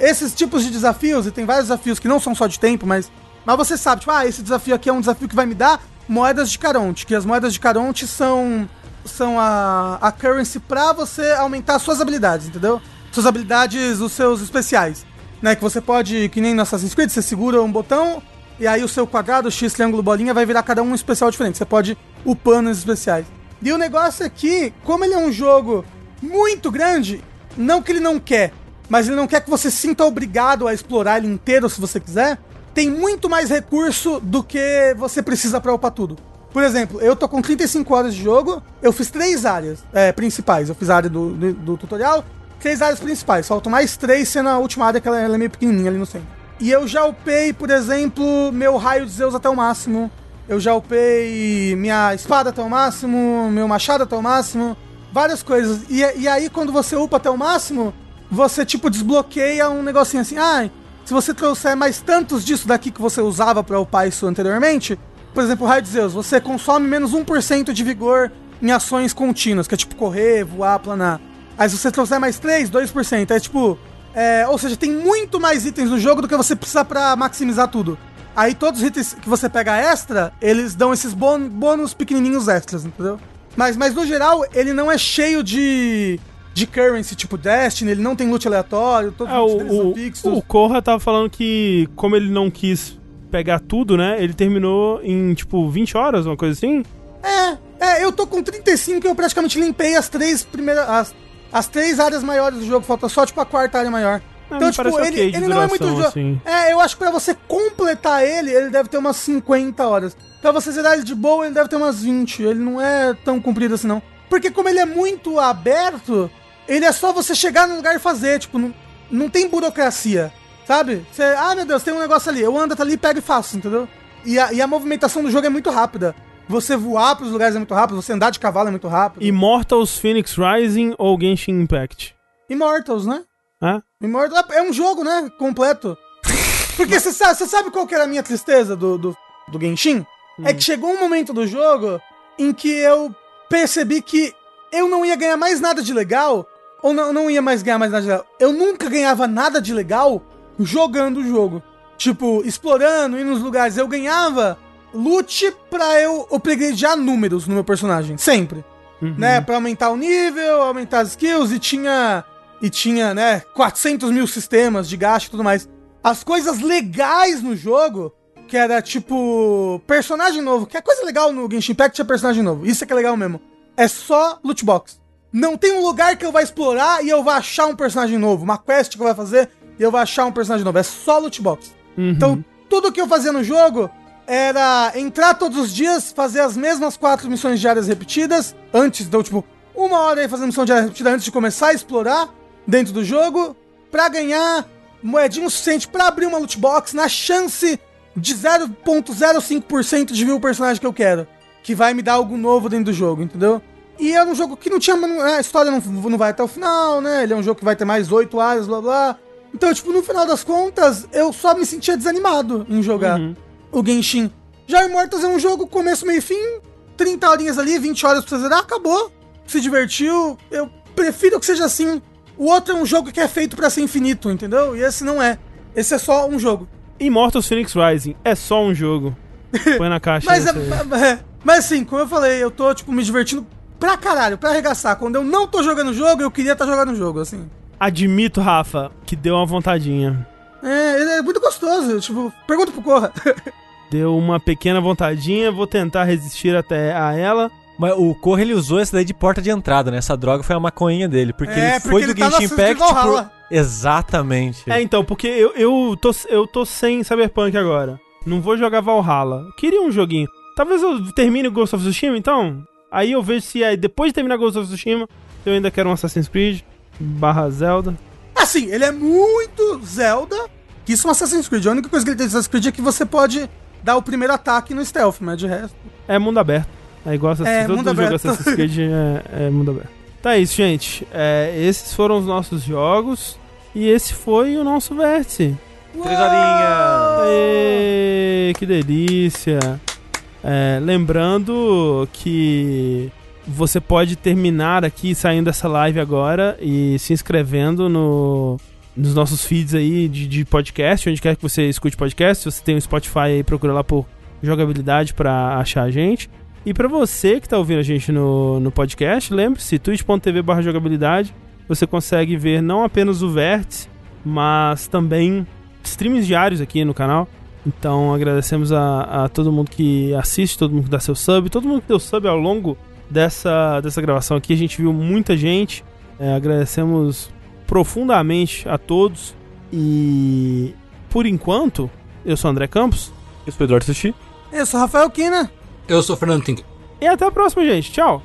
Esses tipos de desafios, e tem vários desafios que não são só de tempo, mas. Mas você sabe, tipo, ah, esse desafio aqui é um desafio que vai me dar moedas de Caronte, que as moedas de Caronte são. São a, a currency pra você aumentar suas habilidades, entendeu? Suas habilidades, os seus especiais. Né? Que você pode, que nem no Assassin's Creed, você segura um botão e aí o seu quadrado, X, triângulo, bolinha vai virar cada um um especial diferente. Você pode upando os especiais. E o negócio é que, como ele é um jogo muito grande, não que ele não quer, mas ele não quer que você sinta obrigado a explorar ele inteiro se você quiser, tem muito mais recurso do que você precisa pra upar tudo. Por exemplo, eu tô com 35 horas de jogo, eu fiz três áreas é, principais. Eu fiz a área do, do, do tutorial, três áreas principais. Faltam mais três, sendo a última área que ela, ela é meio pequenininha ali no centro. E eu já upei, por exemplo, meu raio de Zeus até o máximo. Eu já upei minha espada até o máximo, meu machado até o máximo, várias coisas. E, e aí, quando você upa até o máximo, você, tipo, desbloqueia um negocinho assim. Ah, se você trouxer mais tantos disso daqui que você usava pra upar isso anteriormente, por exemplo, raio de Zeus, você consome menos 1% de vigor em ações contínuas, que é tipo correr, voar, planar. Aí se você trouxer mais 3, 2%. É tipo. É, ou seja, tem muito mais itens no jogo do que você precisa pra maximizar tudo. Aí todos os itens que você pega extra, eles dão esses bônus pequenininhos extras, entendeu? Mas, mas no geral, ele não é cheio de, de currency, tipo Destiny, ele não tem loot aleatório, todos É, os deles o, são o, o Corra tava falando que, como ele não quis pegar tudo, né? Ele terminou em, tipo, 20 horas, uma coisa assim. É, é, eu tô com 35 e eu praticamente limpei as três primeiras. As, as três áreas maiores do jogo, falta só, tipo, a quarta área maior. Ah, então, tipo, ele, ok de ele não é muito duração, jogo. assim. É, eu acho que pra você completar ele, ele deve ter umas 50 horas. Pra você zerar ele de boa, ele deve ter umas 20. Ele não é tão comprido assim, não. Porque como ele é muito aberto, ele é só você chegar no lugar e fazer. Tipo, não, não tem burocracia. Sabe? Você, ah, meu Deus, tem um negócio ali. Eu ando tá ali, pego e faço, entendeu? E a, e a movimentação do jogo é muito rápida. Você voar pros lugares é muito rápido, você andar de cavalo é muito rápido. Immortals Phoenix Rising ou Genshin Impact? Immortals, né? Hã? Immortals é um jogo, né? Completo. Porque você sabe, sabe qual que era a minha tristeza do, do, do Genshin? É que chegou um momento do jogo em que eu percebi que eu não ia ganhar mais nada de legal, ou não, não ia mais ganhar mais nada de legal. Eu nunca ganhava nada de legal jogando o jogo. Tipo, explorando, indo nos lugares. Eu ganhava loot pra eu upgradear números no meu personagem. Sempre Uhum. né, Pra aumentar o nível, aumentar as skills e tinha e tinha, né, 400 mil sistemas de gasto e tudo mais. As coisas legais no jogo, que era tipo personagem novo, que é coisa legal no Genshin Impact é personagem novo. Isso é que é legal mesmo. É só loot box. Não tem um lugar que eu vá explorar e eu vá achar um personagem novo, uma quest que eu vou fazer e eu vou achar um personagem novo. É só loot box. Uhum. Então, tudo que eu fazia no jogo era entrar todos os dias, fazer as mesmas quatro missões diárias repetidas, antes, então, tipo, uma hora aí fazendo missão diária repetida antes de começar a explorar dentro do jogo, pra ganhar moedinha o suficiente pra abrir uma loot box na chance de 0.05% de vir o personagem que eu quero, que vai me dar algo novo dentro do jogo, entendeu? E era um jogo que não tinha. A história não, não vai até o final, né? Ele é um jogo que vai ter mais oito áreas, blá blá. Então, tipo, no final das contas, eu só me sentia desanimado em jogar Uhum. o Genshin. Já o Immortals é um jogo começo, meio e fim, 30 horinhas ali, 20 horas pra você zerar, acabou. Se divertiu. Eu prefiro que seja assim. O outro é um jogo que é feito pra ser infinito, entendeu? E esse não é. Esse é só um jogo. Immortals Phoenix Rising é só um jogo. Põe na caixa. Mas, é, aí. é- mas assim, como eu falei, eu tô, tipo, me divertindo pra caralho, pra arregaçar. Quando eu não tô jogando o jogo, eu queria estar jogando o jogo, assim. Admito, Rafa, que deu uma vontadinha. É, ele é muito gostoso. Tipo, pergunta pro Corra. Deu uma pequena vontadinha, vou tentar resistir até a ela. Mas o Corra ele usou essa daí de porta de entrada, né? Essa droga foi a maconha dele. Porque É, ele porque foi ele do tá Genshin Impact pro... Exatamente. É, então, porque eu, eu, tô, eu tô sem Cyberpunk agora. Não vou jogar Valhalla. Queria um joguinho. Talvez eu termine o Ghost of Tsushima, então. Aí eu vejo se aí, depois de terminar Ghost of Tsushima, eu ainda quero um Assassin's Creed barra Zelda. Assim, ele é muito Zelda. Que isso é um Assassin's Creed. A única coisa que ele tem de Assassin's Creed é que você pode dar o primeiro ataque no stealth, mas de resto. É mundo aberto. É igual Assassin's É, todo mundo jogo aberto. Assassin's Creed é, é mundo aberto. Tá isso, gente. É, esses foram os nossos jogos. E esse foi o nosso vértice. Três horinhas. Que delícia! É, lembrando que você pode terminar aqui saindo dessa live agora e se inscrevendo no, nos nossos feeds aí de, de podcast, onde quer que você escute podcast. Se você tem o Spotify aí, procura lá por jogabilidade pra achar a gente. E pra você que tá ouvindo a gente no, no podcast, lembre-se, twitch.tv jogabilidade. Você consegue ver não apenas o vértice, mas também streams diários aqui no canal. Então agradecemos a, a todo mundo que assiste, todo mundo que dá seu sub, todo mundo que deu sub ao longo dessa, dessa gravação aqui. A gente viu muita gente. É, agradecemos profundamente a todos. E por enquanto, eu sou o André Campos. Eu sou o Eduardo Sushi. Eu sou o Rafael Kina. Eu sou o Fernando Tinker. E até a próxima, gente. Tchau!